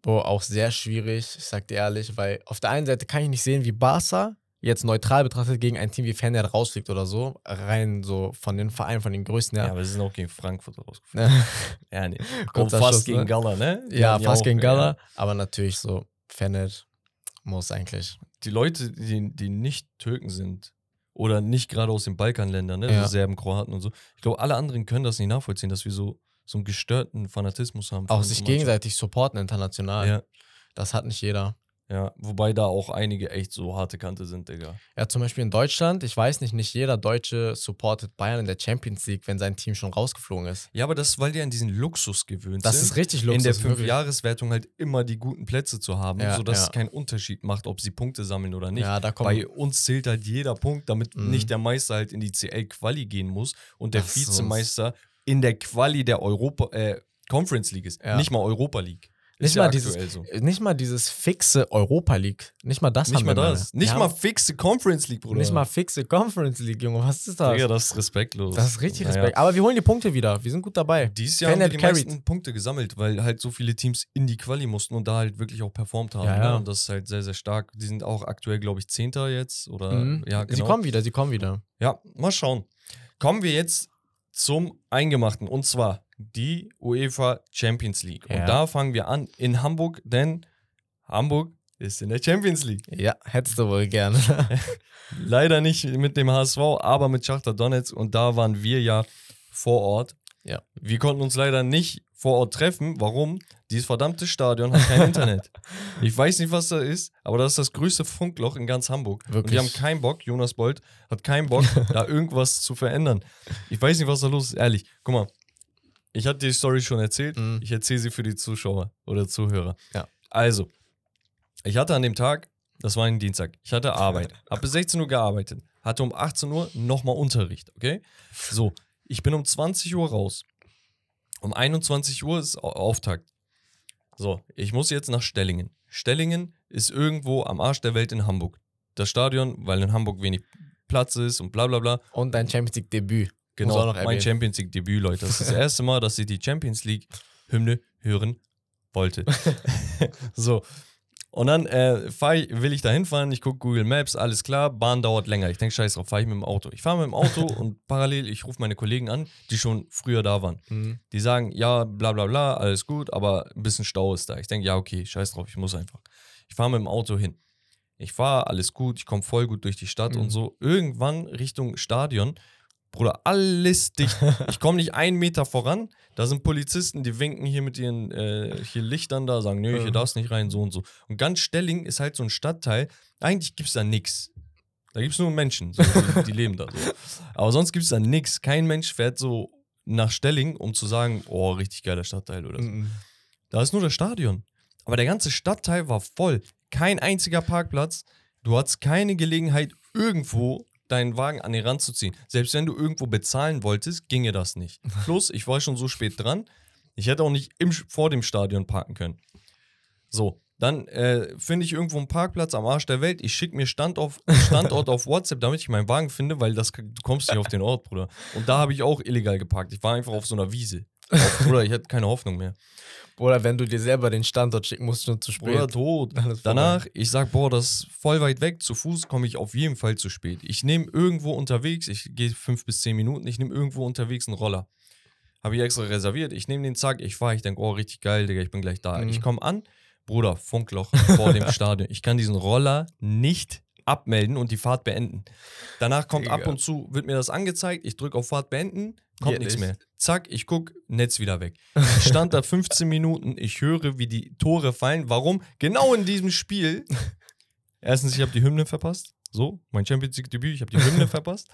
Boah, auch sehr schwierig, ich sag dir ehrlich, weil auf der einen Seite kann ich nicht sehen, wie Barca jetzt neutral betrachtet gegen ein Team wie Fener rausfliegt oder so, rein so von den Vereinen, von den größten Ja, her. aber sie sind auch gegen Frankfurt rausgeflogen. Ja, <laughs> Ja, nee. Und fast Schuss, gegen ne? Gala, ne? Ja hatten fast auch- gegen ja. Gala, aber natürlich so, Fener muss eigentlich. Die Leute, die, die nicht Türken sind oder nicht gerade aus den Balkanländern, ne? Ja. Serben, Kroaten und so. Ich glaube, alle anderen können das nicht nachvollziehen, dass wir so, so einen gestörten Fanatismus haben. Auch sich gegenseitig supporten international. Ja, Das hat nicht jeder. Ja, wobei da auch einige echt so harte Kante sind, Digga. Ja, zum Beispiel in Deutschland, ich weiß nicht, nicht jeder Deutsche supportet Bayern in der Champions League, wenn sein Team schon rausgeflogen ist. Ja, aber das ist, weil die an diesen Luxus gewöhnt Das sind. ist richtig Luxus. in der. Fünfjahreswertung halt immer die guten Plätze zu haben, Ja, sodass ja. es keinen Unterschied macht, ob sie Punkte sammeln oder nicht. Ja, da kommt. Bei uns zählt halt jeder Punkt, damit Mhm. nicht der Meister halt in die CL-Quali gehen muss und der Ach so. Vizemeister in der Quali der Europa, äh, Conference League ist. Ja. Nicht mal Europa League. Nicht ja mal dieses- so. nicht mal dieses fixe Europa League. Nicht mal das Nicht haben mal wir das. Nicht Wir mal haben fixe Conference League, Bruder. Nicht mal fixe Conference League, Junge. Was ist das? Digga, das ist respektlos. das ist richtig Naja. Respekt. Aber wir holen die Punkte wieder. Wir sind gut dabei. Dieses Jahr haben Fener wir die carried. meisten Punkte gesammelt, weil halt so viele Teams in die Quali mussten und da halt wirklich auch performt haben. Ja, ja. Ne? Und das ist halt sehr, sehr stark. Die sind auch aktuell, glaube ich, Zehnter jetzt. Oder Mhm. ja, genau. Sie kommen wieder, sie kommen wieder. Ja, mal schauen. Kommen wir jetzt zum Eingemachten und zwar die UEFA Champions League. Ja. Und da fangen wir an in Hamburg, denn Hamburg ist in der Champions League. Ja, hättest du wohl gerne. <laughs> Leider nicht mit dem HSV, aber mit Schachter Donetsk und da waren wir ja vor Ort. Ja. Wir konnten uns leider nicht vor Ort treffen. Warum? Dieses verdammte Stadion hat kein Internet. <laughs> Ich weiß nicht, was da ist, aber das ist das größte Funkloch in ganz Hamburg. Und Wirklich? die haben keinen Bock, Jonas Bolt hat keinen Bock, <laughs> da irgendwas zu verändern. Ich weiß nicht, was da los ist, ehrlich. Guck mal, ich hatte die Story schon erzählt. Mhm. Ich erzähle sie für die Zuschauer oder Zuhörer. Ja. Also, ich hatte an dem Tag, das war ein Dienstag, ich hatte <laughs> Arbeit, habe bis 16 Uhr gearbeitet, hatte um 18 Uhr nochmal Unterricht, okay? So, ich bin um 20 Uhr raus. Um 21 Uhr ist Au- Auftakt. So, ich muss jetzt nach Stellingen. Stellingen ist irgendwo am Arsch der Welt in Hamburg. Das Stadion, weil in Hamburg wenig Platz ist und bla bla bla. Und dein Champions League Debüt. Genau, mein erwähnen. Champions League Debüt, Leute. Das ist das <laughs> erste Mal, dass ich die Champions League Hymne hören wollte. <laughs> so. Und dann äh, fahr ich, will ich da hinfahren, ich gucke Google Maps, alles klar, Bahn dauert länger. Ich denke, scheiß drauf, fahre ich mit dem Auto. Ich fahre mit dem Auto <laughs> und parallel, ich rufe meine Kollegen an, die schon früher da waren. Mhm. Die sagen, ja, bla bla bla, alles gut, aber ein bisschen Stau ist da. Ich denke, ja, okay, scheiß drauf, ich muss einfach. Ich fahre mit dem Auto hin. Ich fahre, alles gut, ich komme voll gut durch die Stadt Mhm. und so. Irgendwann Richtung Stadion, Bruder, alles dicht. <laughs> ich komme nicht einen Meter voran. Da sind Polizisten, die winken hier mit ihren äh, hier Lichtern da, sagen, nö, hier darfst nicht rein, so und so. Und ganz Stelling ist halt so ein Stadtteil, eigentlich gibt es da nichts. Da gibt es nur Menschen, so, die, die leben da so. Aber sonst gibt es da nichts. Kein Mensch fährt so nach Stelling, um zu sagen, oh, richtig geiler Stadtteil oder so. Mhm. Da ist nur das Stadion. Aber der ganze Stadtteil war voll. Kein einziger Parkplatz. Du hattest keine Gelegenheit, irgendwo deinen Wagen an den Rand zu ziehen. Selbst wenn du irgendwo bezahlen wolltest, ginge das nicht. <laughs> Plus, ich war schon so spät dran. Ich hätte auch nicht im, vor dem Stadion parken können. So, dann äh, finde ich irgendwo einen Parkplatz am Arsch der Welt. Ich schicke mir Stand auf, <laughs> Standort auf WhatsApp, damit ich meinen Wagen finde, weil das, du kommst nicht auf den Ort, Bruder. Und da habe ich auch illegal geparkt. Ich war einfach auf so einer Wiese. Bruder, ich hatte keine Hoffnung mehr. Oder wenn du dir selber den Standort schicken musst, schon zu spät. Bruder, tot. Danach, ich sag, boah, das ist voll weit weg. Zu Fuß komme ich auf jeden Fall zu spät. Ich nehme irgendwo unterwegs, ich gehe fünf bis zehn Minuten, ich nehme irgendwo unterwegs einen Roller. Habe ich extra reserviert. Ich nehme den Zack, ich fahre, ich denke, oh, richtig geil, Digga, ich bin gleich da. Mhm. Ich komme an, Bruder, Funkloch vor dem <laughs> Stadion. Ich kann diesen Roller nicht abmelden und die Fahrt beenden. Danach kommt ab Digga. und zu, wird mir das angezeigt, ich drücke auf Fahrt beenden, kommt nichts nicht. mehr. Zack, ich guck, Netz wieder weg. Ich stand da <laughs> 15 Minuten, ich höre, wie die Tore fallen. Warum? Genau in diesem Spiel. Erstens, ich habe die Hymne verpasst. So, mein Champions League Debüt, ich habe die Hymne <laughs> verpasst.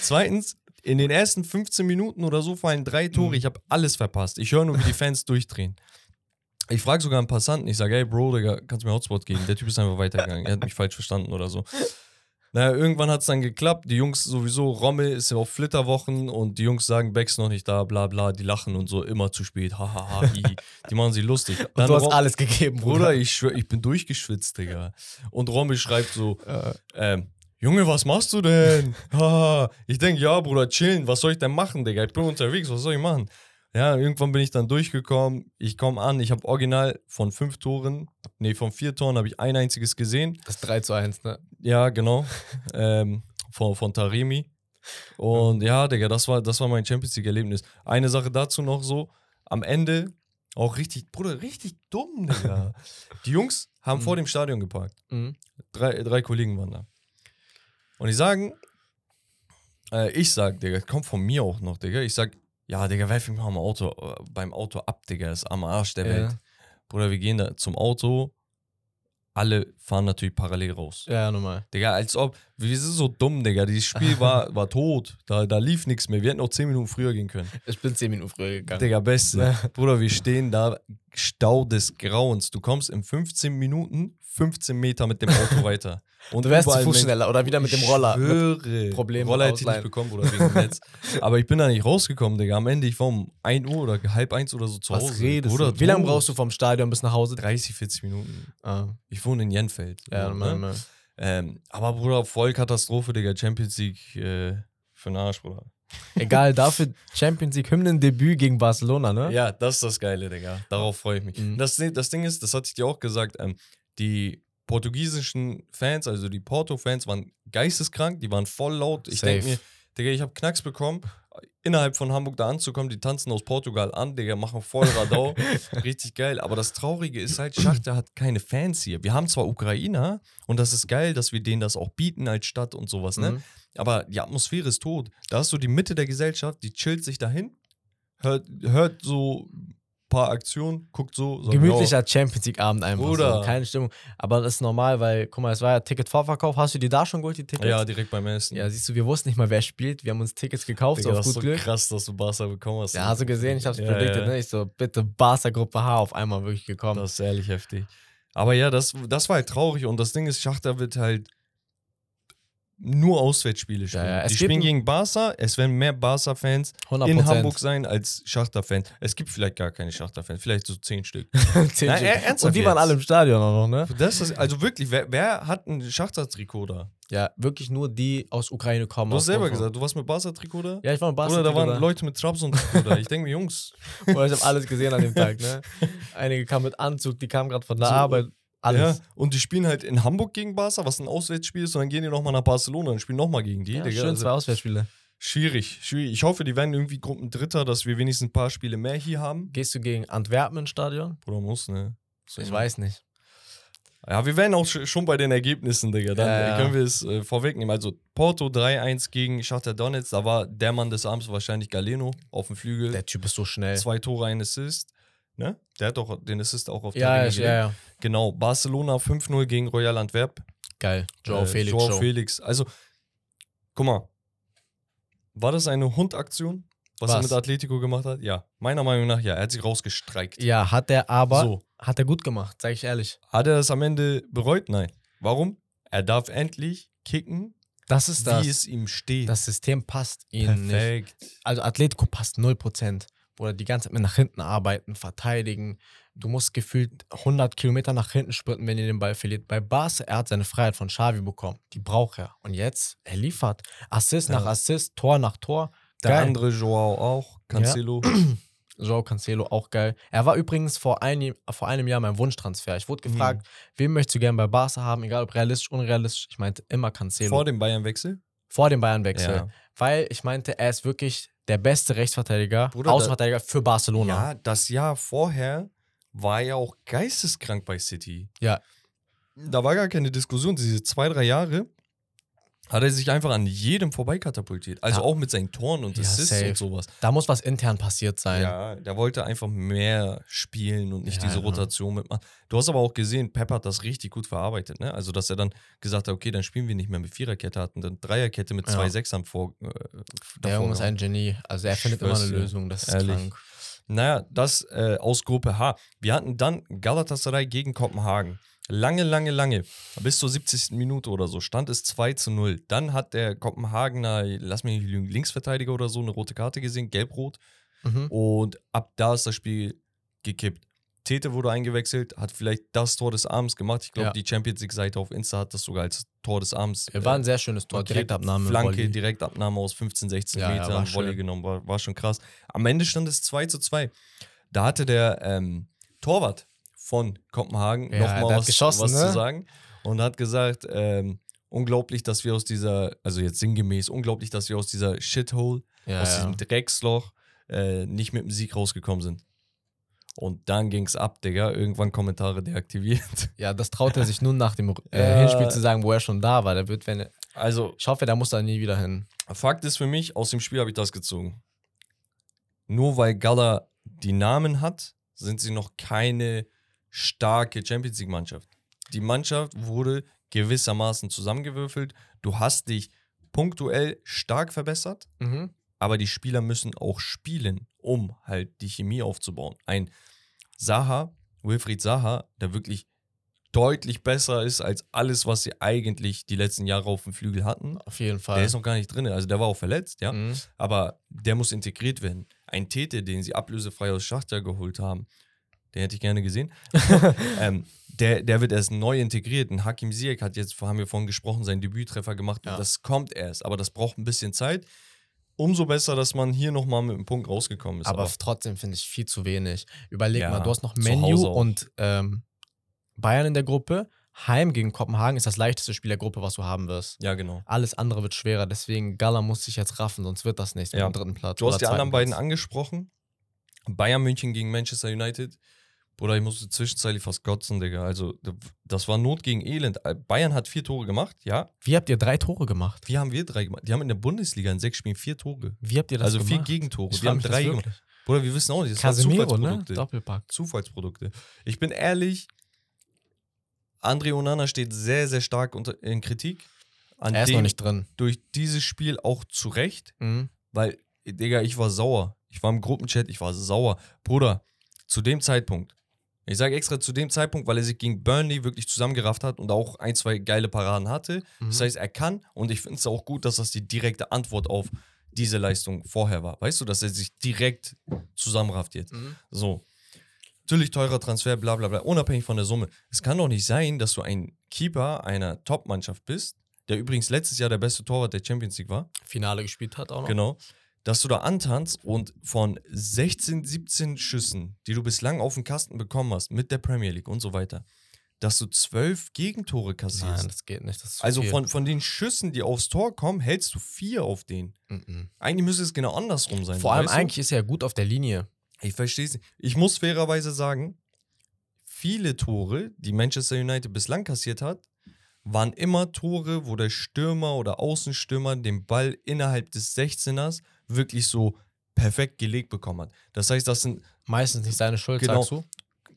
Zweitens, in den ersten 15 Minuten oder so fallen drei Tore. Mhm. Ich habe alles verpasst. Ich höre nur, wie die Fans <laughs> durchdrehen. Ich frage sogar einen Passanten, ich sage, hey Bro, Digga, kannst du mir Hotspot geben? Der Typ ist einfach weitergegangen. Er hat mich falsch verstanden oder so. Naja, irgendwann hat es dann geklappt. Die Jungs sowieso, Rommel ist ja auf Flitterwochen und die Jungs sagen, Becks noch nicht da, bla bla, die lachen und so, immer zu spät, hahaha, hihi. die machen sie lustig. Und Dann du hast Rom- alles gegeben, Bruder. Bruder, ich schwör, ich bin durchgeschwitzt, Digga. Und Rommel schreibt so, Äh, ähm, Junge, was machst du denn? Haha. ich denke, ja, Bruder, chillen, was soll ich denn machen, Digga? Ich bin unterwegs, was soll ich machen? Ja, irgendwann bin ich dann durchgekommen. Ich komme an, ich habe original von fünf Toren, nee, von vier Toren habe ich ein einziges gesehen. das 3 zu 1, ne? Ja, genau. <laughs> ähm, von, von Taremi. Und ja, Digga, das war, das war mein Champions League-Erlebnis. Eine Sache dazu noch so: am Ende auch richtig, Bruder, richtig dumm, Digga. <laughs> Die Jungs haben Mhm. vor dem Stadion geparkt. Mhm. Drei, drei Kollegen waren da. Und die sagen, äh, ich sag, Digga, kommt von mir auch noch, Digga. Ich sag, ja, Digga, werf mich mal am Auto, äh, beim Auto ab, Digga, ist am Arsch der Ja. Welt. Bruder, wir gehen da zum Auto. Alle fahren natürlich parallel raus. Ja, normal. Digga, als ob, wir sind so dumm, Digga. Dieses Spiel war, <laughs> war tot. Da, da lief nichts mehr. Wir hätten auch 10 Minuten früher gehen können. Ich bin 10 Minuten früher gegangen. Digga, beste. Bruder, wir stehen da, Stau des Grauens. Du kommst in 15 Minuten 15 Meter mit dem Auto <laughs> weiter. Und Du wärst zu Fuß schneller oder wieder mit dem Roller. Ich schwöre. Problem Roller hätte ich nicht bekommen, Bruder, wegen Netz. <laughs> Aber ich bin da nicht rausgekommen, Digga. Am Ende, ich war um 1 Uhr oder halb 1 oder so zu Was Hause. redest Bruder, du? Wie lange brauchst du vom Stadion bis nach Hause? 30, 40 Minuten. Ah, Ich wohne in Jenfeld. ja, So, ne? normal. ähm, aber Bruder, voll Katastrophe, Digga. Champions League äh, für den Arsch, Bruder. Egal, <laughs> dafür Champions League Hymnendebüt gegen Barcelona, ne? Ja, das ist das Geile, Digga. Darauf freue ich mich. Mhm. Das, das Ding ist, das hatte ich dir auch gesagt, ähm, die portugiesischen Fans, also die Porto-Fans, waren geisteskrank, die waren voll laut. Ich denke mir, Digga, ich habe Knacks bekommen, innerhalb von Hamburg da anzukommen, die tanzen aus Portugal an, Digga, machen voll Radau. <laughs> Richtig geil. Aber das Traurige ist halt, Schachter hat keine Fans hier. Wir haben zwar Ukrainer und das ist geil, dass wir denen das auch bieten als Stadt und sowas, ne? Mhm. Aber die Atmosphäre ist tot. Da hast du die Mitte der Gesellschaft, die chillt sich dahin, hört, hört so paar Aktionen, guckt so. Gemütlicher Champions League-Abend einfach. Bruder. So, keine Stimmung. Aber das ist normal, weil, guck mal, es war ja Ticketvorverkauf. Hast du die da schon geholt, die. Tickets? Ja, direkt beim Essen. Ja, siehst du, wir wussten nicht mal, wer spielt. Wir haben uns Tickets gekauft, Digga, so das ist so Glück. krass, dass du Barca bekommen hast. Ja, hast du gesehen, ich hab's Ja, predicted, ja. ne? Ich so, bitte Barca-Gruppe H auf einmal wirklich gekommen. Das ist ehrlich heftig. Aber ja, das, das war halt traurig und das Ding ist, Schachter wird halt nur Auswärtsspiele spielen. ja, es die spielen gegen Barca, es werden mehr Barca-Fans 100%. in Hamburg sein als Schachter-Fans. Es gibt vielleicht gar keine Schachter-Fans, vielleicht so zehn Stück. <laughs> Zehn Nein, Stück. er- ernsthaft Und die waren alle im Stadion auch noch, ne? Das ist, also wirklich, wer, wer hat ein Schachter-Trikot da? Ja, wirklich nur die aus Ukraine kommen. Du hast selber gesagt, du warst mit Barca-Trikot da? Ja, ich war in Oder Barca. da waren Leute mit Trabzon-Trikot da. Ich denke mir, Jungs, <laughs> Oder ich habe alles gesehen an dem Tag, ne? <laughs> Einige kamen mit Anzug, die kamen gerade von der So, Arbeit. Alles. Ja, und die spielen halt in Hamburg gegen Barca, was ein Auswärtsspiel ist, und dann gehen die nochmal nach Barcelona und spielen nochmal gegen die. Ja, Digga. schön Also, zwei Auswärtsspiele. schwierig, schwierig. Ich hoffe, die werden irgendwie Gruppendritter, dass wir wenigstens ein paar Spiele mehr hier haben. Gehst du gegen Antwerpen ins Stadion? Oder muss, ne? So. Ich weiß nicht. Ja, wir werden auch sch- schon bei den Ergebnissen, Digga. Dann Ja, äh, ja. können wir es äh, vorwegnehmen. Also Porto 3-1 gegen Shakhtar Donetsk. Da war der Mann des Abends wahrscheinlich Galeno auf dem Flügel. Der Typ ist so schnell. Zwei Tore, ein Assist. Ne? Der hat doch den Assist auch auf der Ja, Linie ja, gelegt. ja. Genau. Barcelona 5-0 gegen Royal Antwerp. Geil. Joe Äh, Felix Joao Show. Felix. Also, guck mal. War das eine Hundaktion, was, er Was? mit Atletico gemacht hat? Ja. Meiner Meinung nach ja. Er hat sich rausgestreikt. Ja, hat er aber, So. hat er gut gemacht, sag ich ehrlich. Hat er das am Ende bereut? Nein. Warum? Er darf endlich kicken, Das ist das. wie es ihm steht. Das System passt nicht. Perfekt. Also Atletico passt 0%. Oder die ganze Zeit mit nach hinten arbeiten, verteidigen. Du musst gefühlt 100 Kilometer nach hinten sprinten, wenn ihr den Ball verliert. Bei Barca, er hat seine Freiheit von Xavi bekommen. Die braucht er. Und jetzt, er liefert. Assist Ja. nach Assist, Tor nach Tor. Der Geil. andere Joao auch, Cancelo. <clears throat> Joao Cancelo auch geil. Er war übrigens vor, ein, vor einem Jahr mein Wunschtransfer. Ich wurde gefragt, wen möchtest du gerne bei Barca haben, egal ob realistisch, unrealistisch. Ich meinte immer Cancelo. Vor dem Bayern-Wechsel. Vor dem Bayern-Wechsel. Ja. Weil ich meinte, er ist wirklich der beste Rechtsverteidiger, Bruder, da- Außenverteidiger für Barcelona. Ja, das Jahr vorher war er auch geisteskrank bei City. Ja. Da war gar keine Diskussion. Diese zwei, drei Jahre hat er sich einfach an jedem vorbeikatapultiert. Also Ja. auch mit seinen Toren und Ja, Assists safe. und sowas. Da muss was intern passiert sein. Ja, der wollte einfach mehr spielen und nicht Ja, diese ja. Rotation mitmachen. Du hast aber auch gesehen, Pep hat das richtig gut verarbeitet. Ne? Also, dass er dann gesagt hat, okay, dann spielen wir nicht mehr mit Viererkette, hatten dann Dreierkette mit Ja. zwei Sechsern vor. Äh, Der Junge ist ein Genie. Also er findet immer eine. Lösung. Das ist Ehrlich. krank. Naja, das äh, aus Gruppe H. Wir hatten dann Galatasaray gegen Kopenhagen. Lange, lange, lange. Bis zur 70. Minute oder so stand es 2 zu 0. Dann hat der Kopenhagener, lass mich nicht lügen, Linksverteidiger oder so, eine rote Karte gesehen, gelb-rot. Mhm. Und ab da ist das Spiel gekippt. Tete wurde eingewechselt, hat vielleicht das Tor des Abends gemacht. Ich glaube, Ja. die Champions League-Seite auf Insta hat das sogar als Tor des Abends. Er war ein sehr schönes Tor. Direktabnahme. Flanke. Direktabnahme aus 15, 16 Ja, ja, Metern, war Volley schön. genommen, war, war schon krass. Am Ende stand es 2 zu 2. Da hatte der ähm, Torwart von Kopenhagen Ja, nochmal was, geschossen, was ne? zu sagen und hat gesagt, ähm, unglaublich, dass wir aus dieser, also jetzt sinngemäß, unglaublich, dass wir aus dieser Shithole, Ja, aus ja. diesem Drecksloch äh, nicht mit dem Sieg rausgekommen sind. Und dann ging's ab, Digga. Irgendwann Kommentare deaktiviert. <laughs> ja, das traut er sich nun nach dem äh. <laughs> Hinspiel zu sagen, wo er schon da war. Der wird, wenn er, Also, ich hoffe, der muss da nie wieder hin. Fakt ist für mich, aus dem Spiel habe ich das gezogen. Nur weil Gala die Namen hat, sind sie noch keine starke Champions League-Mannschaft. Die Mannschaft wurde gewissermaßen zusammengewürfelt. Du hast dich punktuell stark verbessert, Mhm. aber die Spieler müssen auch spielen, um halt die Chemie aufzubauen. Ein Saha, Wilfried Saha, der wirklich deutlich besser ist als alles, was sie eigentlich die letzten Jahre auf dem Flügel hatten. Auf jeden Der Fall. ist noch gar nicht drin. Also der war auch verletzt, ja. Mhm. Aber der muss integriert werden. Ein Tete, den sie ablösefrei aus Schachter geholt haben, den hätte ich gerne gesehen. <laughs> ähm, der, der wird erst neu integriert. Und Hakim Ziyech hat jetzt, haben wir vorhin gesprochen, seinen Debüttreffer gemacht. Ja. Und das kommt erst. Aber das braucht ein bisschen Zeit. Umso besser, dass man hier nochmal mit einem Punkt rausgekommen ist. Aber trotzdem finde ich viel zu wenig. Überleg Ja, mal, du hast noch Menu und ähm, Bayern in der Gruppe. Heim gegen Kopenhagen ist das leichteste Spiel der Gruppe, was du haben wirst. ja, genau. Alles andere wird schwerer. Deswegen Gala muss sich jetzt raffen, sonst wird das nichts Ja. mit dem dritten Platz. Du hast die anderen zweiten beiden Platz. angesprochen. Bayern München gegen Manchester United. Bruder, ich musste zwischenzeitlich fast kotzen, Digga. Also, das war Not gegen Elend. Bayern hat vier Tore gemacht, ja. Wie habt ihr drei Tore gemacht? Wie haben wir drei gemacht? Die haben in der Bundesliga in sechs Spielen vier Tore. Wie habt ihr das also gemacht? vier Gegentore. Ich wir haben drei gemacht. Bruder, wir wissen auch nicht. Das Casemiro, ne? Zufallsprodukte. Doppelpack. Zufallsprodukte. Ich bin ehrlich, André Onana steht sehr, sehr stark unter, in Kritik. An Er ist noch nicht drin. durch dieses Spiel auch zu Recht, Mhm. weil, Digga, ich war sauer. Ich war im Gruppenchat, ich war sauer. Bruder, zu dem Zeitpunkt, Ich sage extra zu dem Zeitpunkt, weil er sich gegen Burnley wirklich zusammengerafft hat und auch ein, zwei geile Paraden hatte. Das Mhm. heißt, er kann und ich finde es auch gut, dass das die direkte Antwort auf diese Leistung vorher war. Weißt du, dass er sich direkt zusammenrafft jetzt. Mhm. So. Natürlich teurer Transfer, bla bla bla, unabhängig von der Summe. Es kann doch nicht sein, dass du ein Keeper einer Top-Mannschaft bist, der übrigens letztes Jahr der beste Torwart der Champions League war. Finale gespielt hat auch noch. Genau. Dass du da antanzt und von 16, 17 Schüssen, die du bislang auf den Kasten bekommen hast, mit der Premier League und so weiter, dass du zwölf Gegentore kassierst. Nein, das geht nicht. Das also viel. von, von den Schüssen, die aufs Tor kommen, hältst du vier auf den. Mhm. Eigentlich müsste es genau andersrum sein. Vor allem weißt du? eigentlich ist er ja gut auf der Linie. Ich verstehe es nicht. Ich muss fairerweise sagen, viele Tore, die Manchester United bislang kassiert hat, waren immer Tore, wo der Stürmer oder Außenstürmer den Ball innerhalb des 16ers wirklich so perfekt gelegt bekommen hat. Das heißt, das sind Meistens nicht seine Schuld, Genau. sagst du?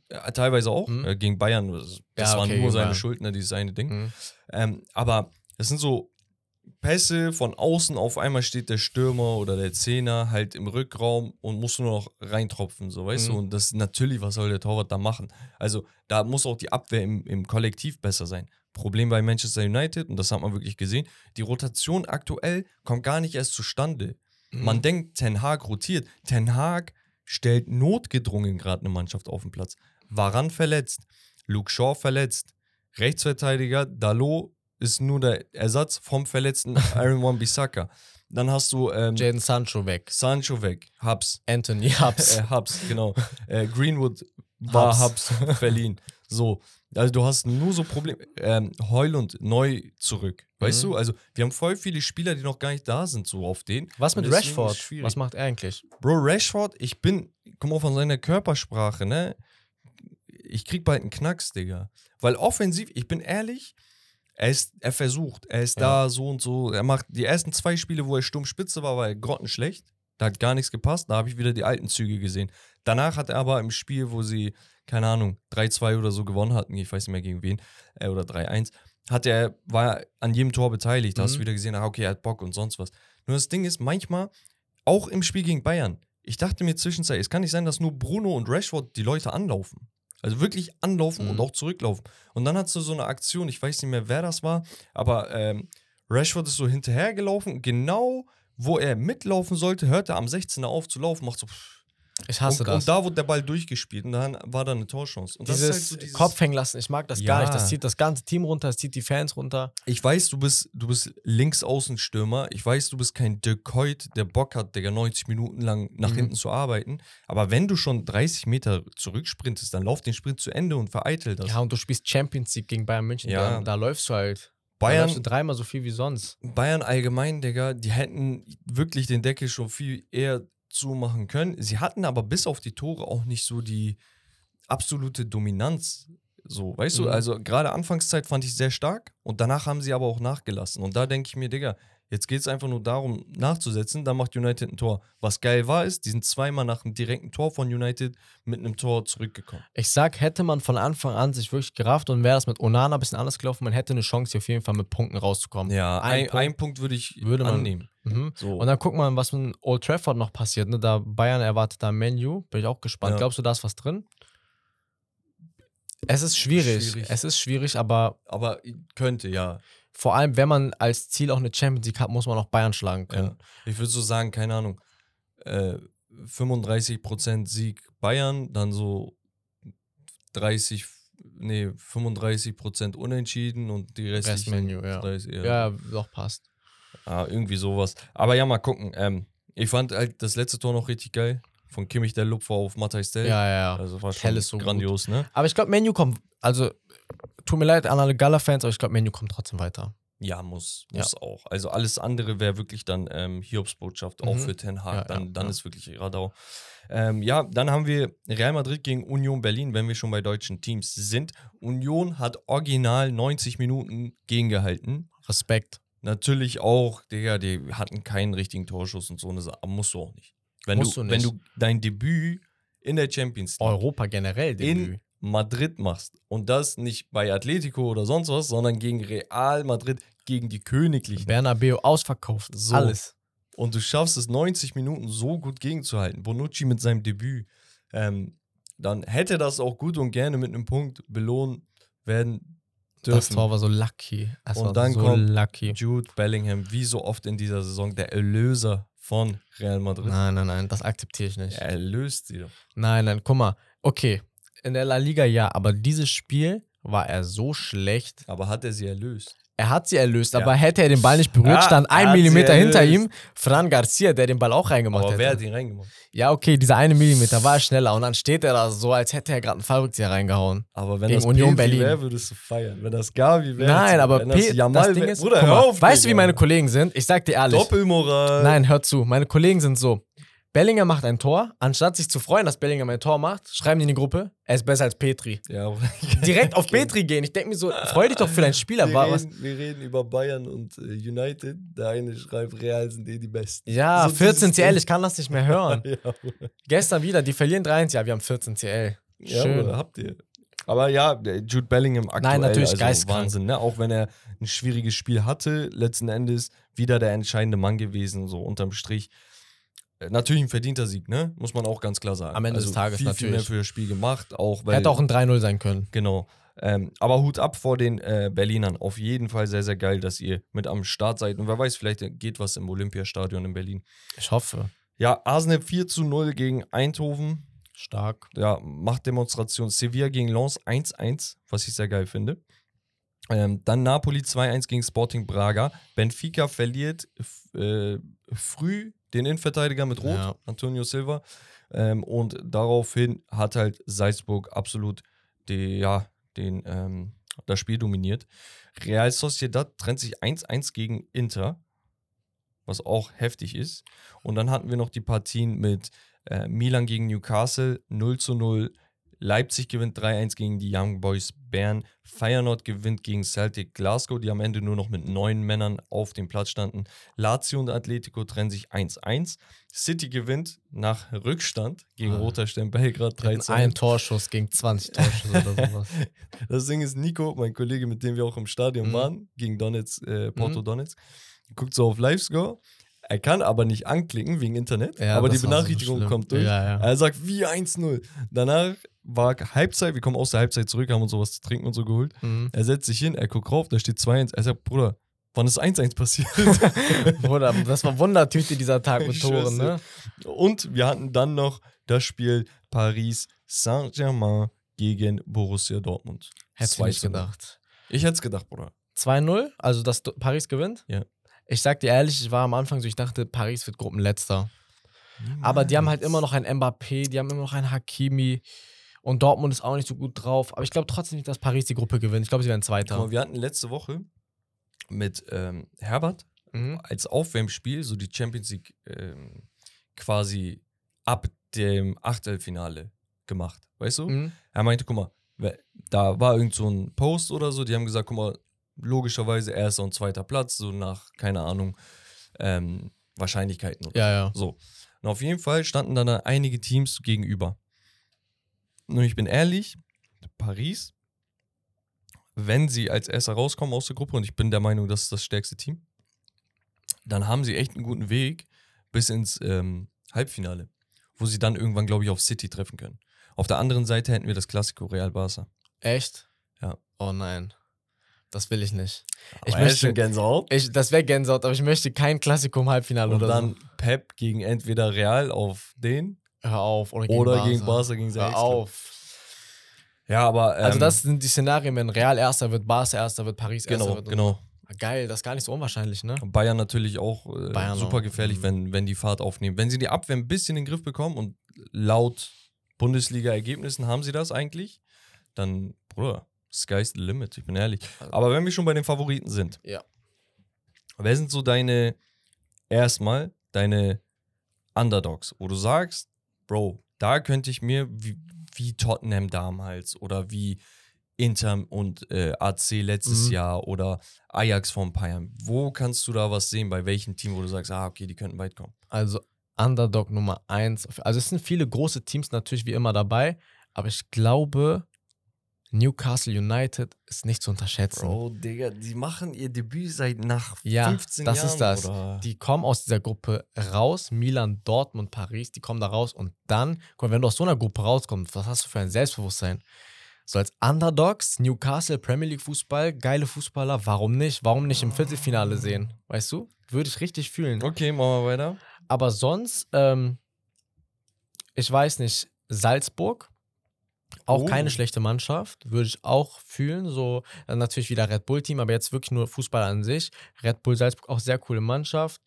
äh, teilweise auch Mhm. äh, gegen Bayern, das, Ja, waren okay, nur seine Bayern. Schuld, ne, dieses eine Ding. Mhm. Ähm, aber das sind so Pässe von außen, auf einmal steht der Stürmer oder der Zehner halt im Rückraum und muss nur noch reintropfen, so weißt Mhm. du. Und das natürlich, was soll der Torwart da machen? Also da muss auch die Abwehr im, im Kollektiv besser sein. Problem bei Manchester United, und das hat man wirklich gesehen, die Rotation aktuell kommt gar nicht erst zustande. Mhm. Man denkt, Ten Hag rotiert. Ten Hag stellt notgedrungen gerade eine Mannschaft auf den Platz. Waran verletzt, Luke Shaw verletzt, Rechtsverteidiger Dalot ist nur der Ersatz vom verletzten <laughs> Aaron Wan-Bissaka. Dann hast du ähm, Jaden Sancho weg. Sancho weg, Hubs, Anthony Hubs. äh, Hubs, genau. <laughs> äh, Greenwood war Hubs. Hubs verliehen. <laughs> So, also du hast nur so Probleme. Ähm, Heulund neu zurück, weißt Mhm. du? Also wir haben voll viele Spieler, die noch gar nicht da sind, so auf den. Was mit Rashford? Was macht er eigentlich? Bro, Rashford, ich bin, guck mal von seiner Körpersprache, ne? Ich krieg bald einen Knacks, Digga. Weil offensiv, ich bin ehrlich, er, ist, er versucht, er ist Ja. da so und so. Er macht die ersten zwei Spiele, wo er Sturmspitze war, war er grottenschlecht. Da hat gar nichts gepasst. Da habe ich wieder die alten Züge gesehen. Danach hat er aber im Spiel, wo sie, keine Ahnung, 3-2 oder so gewonnen hatten, ich weiß nicht mehr gegen wen, äh, oder 3-1, hat er, war er an jedem Tor beteiligt. Da hast du Mhm. wieder gesehen, ah, okay, er hat Bock und sonst was. Nur das Ding ist, manchmal, auch im Spiel gegen Bayern, ich dachte mir zwischenzeitlich, es kann nicht sein, dass nur Bruno und Rashford die Leute anlaufen. Also wirklich anlaufen und Mhm. auch zurücklaufen. Und dann hast du so eine Aktion, ich weiß nicht mehr, wer das war, aber ähm, Rashford ist so hinterhergelaufen, genau wo er mitlaufen sollte, hört er am 16er auf zu laufen, macht so. pff. Ich hasse und, das. und da wurde der Ball durchgespielt und dann war da eine Torchance. Und das dieses, ist halt so dieses Kopf hängen lassen, ich mag das gar nicht. Das Ja. zieht das ganze Team runter, das zieht die Fans runter. Ich weiß, du bist, du bist Linksaußenstürmer. Ich weiß, du bist kein Dirk Kuyt, der Bock hat, Digga, 90 Minuten lang nach Mhm. hinten zu arbeiten. Aber wenn du schon 30 Meter zurücksprintest, dann lauf den Sprint zu Ende und vereitel das. Ja, und du spielst Champions League gegen Bayern München. Ja. Da, da läufst du halt. Da Bayern, du dreimal so viel wie sonst. Bayern allgemein, Digga, die hätten wirklich den Deckel schon viel eher zumachen können. Sie hatten aber bis auf die Tore auch nicht so die absolute Dominanz. So, weißt Mhm. du, also gerade Anfangszeit fand ich sehr stark und danach haben sie aber auch nachgelassen. Und da denke ich mir, Digga, jetzt geht es einfach nur darum, nachzusetzen. Dann macht United ein Tor. Was geil war, ist, die sind zweimal nach einem direkten Tor von United mit einem Tor zurückgekommen. Ich sag, hätte man von Anfang an sich wirklich gerafft und wäre das mit Onana ein bisschen anders gelaufen, man hätte eine Chance, hier auf jeden Fall mit Punkten rauszukommen. Ja, Ein ein, Punkt ein Punkt würde ich würde man- annehmen. Mhm. So. Und dann guck mal, was mit Old Trafford noch passiert. Ne? Da Bayern erwartet da Menu. Bin ich auch gespannt. Ja. Glaubst du, da ist was drin? Es ist schwierig. Schwierig. Es ist schwierig, aber aber könnte, ja. Vor allem, wenn man als Ziel auch eine Champions League hat, muss man auch Bayern schlagen können. Ja. Ich würde so sagen, keine Ahnung, äh, 35% Sieg Bayern, dann so 30, nee, 35% Unentschieden und die Rest restlichen Menu, ja. 30, ja. Ja, doch passt. Ah, irgendwie sowas. Aber ja, mal gucken. Ähm, ich fand halt das letzte Tor noch richtig geil. Von Kimmich der Lupfer auf Matthijs Tell. Ja, ja, ja. Also war schon ist so gut. grandios, ne? Aber ich glaube, Menu kommt, also tut mir leid an alle Gala-Fans, aber ich glaube, Menu kommt trotzdem weiter. Ja, muss, Ja. muss auch. Also alles andere wäre wirklich dann ähm, Hiobsbotschaft, auch Mhm. für Ten Hag. Ja, dann ja, dann ja. ist wirklich Radau. Ähm, ja, dann haben wir Real Madrid gegen Union Berlin, wenn wir schon bei deutschen Teams sind. Union hat original 90 Minuten gegengehalten. Respekt. Natürlich auch, Digga, die hatten keinen richtigen Torschuss und so eine Sache. Musst du auch nicht. Wenn, Musst du, du wenn nicht. du dein Debüt in der Champions League Europa generell, in Debüt. Madrid machst und das nicht bei Atletico oder sonst was, sondern gegen Real Madrid, gegen die Königlichen. Bernabeu ausverkauft. So. Alles. Und du schaffst es 90 Minuten so gut gegenzuhalten. Bonucci mit seinem Debüt. Ähm, dann hätte das auch gut und gerne mit einem Punkt belohnt werden Das dürfen. Tor war so lucky. Das Und dann so kommt lucky. Jude Bellingham, wie so oft in dieser Saison, der Erlöser von Real Madrid. Nein, nein, nein, das akzeptiere ich nicht. Er erlöst sie doch. Nein, nein, guck mal. Okay, in der La Liga ja, aber dieses Spiel war er so schlecht. Aber hat er sie erlöst? Er hat sie erlöst, Ja. aber hätte er den Ball nicht berührt, Ja, stand er ein Millimeter hinter ihm Fran Garcia, der den Ball auch reingemacht Aber wer hat hätte. ihn reingemacht? Ja, okay, dieser eine Millimeter war schneller und dann steht er da so, als hätte er gerade einen Fallrückzieher reingehauen. Aber wenn Gegen das Union Berlin. wäre, würdest du feiern. Wenn das Gavi wäre. Nein, aber wenn P das Jamal das Ding wär- ist, Bruder, hör auf, weißt du, wie meine Kollegen sind? Ich sag dir ehrlich. Doppelmoral. Nein, hör zu. Meine Kollegen sind so. Bellinger macht ein Tor. Anstatt sich zu freuen, dass Bellinger ein Tor macht, schreiben die in die Gruppe, er ist besser als Petri. Ja, Direkt auf <laughs> Petri gehen. Ich denke mir so, freu dich doch für deinen Spieler. wir, reden, wir reden über Bayern und äh, United. Der eine schreibt, Real sind eh die Besten. Ja, So 14 dieses CL, ich kann das nicht mehr hören. <laughs> ja. Gestern wieder, die verlieren 3-1. Ja, wir haben 14 CL. ja Schön. Bruder, habt ihr. Aber ja, Jude Bellingham aktuell, Nein, natürlich, also geistkrank. Wahnsinn, ne? Auch wenn er ein schwieriges Spiel hatte, letzten Endes wieder der entscheidende Mann gewesen, so unterm Strich. Äh, Natürlich ein verdienter Sieg, ne? Muss man auch ganz klar sagen. Am Ende des Tages viel, Viel mehr natürlich. für das Spiel gemacht, auch weil Hätte auch ein 3-0 sein können. Genau. Ähm, aber Hut ab vor den äh, Berlinern. Auf jeden Fall sehr, sehr geil, dass ihr mit am Start seid. Und wer weiß, vielleicht geht was im Olympiastadion in Berlin. Ich hoffe. Ja, Arsenal 4 zu 0 gegen Eindhoven. Stark. Ja, macht Demonstration. Sevilla gegen Lens 1-1, was ich sehr geil finde. Ähm, dann Napoli 2-1 gegen Sporting Braga. Benfica verliert äh, früh den Innenverteidiger mit Rot, Ja. Antonio Silva. Ähm, und daraufhin hat halt Salzburg absolut die, ja, den, ähm, das Spiel dominiert. Real Sociedad trennt sich 1-1 gegen Inter, was auch heftig ist. Und dann hatten wir noch die Partien mit äh, Milan gegen Newcastle 0 zu 0. Leipzig gewinnt 3-1 gegen die Young Boys Bern. Feyenoord gewinnt gegen Celtic Glasgow, die am Ende nur noch mit neun Männern auf dem Platz standen. Lazio und Atletico trennen sich 1-1. City gewinnt nach Rückstand gegen Ah. Roter Stern Belgrad Wir hatten 13. Ein Torschuss gegen 20 Torschüsse oder <laughs> sowas. Das Ding ist, Nico, mein Kollege, mit dem wir auch im Stadion Mhm. waren, gegen Donetsk, äh, Porto Mhm. Donetsk, guckt so auf Livescore. Er kann aber nicht anklicken wegen Internet, Ja, aber die so Benachrichtigung schlimm. kommt durch. Ja, ja. Er sagt wie 1-0. Danach war Halbzeit, wir kommen aus der Halbzeit zurück, haben uns sowas zu trinken und so geholt. Mhm. Er setzt sich hin, er guckt rauf, da steht 2-1. Er sagt, Bruder, wann ist 1-1 passiert? <laughs> Bruder, das war Wundertüte dieser Tag mit Ich Toren, ne? und wir hatten dann noch das Spiel Paris Saint-Germain gegen Borussia Dortmund. Hättest du 2 nicht zu 0. gedacht. Ich hätte es gedacht, Bruder. 2-0, also dass Paris gewinnt? Ja. Ich sag dir ehrlich, ich war am Anfang so, ich dachte, Paris wird Gruppenletzter. Aber die haben halt immer noch einen Mbappé, die haben immer noch einen Hakimi und Dortmund ist auch nicht so gut drauf. Aber ich glaube trotzdem nicht, dass Paris die Gruppe gewinnt. Ich glaube, sie werden Guck mal, Zweiter. wir hatten letzte Woche mit ähm, Herbert Mhm. als Aufwärmspiel so die Champions League ähm, quasi ab dem Achtelfinale gemacht. Weißt du? Mhm. Er meinte, guck mal, da war irgend so ein Post oder so, die haben gesagt, guck mal, logischerweise erster und zweiter Platz, so nach, keine Ahnung, ähm, Wahrscheinlichkeiten. Oder Ja, ja. So. Und auf jeden Fall standen dann da einige Teams gegenüber. Und ich bin ehrlich, Paris, wenn sie als erster rauskommen aus der Gruppe, und ich bin der Meinung, das ist das stärkste Team, dann haben sie echt einen guten Weg bis ins ähm, Halbfinale, wo sie dann irgendwann, glaube ich, auf City treffen können. Auf der anderen Seite hätten wir das Klassiko Real Barca. Echt? Ja. Oh nein. Das will ich nicht. Ich Aber er ist möchte- schon Gänsehaut. Ich, das wäre Gänsehaut, aber ich möchte kein Klassiko im Halbfinale Und oder dann so. Pep gegen entweder Real auf den Hör auf. Oder gegen oder Barca. gegen Barca gegen Hör auf. Ja, aber. Also ähm, das sind die Szenarien, wenn Real Erster wird, Barca Erster wird, Paris Erster Genau, wird. genau. so. Geil, das ist gar nicht so unwahrscheinlich, ne? Bayern natürlich auch äh, Bayern super auch. gefährlich, Mhm. wenn, wenn die Fahrt aufnehmen. Wenn sie die Abwehr ein bisschen in den Griff bekommen und laut Bundesliga-Ergebnissen haben sie das eigentlich, dann, Bruder, sky's the limit, ich bin ehrlich. Aber wenn wir schon bei den Favoriten sind, Ja. wer sind so deine, erstmal, deine Underdogs, wo du sagst, Bro, da könnte ich mir, wie, wie Tottenham damals oder wie Inter und äh, AC letztes Mhm. Jahr oder Ajax vor ein paar Jahren. Wo kannst du da was sehen? Bei welchem Team, wo du sagst, ah, okay, die könnten weit kommen? Also Underdog Nummer eins. Also es sind viele große Teams natürlich wie immer dabei, aber ich glaube Newcastle United ist nicht zu unterschätzen. Bro, Digga, die machen ihr Debüt seit nach Ja, 15 das Jahren. ist das. Oder? Die kommen aus dieser Gruppe raus, Milan, Dortmund, Paris, die kommen da raus und dann, guck mal, wenn du aus so einer Gruppe rauskommst, was hast du für ein Selbstbewusstsein? So als Underdogs, Newcastle, Premier League Fußball, geile Fußballer, warum nicht? Warum nicht im Viertelfinale sehen? Weißt du? Würde ich richtig fühlen. Okay, machen wir weiter. Aber sonst, ähm, ich weiß nicht, Salzburg, auch Oh. keine schlechte Mannschaft, würde ich auch fühlen. So äh, natürlich wieder Red Bull-Team, aber jetzt wirklich nur Fußball an sich. Red Bull Salzburg auch sehr coole Mannschaft.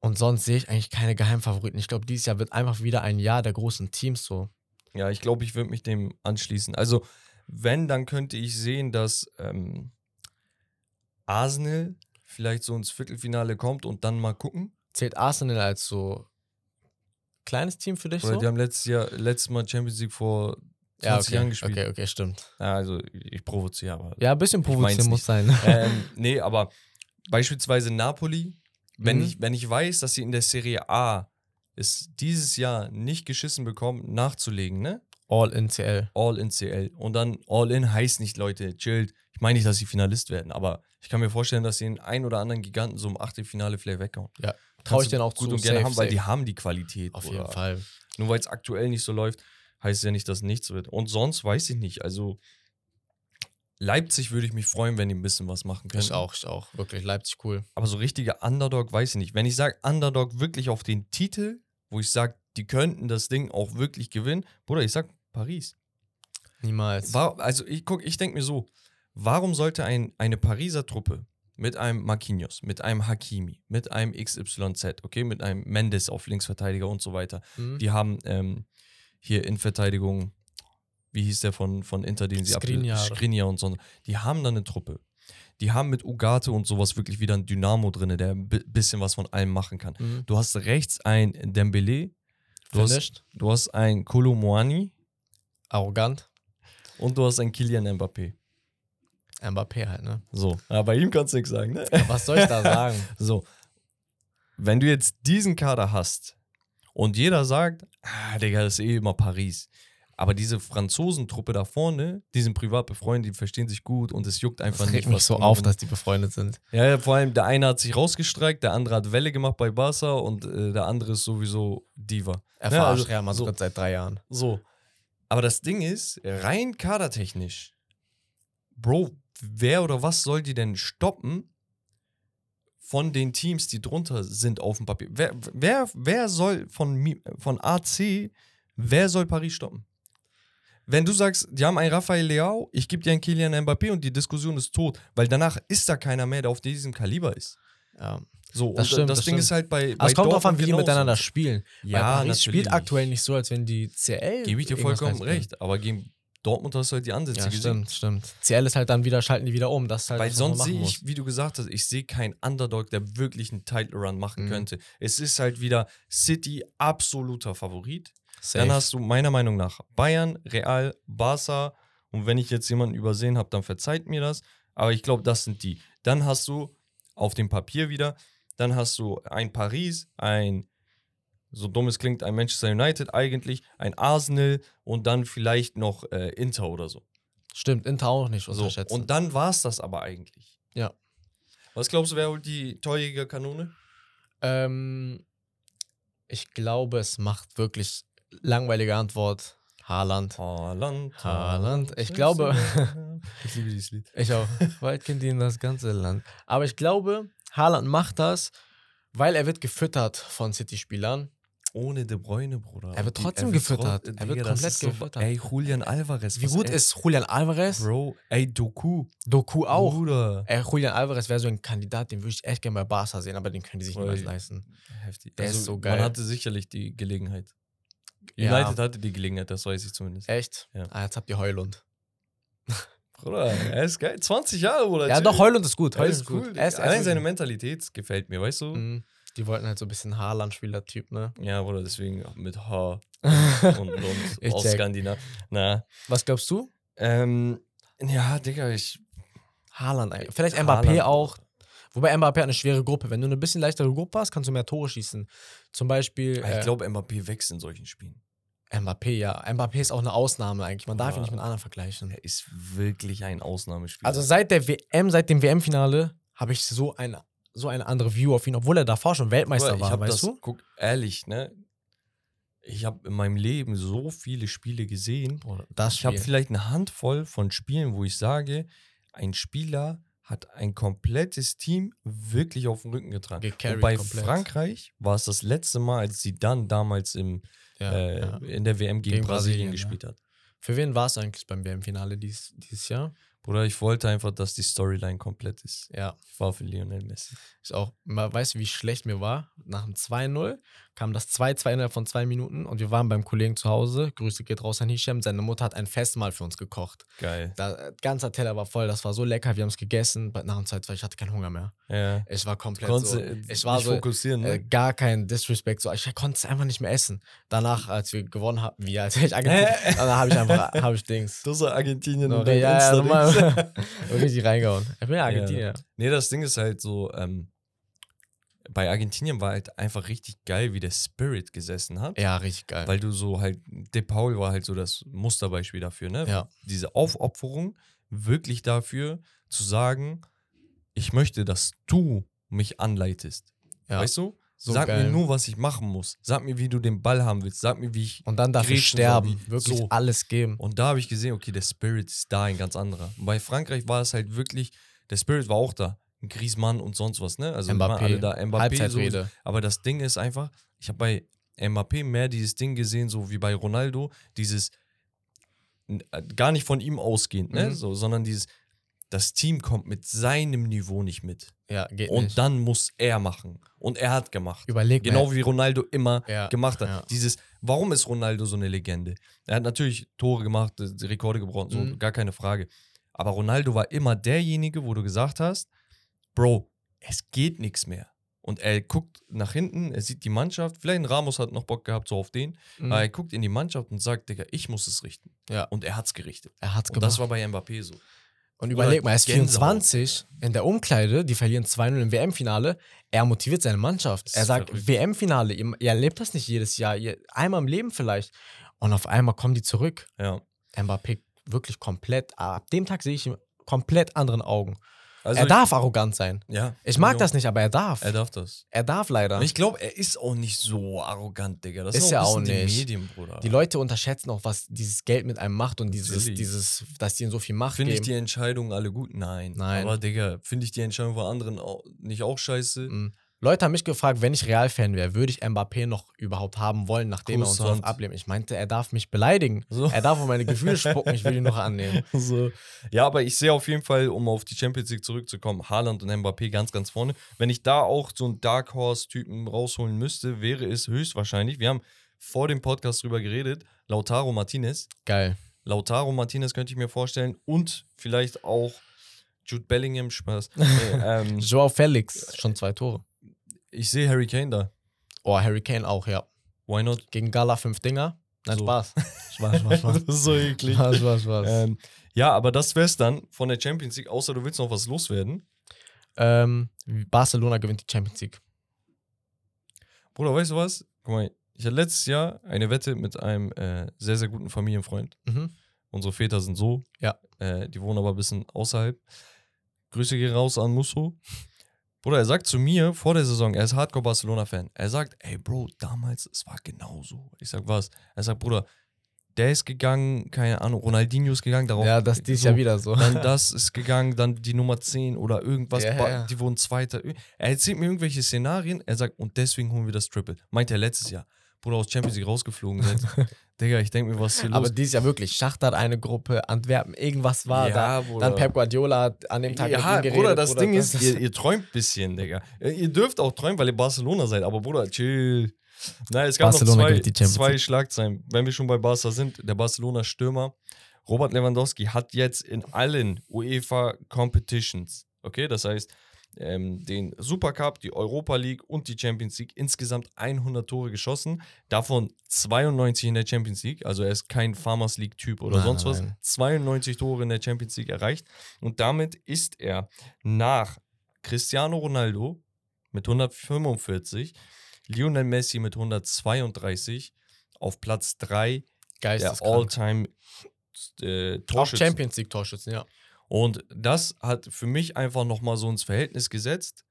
Und sonst sehe ich eigentlich keine Geheimfavoriten. Ich glaube, dieses Jahr wird einfach wieder ein Jahr der großen Teams so. Ja, ich glaube, ich würde mich dem anschließen. Also, wenn, dann könnte ich sehen, dass ähm, Arsenal vielleicht so ins Viertelfinale kommt und dann mal gucken. Zählt Arsenal als so kleines Team für dich Weil so? die haben letztes Jahr, letztes Mal Champions League vor 20 ja, okay. Jahren gespielt. Okay, okay, stimmt. Ja, also, ich provoziere aber. Ja, ein bisschen provozieren muss nicht. sein. ähm, <laughs> nee, aber beispielsweise Napoli, wenn, Mhm. ich, wenn ich weiß, dass sie in der Serie A es dieses Jahr nicht geschissen bekommen, nachzulegen, ne? All in CL. All in CL. Und dann All in heißt nicht, Leute, chillt. Ich meine nicht, dass sie Finalist werden, aber ich kann mir vorstellen, dass sie den einen oder anderen Giganten so im Achtelfinale vielleicht weghauen. Ja, traue ich denen auch gut zu. und gerne Safe, haben, weil safe. die haben die Qualität. Auf jeden Fall. Nur weil es aktuell nicht so läuft, heißt ja nicht, dass nichts wird. Und sonst weiß ich nicht. Also Leipzig würde ich mich freuen, wenn die ein bisschen was machen können. Ich auch, ich auch. Wirklich, Leipzig cool. Aber so richtiger Underdog weiß ich nicht. Wenn ich sage Underdog wirklich auf den Titel, wo ich sage, die könnten das Ding auch wirklich gewinnen, Bruder, ich sag Paris. Niemals. War, also ich guck, ich denke mir so, warum sollte ein, eine Pariser Truppe mit einem Marquinhos, mit einem Hakimi, mit einem XYZ, okay, mit einem Mendes auf Linksverteidiger und so weiter, Mhm. die haben ähm, hier in Verteidigung, wie hieß der von, von Inter, den sie Skriniar. Skriniar und so. Die haben dann eine Truppe. Die haben mit Ugarte und sowas wirklich wieder ein Dynamo drin, der ein bi- bisschen was von allem machen kann. Mhm. Du hast rechts ein Dembele, du hast, du hast ein Kolomoani Arrogant. und du hast ein Kylian Mbappé. Mbappé halt, ne? So, ja, bei ihm kannst du nichts sagen, ne? Was soll ich da <laughs> sagen? So, wenn du jetzt diesen Kader hast und jeder sagt, ah, Digga, das ist eh immer Paris. Aber diese Franzosentruppe da vorne, die sind privat befreundet, die verstehen sich gut und es juckt einfach Das nicht. regt mich was so auf, dass die befreundet sind. Ja, ja, vor allem der eine hat sich rausgestreckt, der andere hat Welle gemacht bei Barca und äh, der andere ist sowieso Diva. Er Ja, verarscht also Real Madrid so. seit drei Jahren. So. Aber das Ding ist, rein kadertechnisch, Bro, wer oder was soll die denn stoppen von den Teams, die drunter sind auf dem Papier? Wer, wer, wer soll von, von AC, wer soll Paris stoppen? Wenn du sagst, die haben einen Rafael Leao, ich gebe dir einen Kylian Mbappé und die Diskussion ist tot, weil danach ist da keiner mehr, der auf diesem Kaliber ist. Ja. So, Das und stimmt, das, das Ding stimmt. ist halt bei. Bei es kommt drauf an, wie die miteinander spielen. Ja, Paris spielt aktuell nicht so, als wenn die CL. Gebe ich dir vollkommen leisten recht. Aber gegen Dortmund hast du halt die Ansätze Ja, gesehen. stimmt, stimmt. CL ist halt dann wieder, schalten die wieder um. Das halt, Weil man sonst sehe ich, wie du gesagt hast, ich sehe keinen Underdog, der wirklich einen Title Run machen Mhm. könnte. Es ist halt wieder City absoluter Favorit. Safe. Dann hast du meiner Meinung nach Bayern, Real, Barca. Und wenn ich jetzt jemanden übersehen habe, dann verzeiht mir das. Aber ich glaube, das sind die. Dann hast du auf dem Papier wieder, dann hast du ein Paris, ein, so dumm es klingt, ein Manchester United eigentlich, ein Arsenal und dann vielleicht noch äh, Inter oder so. Stimmt, Inter auch nicht So, unterschätzen. und dann war es das aber eigentlich. Ja. Was glaubst du, wer holt die Torjägerkanone? ähm, ich glaube, es macht wirklich langweilige Antwort. Haaland. Haaland. Haaland. Ich glaube- <laughs> Ich liebe dieses Lied. Ich auch. Waldkind in das ganze Land. Aber ich glaube, Haaland macht das, weil er wird gefüttert von City-Spielern. Ohne De Bruyne, Bruder. Er wird Die- trotzdem wird gefüttert. tro- Er wird Digga, komplett so- gefüttert. Ey, Julian Alvarez. Wie gut er- ist Julian Alvarez? Bro, ey, Doku. Doku auch. Bruder. Ey, Julian Alvarez wäre so ein Kandidat, den würde ich echt gerne bei Barca sehen, aber den können die sich niemals leisten. Heftig. Der ist so geil. Man hatte sicherlich die Gelegenheit. Ja. United hatte die Gelegenheit, das weiß ich zumindest. Echt? Ja. Ah, jetzt habt ihr Heulund. Bruder, er ist geil. 20 Jahre, Bruder. Ja, doch, Heulund ist gut. Er Heulund ist ist gut. cool. Er ist, er Allein seine gut. Mentalität gefällt mir, weißt du? Mhm. Die wollten halt so ein bisschen Haaland-Spieler-Typ, ne? Ja, Bruder, deswegen auch mit H <laughs> und, und aus check. Skandinavien. Na, Was glaubst du? ähm, ja, Digga, ich. Haaland eigentlich. Vielleicht Haaland, Mbappé auch. Wobei Mbappé hat eine schwere Gruppe. Wenn du eine bisschen leichtere Gruppe hast, kannst du mehr Tore schießen. Zum Beispiel. Ich äh, glaube, Mbappé wächst in solchen Spielen. Mbappé, ja. Mbappé ist auch eine Ausnahme eigentlich. Man darf ihn nicht mit anderen vergleichen. Er ist wirklich ein Ausnahmespieler. Also seit der WM, seit dem WM-Finale, habe ich so eine, so eine andere View auf ihn, obwohl er davor schon Weltmeister Bruder, war, weißt das, du? Guck, ehrlich, ne? Ich habe in meinem Leben so viele Spiele gesehen. Boah, Das Ich habe Spiel. vielleicht eine Handvoll von Spielen, wo ich sage, ein Spieler hat ein komplettes Team wirklich auf den Rücken getragen. Gecarried Und bei komplett. Frankreich war es das letzte Mal, als sie dann damals im, ja, äh, ja. in der WM gegen, Gegen Brasilien, Brasilien, gespielt hat. Für wen war es eigentlich beim WM-Finale dies, dieses Jahr? Bruder, ich wollte einfach, dass die Storyline komplett ist. Ja, Ich war für Lionel Messi. ist auch, weißt du, wie schlecht mir war? Nach dem 2-0 kam das 2-2 innerhalb von zwei Minuten und wir waren beim Kollegen zu Hause. Grüße geht raus an Hisham. Seine Mutter hat ein Festmahl für uns gekocht. Geil. Da, äh, ganzer Teller war voll, das war so lecker, wir haben es gegessen. Nach dem 2-2, ich hatte keinen Hunger mehr. Ja. Ich war komplett Konntest so, du ich war nicht so, fokussieren, ne? äh, gar kein Disrespect. So, ich konnte es einfach nicht mehr essen. Danach, als wir gewonnen haben, wie als ich Argentinien, dann habe ich einfach, habe ich Dings. Das ist Argentinien No, und ja, ja, <laughs> <laughs> richtig reingehauen. Ich bin ja Argentinier. Nee, das Ding ist halt so, ähm, bei Argentinien war halt einfach richtig geil, wie der Spirit gesessen hat. Ja, richtig geil. Weil du so halt, De Paul war halt so das Musterbeispiel dafür, ne? Ja. Diese Aufopferung wirklich dafür zu sagen, ich möchte, dass du mich anleitest. ja. Weißt du? So Sag geil. mir nur, was ich machen muss. Sag mir, wie du den Ball haben willst. Sag mir, wie ich. Und dann Grätschen soll, sterben, wie- wirklich so. alles geben. Und da habe ich gesehen, okay, der Spirit ist da ein ganz anderer. Und bei Frankreich war es halt wirklich, der Spirit war auch da. Griezmann und sonst was, ne? Also waren Mbappé, alle da. Mbappé so, aber das Ding ist einfach, ich habe bei Mbappé mehr dieses Ding gesehen, so wie bei Ronaldo, dieses äh, gar nicht von ihm ausgehend, ne? Mhm. So, sondern dieses, das Team kommt mit seinem Niveau nicht mit. Ja, geht Und nicht. dann muss er machen. Und er hat gemacht. Überleg Genau wie Ronaldo immer Ja, gemacht hat. ja. Dieses, warum ist Ronaldo so eine Legende? Er hat natürlich Tore gemacht, äh, Rekorde gebrochen, so, Mhm. gar keine Frage. Aber Ronaldo war immer derjenige, wo du gesagt hast, Bro, es geht nichts mehr. Und er guckt nach hinten, er sieht die Mannschaft, vielleicht ein Ramos hat noch Bock gehabt, so auf den, Mhm. aber er guckt in die Mannschaft und sagt, Digga, ich muss es richten. Ja. Und er hat's gerichtet. Er hat's Und gemacht. das war bei Mbappé so. Und überleg mal, er ist Gänsehaut. 24 in der Umkleide, die verlieren 2-0 im WM-Finale. Er motiviert seine Mannschaft. Er sagt. WM-Finale, ihr, ihr erlebt das nicht jedes Jahr, ihr, einmal im Leben vielleicht. Und auf einmal kommen die zurück. Ja. Mbappé wirklich komplett, ab dem Tag sehe ich ihn komplett anderen Augen. Also er darf arrogant sein. Ja. Ich mag genau. das nicht, aber er darf. Er darf das. Er darf leider. Ich glaube, er ist auch nicht so arrogant, Digga. Das Ist ist, auch, auch ein bisschen nicht. die Medien, Bruder. Die Leute unterschätzen auch, was dieses Geld mit einem macht und dieses, Natürlich. dieses dass die ihnen so viel Macht Finde ich die Entscheidungen alle gut? Nein. Nein. Aber, Digga, finde ich die Entscheidung von anderen auch, nicht auch scheiße? Mhm. Leute haben mich gefragt, wenn ich Real-Fan wäre, würde ich Mbappé noch überhaupt haben wollen, nachdem er uns so ablehnt. Ich meinte, er darf mich beleidigen. So. Er darf auf meine Gefühle <laughs> spucken, ich will ihn noch annehmen. So. Ja, aber ich sehe auf jeden Fall, um auf die Champions League zurückzukommen, Haaland und Mbappé ganz, ganz vorne. Wenn ich da auch so einen Dark Horse-Typen rausholen müsste, wäre es höchstwahrscheinlich, wir haben vor dem Podcast drüber geredet, Lautaro Martinez. Geil. Lautaro Martinez könnte ich mir vorstellen und vielleicht auch Jude Bellingham, Spaß. <laughs> Nee, ähm, Joao Felix, schon zwei Tore. Ich sehe Harry Kane da. Oh, Harry Kane auch, ja. Why not? Gegen Gala fünf Dinger. Nein, So. Spaß. <laughs> Spaß, Spaß, Spaß. <laughs> ist so eklig. Spaß, Spaß, Spaß. Ähm, ja, aber das wär's dann von der Champions League, außer du willst noch was loswerden. Ähm, Barcelona gewinnt die Champions League. Bruder, weißt du was? Guck mal, ich hatte letztes Jahr eine Wette mit einem äh, sehr, sehr guten Familienfreund. Mhm. Unsere Väter sind so. Ja. Äh, die wohnen aber ein bisschen außerhalb. Grüße gehen raus an Musso. Bruder, er sagt zu mir vor der Saison, er ist Hardcore-Barcelona-Fan. Er sagt, ey Bro, damals, es war genauso. Ich sag, was? Er sagt, Bruder, der ist gegangen, keine Ahnung, Ronaldinho ist gegangen, darauf. Ja, das dies so, Jahr wieder so. Dann das <laughs> ist gegangen, dann die Nummer 10 oder irgendwas. Ja, ja. Die wurden Zweiter. Er erzählt mir irgendwelche Szenarien. Er sagt, und deswegen holen wir das Triple. Meint er letztes Jahr. Bruder aus Champions League rausgeflogen sind. <laughs> Digga, ich denke mir, was ist hier los? Aber dieses Jahr wirklich. Schacht hat eine Gruppe, Antwerpen, irgendwas war da. Bruder. Dann Pep Guardiola hat an dem Tag mit ja, ihm geredet. Bruder, das Ding das ist, ihr, ihr träumt ein bisschen, Digga. Ihr ihr dürft auch träumen, weil ihr Barcelona seid, aber Bruder, chill. Nein, es gab Barcelona noch zwei, gewinnt die Champions zwei. Schlagzeilen. Wenn wir schon bei Barca sind, der Barcelona-Stürmer Robert Lewandowski hat jetzt in allen UEFA Competitions, okay, das heißt, ähm, den Supercup, die Europa League und die Champions League insgesamt 100 Tore geschossen, davon 92 in der Champions League, also er ist kein Farmers League Typ oder Nein, sonst was, nein. 92 Tore in der Champions League erreicht und damit ist er nach Cristiano Ronaldo mit 145, Lionel Messi mit 132 auf Platz 3 der. All-Time äh, Auch Torschützen. Champions League Torschützen, ja. Und das hat für mich einfach nochmal so ins Verhältnis gesetzt,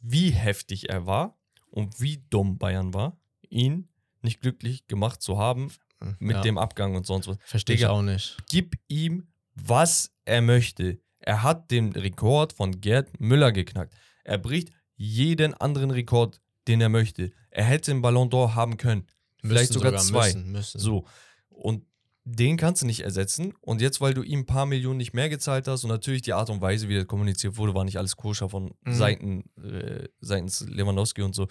wie heftig er war und wie dumm Bayern war, ihn nicht glücklich gemacht zu haben mit ja. dem Abgang und sonst was. Verstehe ich auch nicht. Gib ihm, was er möchte. Er hat den Rekord von Gerd Müller geknackt. Er bricht jeden anderen Rekord, den er möchte. Er hätte einen Ballon d'Or haben können. Vielleicht Müssen sogar, zwei. Müssen, müssen. So. Und den kannst du nicht ersetzen. Und jetzt, weil du ihm ein paar Millionen nicht mehr gezahlt hast und natürlich die Art und Weise, wie das kommuniziert wurde, war nicht alles koscher von Mhm. Seiten, äh, seitens Lewandowski und so.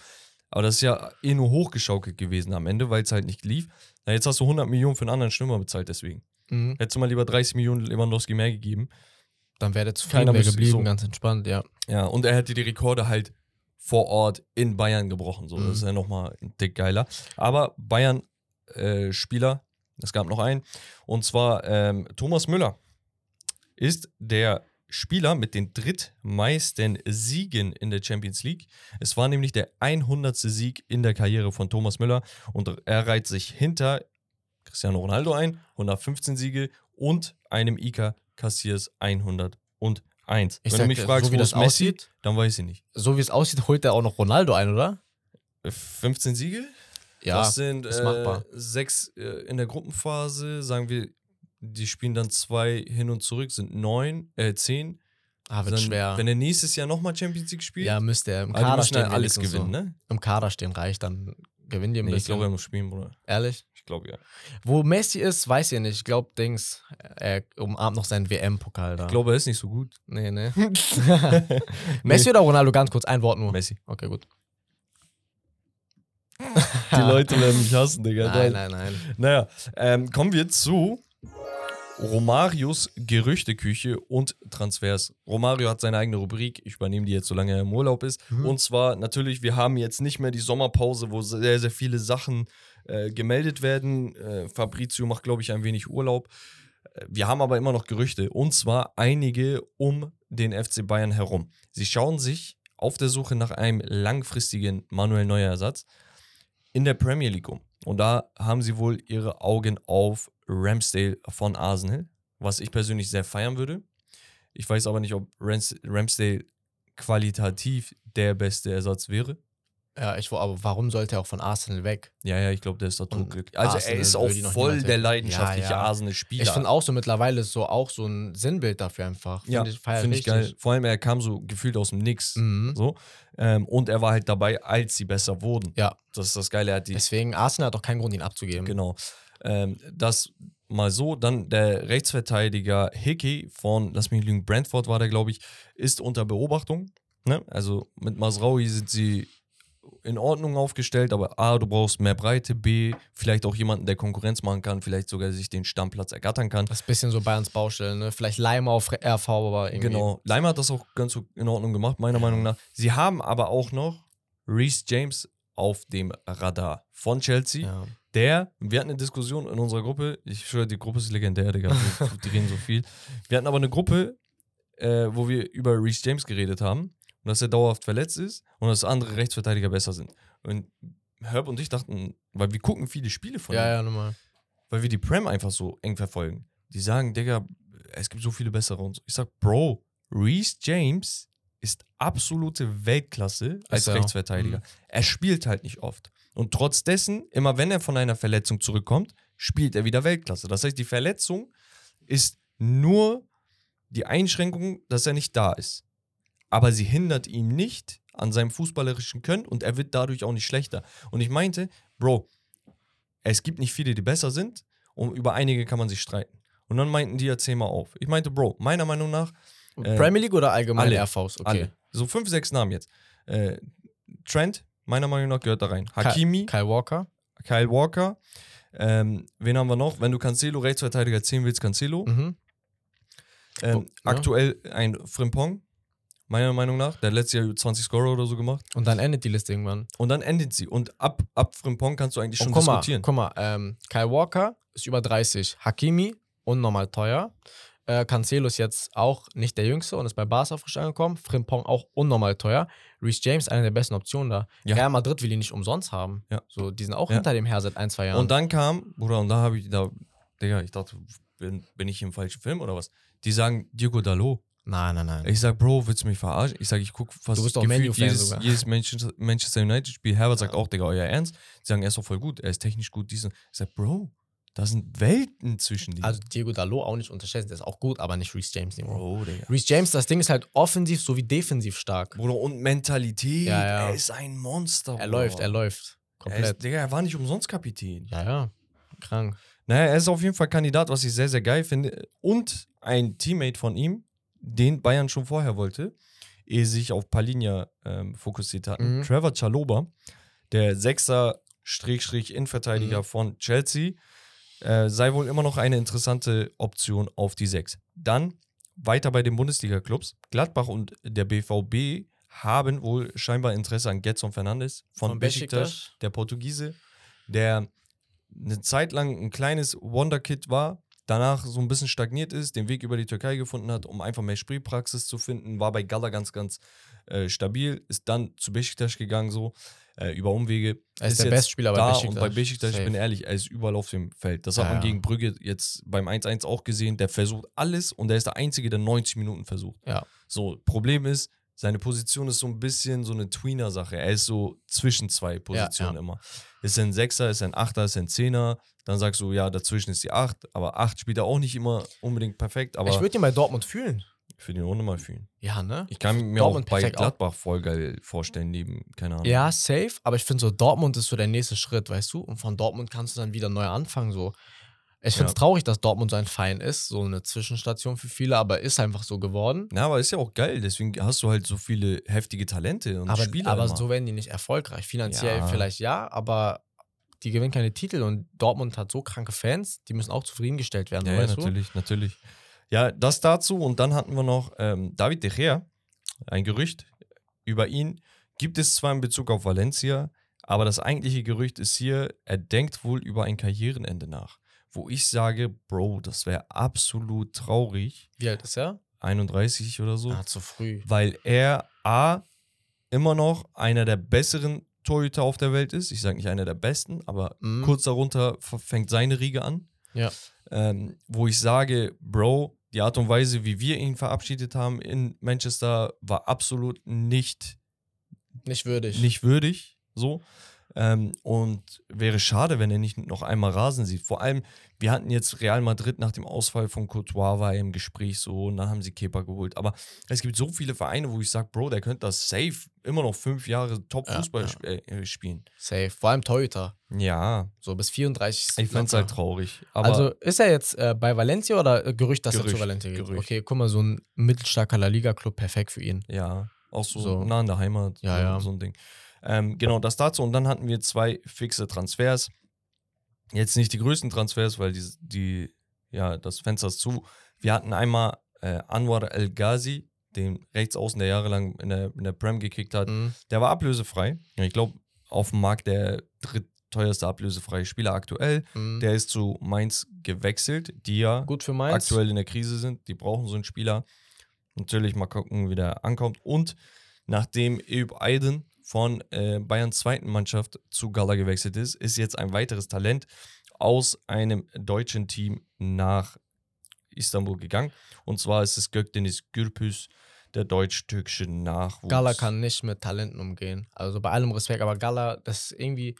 Aber das ist ja eh nur hochgeschaukelt gewesen am Ende, weil es halt nicht lief. Na, jetzt hast du 100 Millionen für einen anderen Stürmer bezahlt deswegen. Mhm. Hättest du mal lieber 30 Millionen Lewandowski mehr gegeben. Dann wäre der zufrieden Keiner geblieben, so. ganz entspannt, ja. Ja, und er hätte die Rekorde halt vor Ort in Bayern gebrochen. So. Mhm. Das ist ja nochmal ein dick geiler. Aber Bayern-Spieler, es gab noch einen, und zwar ähm, Thomas Müller ist der Spieler mit den drittmeisten Siegen in der Champions League. Es war nämlich der 100. Sieg in der Karriere von Thomas Müller und er reiht sich hinter Cristiano Ronaldo ein, 115 Siege und einem Iker Cassiers 101. Ich Wenn du mich dir, fragst, so wie das Messi, aussieht, dann weiß ich nicht. so wie es aussieht, holt er auch noch Ronaldo ein, oder? Äh, 15 Siege? Ja, das sind ist äh, machbar. sechs äh, in der Gruppenphase, sagen wir, die spielen dann zwei hin und zurück, sind neun, äh, zehn. ah, wird dann, schwer. Wenn er nächstes Jahr nochmal Champions League spielt, ja, müsste er. Im die Kader müssen stehen ja alles gewinnen, so. ne? Im Kader stehen reicht, dann gewinnen die ein Nee, ich glaube, er muss spielen, Bruder. Ehrlich? Ich glaube, ja. Wo Messi ist, weiß ich nicht. Ich glaube, Dings, er umarmt noch seinen WM-Pokal da. Ich glaube, er ist nicht so gut. nee, nee. <laughs> Messi oder Ronaldo? Ganz kurz, ein Wort nur. Messi. Okay, gut. <laughs> Die <laughs> Leute werden mich hassen, Digga. Nein, nein, nein. Naja, ähm, kommen wir zu Romarios Gerüchteküche und Transfers. Romario hat seine eigene Rubrik. Ich übernehme die jetzt, solange er im Urlaub ist. Mhm. Und zwar natürlich, wir haben jetzt nicht mehr die Sommerpause, wo sehr, sehr viele Sachen äh, gemeldet werden. Äh, Fabrizio macht, glaube ich, ein wenig Urlaub. Äh, Wir haben aber immer noch Gerüchte. Und zwar einige um den FC Bayern herum. Sie schauen sich auf der Suche nach einem langfristigen Manuel Neuer Ersatz in der Premier League um. Und da haben sie wohl ihre Augen auf Ramsdale von Arsenal, was ich persönlich sehr feiern würde. Ich weiß aber nicht, ob Rams Ramsdale qualitativ der beste Ersatz wäre. Ja, ich, aber warum sollte er auch von Arsenal weg? Ja, ja, ich glaube, der ist da totglücklich. Also er Arsenal ist auch voll der leidenschaftliche Ja, ja. Arsenal-Spieler. Ich finde auch so mittlerweile so auch so ein Sinnbild dafür einfach. ja, Find ich, feier finde ich geil. Vor allem, er kam so gefühlt aus dem Nix. Mhm. So. Ähm, und er war halt dabei, als sie besser wurden. Ja, Das ist das Geile. Er hat die deswegen Arsenal hat auch keinen Grund, ihn abzugeben. Genau. Ähm, das mal so. Dann der Rechtsverteidiger Hickey von, lass mich lügen, Brentford war der, glaube ich, ist unter Beobachtung. Ne? Also mit Masraui sind sie in Ordnung aufgestellt, aber A, du brauchst mehr Breite, B, vielleicht auch jemanden, der Konkurrenz machen kann, vielleicht sogar sich den Stammplatz ergattern kann. Das ist ein bisschen so Bayerns Baustelle, ne? Vielleicht Leimer auf RV, aber irgendwie. Genau. Leimer hat das auch ganz so in Ordnung gemacht, meiner Meinung nach. Sie haben aber auch noch Reece James auf dem Radar von Chelsea. Ja. Der, wir hatten eine Diskussion in unserer Gruppe, ich schwöre, die Gruppe ist legendär, Digga, <laughs> die reden so viel. Wir hatten aber eine Gruppe, äh, wo wir über Reece James geredet haben und dass er dauerhaft verletzt ist und dass andere Rechtsverteidiger besser sind. Und Herb und ich dachten, weil wir gucken viele Spiele von Ja, ihm, ja, nochmal. weil wir die Prem einfach so eng verfolgen. Die sagen, Digga, es gibt so viele bessere und so. Ich sag, Bro, Reece James ist absolute Weltklasse als auch. Rechtsverteidiger. Mhm. Er spielt halt nicht oft. Und trotz dessen, immer wenn er von einer Verletzung zurückkommt, spielt er wieder Weltklasse. Das heißt, die Verletzung ist nur die Einschränkung, dass er nicht da ist. Aber sie hindert ihn nicht an seinem fußballerischen Können und er wird dadurch auch nicht schlechter. Und ich meinte, Bro, es gibt nicht viele, die besser sind und über einige kann man sich streiten. Und dann meinten die, erzähl mal auf. Ich meinte, Bro, meiner Meinung nach, Äh, Premier League oder allgemein alle. RVs? Okay. alle. So fünf, sechs Namen jetzt. Äh, Trent, meiner Meinung nach, gehört da rein. Hakimi, Kyle Walker. Kyle Walker. Ähm, wen haben wir noch? Wenn du Cancelo Rechtsverteidiger ziehen willst, Cancelo. Mhm. Ähm, ja. Aktuell ein Frimpong, meiner Meinung nach. Der hat letztes Jahr 20 Scorer oder so gemacht. Und dann endet die Liste irgendwann. Und dann endet sie. Und ab, ab Frimpong kannst du eigentlich schon Und guck mal, diskutieren. guck mal ähm, Kyle Walker ist über 30. Hakimi, unnormal teuer. Äh, Cancelo ist jetzt auch nicht der Jüngste und ist bei Barca frisch angekommen. Frimpong auch unnormal teuer. Reece James, eine der besten Optionen da. Ja. Real Madrid will ihn nicht umsonst haben. Ja. So, die sind auch Ja. hinter dem her seit ein, zwei Jahren. Und dann kam, Bruder, und da habe ich, da, Digga, ich dachte, bin, bin ich im falschen Film oder was? Die sagen Diego Dalot. Nein, nein, nein. Ich sag, Bro, willst du mich verarschen? Ich sag, ich guck fast Du bist doch gefühlt jedes, sogar. jedes Manchester, United-Spiel. Herbert sagt Ja. auch, Digga, euer Ernst? Die sagen, er ist doch voll gut, er ist technisch gut, diesen. Ich sag, Bro, da sind Welten zwischen denen. Also Diego Dalot auch nicht unterschätzen, der ist auch gut, aber nicht Reece James Niveau. Bro, Digga. Reece James, das Ding ist halt offensiv sowie defensiv stark. Bruder, und Mentalität. Ja, ja. Er ist ein Monster. Er Bruder. läuft, er läuft. Er Komplett. ist, Digga, er war nicht umsonst Kapitän. ja, ja. Krank. Naja, er ist auf jeden Fall Kandidat, was ich sehr, sehr geil finde. Und ein Teammate von ihm, den Bayern schon vorher wollte, ehe sie sich auf Palinja ähm, fokussiert hatten. Mhm. Trevor Chaloba, der Sechser-Innenverteidiger Mhm. von Chelsea, äh, sei wohl immer noch eine interessante Option auf die Sechs. Dann weiter bei den Bundesliga-Clubs. Gladbach und der BVB haben wohl scheinbar Interesse an Getson Fernandes von, Von Besiktas, Besiktas. der Portugiese, der eine Zeit lang ein kleines Wonderkid war, danach so ein bisschen stagniert ist, den Weg über die Türkei gefunden hat, um einfach mehr Spielpraxis zu finden, war bei Gala ganz, ganz äh, stabil, ist dann zu Besiktas gegangen, so äh, über Umwege. Er ist der jetzt Bestspieler bei da Besiktas. Und bei Besiktas, ich bin ehrlich, er ist überall auf dem Feld. Das hat Ja, man ja. gegen Brügge jetzt beim 1-1 auch gesehen. Der versucht alles und er ist der Einzige, der 90 Minuten versucht. Ja. So, Problem ist, seine Position ist so ein bisschen so eine Tweener-Sache. Er ist so zwischen zwei Positionen ja. immer. Ist er ein Sechser, ist er ein Achter, ist er ein Zehner. Dann sagst du, ja, dazwischen ist die Acht. Aber Acht spielt er auch nicht immer unbedingt perfekt. Aber ich würde ihn bei Dortmund fühlen. für den ohne mal fühlen. Ja, ne? Ich kann mir Dortmund auch bei perfekt auch. Gladbach voll geil vorstellen, neben, keine Ahnung. Ja, safe, aber ich finde so, Dortmund ist so der nächste Schritt, weißt du? Und von Dortmund kannst du dann wieder neu anfangen. So. Ich finde es Ja. traurig, dass Dortmund so ein Verein ist, so eine Zwischenstation für viele, aber ist einfach so geworden. Ja, aber ist ja auch geil. Deswegen hast du halt so viele heftige Talente und Aber, Spieler. aber immer. so werden die nicht erfolgreich. Finanziell Ja. vielleicht ja, aber die gewinnen keine Titel und Dortmund hat so kranke Fans, die müssen auch zufriedengestellt werden, Ja, ja natürlich, natürlich. Ja, das dazu. Und dann hatten wir noch ähm, David De Gea. Ein Gerücht über ihn gibt es zwar in Bezug auf Valencia, aber das eigentliche Gerücht ist hier, er denkt wohl über ein Karrierenende nach. Wo ich sage, Bro, das wäre absolut traurig. Wie alt ist er? 31 oder so. Ah, zu früh. Weil er A, immer noch einer der besseren Torhüter auf der Welt ist. Ich sage nicht einer der besten, aber Mhm. kurz darunter fängt seine Riege an. Ja. Ähm, wo ich sage, Bro, die Art und Weise, wie wir ihn verabschiedet haben in Manchester, war absolut nicht, Nicht würdig. nicht würdig. So. Ähm, und wäre schade, wenn er nicht noch einmal Rasen sieht. Vor allem, wir hatten jetzt Real Madrid nach dem Ausfall von Courtois war er im Gespräch so und dann haben sie Kepa geholt. Aber es gibt so viele Vereine, wo ich sage, Bro, der könnte das safe immer noch fünf Jahre Top-Fußball Ja, sp äh, spielen. Safe. Vor allem Torhüter. Ja, So bis 34. ich locker. halt traurig. Aber also ist er jetzt äh, bei Valencia oder äh, Gerücht, dass er Gerücht, zu Valencia geht? Gerücht. Okay, guck mal, so ein mittelstarker La Liga-Club, perfekt für ihn. Ja, auch so, So. nah an der Heimat. Ja, ja. so ein Ding. Ähm, genau, das dazu. Und dann hatten wir zwei fixe Transfers. Jetzt nicht die größten Transfers, weil die, die ja, das Fenster ist zu. Wir hatten einmal äh, Anwar El Ghazi, den Rechtsaußen, der jahrelang in der, in der Prem gekickt hat. Mhm. Der war ablösefrei. Ich glaube, auf dem Markt der drittteuerste ablösefreie Spieler aktuell. Mhm. Der ist zu Mainz gewechselt, die ja Gut für Mainz. aktuell in der Krise sind. Die brauchen so einen Spieler. Natürlich mal gucken, wie der ankommt. Und nachdem Eyüp Aydin von äh, Bayerns zweiten Mannschaft zu Gala gewechselt ist, ist jetzt ein weiteres Talent aus einem deutschen Team nach Istanbul gegangen. Und zwar ist es Gökdeniz Gürpüs, der deutsch-türkische Nachwuchs. Gala kann nicht mit Talenten umgehen. Also bei allem Respekt, aber Gala, das ist irgendwie.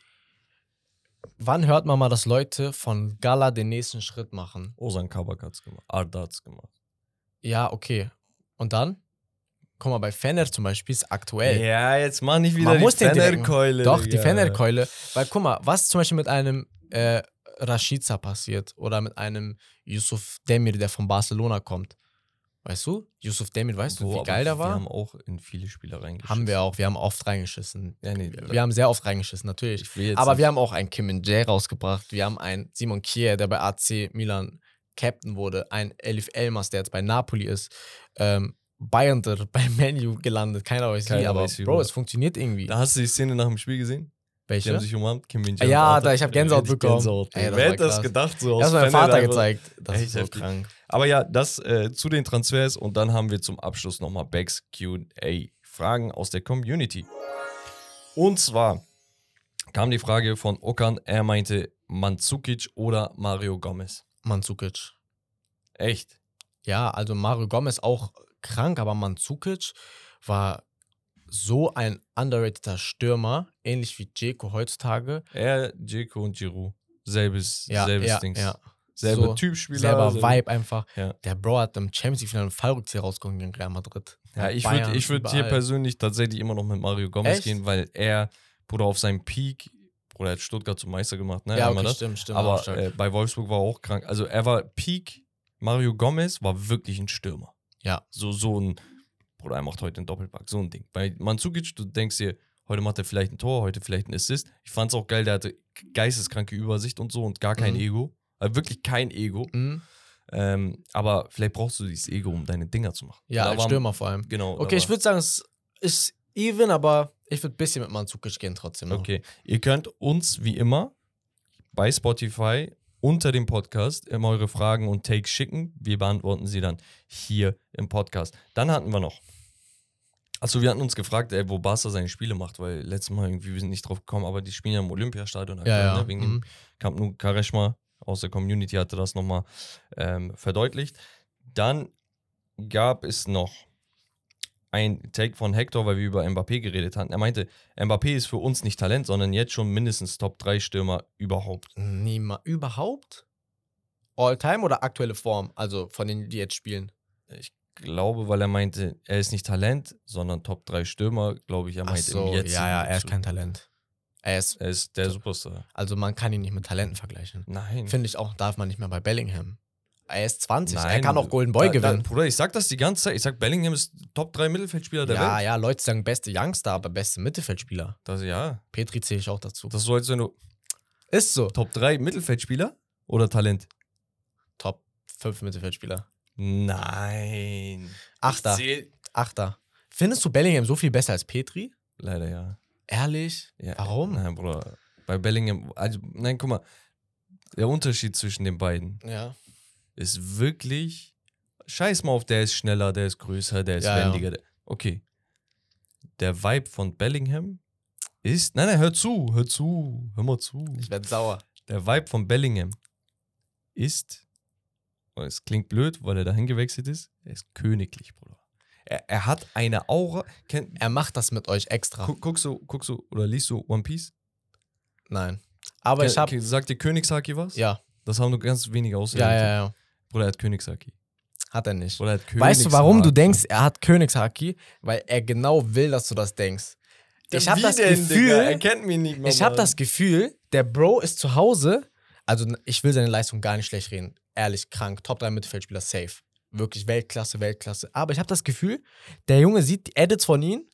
Wann hört man mal, dass Leute von Gala den nächsten Schritt machen? Ozan Kabak hat es gemacht. Arda hat es gemacht. Ja, okay. Und dann? Guck mal, bei Fener zum Beispiel ist aktuell. Ja, jetzt mach nicht wieder Man die muss Fenerkeule. Doch, die Digga. Fener-Keule. Weil guck mal, was zum Beispiel mit einem äh, Rashica passiert oder mit einem Yusuf Demir, der von Barcelona kommt. Weißt du? Yusuf Demir, weißt du, Bro, wie geil der Wir war? haben auch in viele Spieler reingeschaut. Haben wir auch. Wir haben oft reingeschissen. Ja, nee, Wir haben sehr oft reingeschissen, natürlich. Aber nicht- wir haben auch einen Kim Min-jae rausgebracht. Wir haben einen Simon Kier, der bei AC Milan Captain wurde. Ein Elif Elmas, der jetzt bei Napoli ist. Ähm, Bayern der <laughs> bei Menu gelandet. Keiner weiß wie, Keiner aber weiß wie, Bro, es funktioniert irgendwie. Da hast du die Szene nach dem Spiel gesehen? Die Welche? haben sich umarmt, Kim Min Ah, ja, da, ich hab Gänsehaut bekommen. Gänsehaut, Ey, Wer hätte das gedacht? So Das hat mein Vater einfach- gezeigt. Das Echt ist so heftig. krank. Aber ja, das äh, zu den Transfers und dann haben wir zum Abschluss nochmal Becks QA. Fragen aus der Community. Und zwar kam die Frage von Okan, er meinte Mandzukic oder Mario Gomez. Mandzukic. Echt? Ja, also Mario Gomez auch krank, aber Mandzukic war so ein underrateder Stürmer, ähnlich wie Dzeko heutzutage. Er, Dzeko und Giroud. Selbes, Ja, selbes ja, Dings. ja. Selber So, Typspieler. Selber selber- Vibe einfach. Ja. Der Bro hat im Champions League-Finale einen Fallrückzieher rausgekommen gegen Real Madrid. Ja, ich würde ich würd hier persönlich tatsächlich immer noch mit Mario Gomez Echt? gehen, weil er, Bruder, auf seinem Peak, Bruder, er hat Stuttgart zum Meister gemacht, ne? Ja, okay, das. stimmt, stimmt. Aber äh, bei Wolfsburg war er auch krank. Also er war Peak, Mario Gomez war wirklich ein Stürmer. Ja. So, so ein, Bruder, er macht heute einen Doppelpack, so ein Ding. Bei Mandzukic, du denkst dir, heute macht er vielleicht ein Tor, heute vielleicht ein Assist. Ich fand es auch geil, der hatte geisteskranke Übersicht und so und gar kein Mhm. Ego. Also wirklich kein Ego. Mhm. Ähm, aber vielleicht brauchst du dieses Ego, um deine Dinger zu machen. Ja, als Stürmer vor allem. Genau. Okay, ich würde sagen, es ist even, aber ich würde ein bisschen mit Mandzukic gehen trotzdem. Noch. Okay, ihr könnt uns wie immer bei Spotify unter dem Podcast immer eure Fragen und Takes schicken. Wir beantworten sie dann hier im Podcast. Dann hatten wir noch. Also wir hatten uns gefragt, ey, wo Barca seine Spiele macht, weil letztes Mal irgendwie wir sind nicht drauf gekommen, aber die spielen ja im Olympiastadion. Ja, ja. Ne? Wegen mhm. dem Camp Nou Kareshma aus der Community hatte das nochmal ähm, verdeutlicht. Dann gab es noch ein Take von Hector, weil wir über Mbappé geredet hatten. Er meinte, Mbappé ist für uns nicht Talent, sondern jetzt schon mindestens Top 3 Stürmer überhaupt. Niema überhaupt? All-Time oder aktuelle Form? Also von denen, die jetzt spielen. Ich glaube, weil er meinte, er ist nicht Talent, sondern Top 3 Stürmer, glaube ich, er Ach meinte so, im jetzigen ja, ja, er ist kein Talent. Er ist, Er ist der Superstar. also man kann ihn nicht mit Talenten vergleichen. Nein. Finde ich auch, darf man nicht mehr bei Bellingham. Er ist 20, er Nein, kann auch Golden Boy da, da, gewinnen. Bruder, ich sag das die ganze Zeit. Ich sag, Bellingham ist Top 3 Mittelfeldspieler der ja, Welt. ja, Leute sagen beste Youngster, aber beste Mittelfeldspieler. Das, ja. Petri zähle ich auch dazu. Das ist so, als wenn du ist so. Top 3 Mittelfeldspieler oder Talent? Top 5 Mittelfeldspieler. Nein. Achter. Achter. Findest du Bellingham so viel besser als Petri? Leider ja. Ehrlich? ja. Warum? Nein, Bruder. Bei Bellingham, also, nein, guck mal. Der Unterschied zwischen den beiden Ja. Ist wirklich. Scheiß mal auf, der ist schneller, der ist größer, der ist Ja, ja. wendiger. Der, okay. Der Vibe von Bellingham ist. Nein, nein, hör zu, hör zu, hör mal zu. Ich werde sauer. Der Vibe von Bellingham ist. und Es klingt blöd, weil er dahin gewechselt ist. Er ist königlich, Bruder. Er, er hat eine Aura. Kenn, Er macht das mit euch extra. guck, guckst du, guckst du oder liest du One Piece? Nein. Aber ich habe. Sagt dir Königshaki was? Ja. Das haben nur ganz wenige Ja, Ausländer. ja, ja. Bruder, er hat Königshaki. Hat er nicht. Bruder, er hat Weißt du, warum du denkst, er hat Königshaki? Weil er genau will, dass du das denkst. Ich habe das denn, Gefühl, Digga? Er kennt mich nicht mal. ich habe das Gefühl, der Bro ist zu Hause. Also ich will seine Leistung gar nicht schlecht reden. Ehrlich, krank. Top 3 Mittelfeldspieler, safe. Wirklich Weltklasse, Weltklasse. Aber ich habe das Gefühl, der Junge sieht die Edits von ihm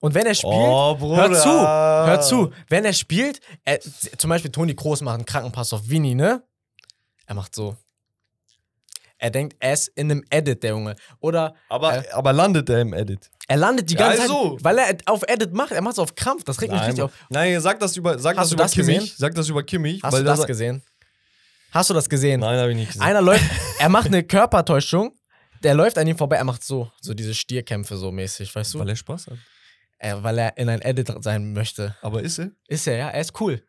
und wenn er spielt, Oh, Bruder. Hör zu, hör zu. Wenn er spielt, er, zum Beispiel Toni Kroos macht einen Krankenpass auf Vinny, ne? Er macht so. Er denkt, er ist in einem Edit, der Junge. Oder Aber, aber landet er im Edit? er landet die Ja, ganze also. Zeit, weil er auf Edit macht. Er macht es auf Krampf. Das regt mich richtig auf. nein, sag das über, sag Hast das du über das Kimmich. gesehen? Sag das über Kimmich. Hast du das das gesehen? Hast du das gesehen? Nein, habe ich nicht gesehen. Einer läuft, <laughs> er macht eine Körpertäuschung. Der läuft an ihm vorbei, er macht so, so diese Stierkämpfe so mäßig, weißt du? Weil er Spaß hat. Äh, weil er in ein Edit sein möchte. Aber ist er? Ist er, ja? Er ist cool.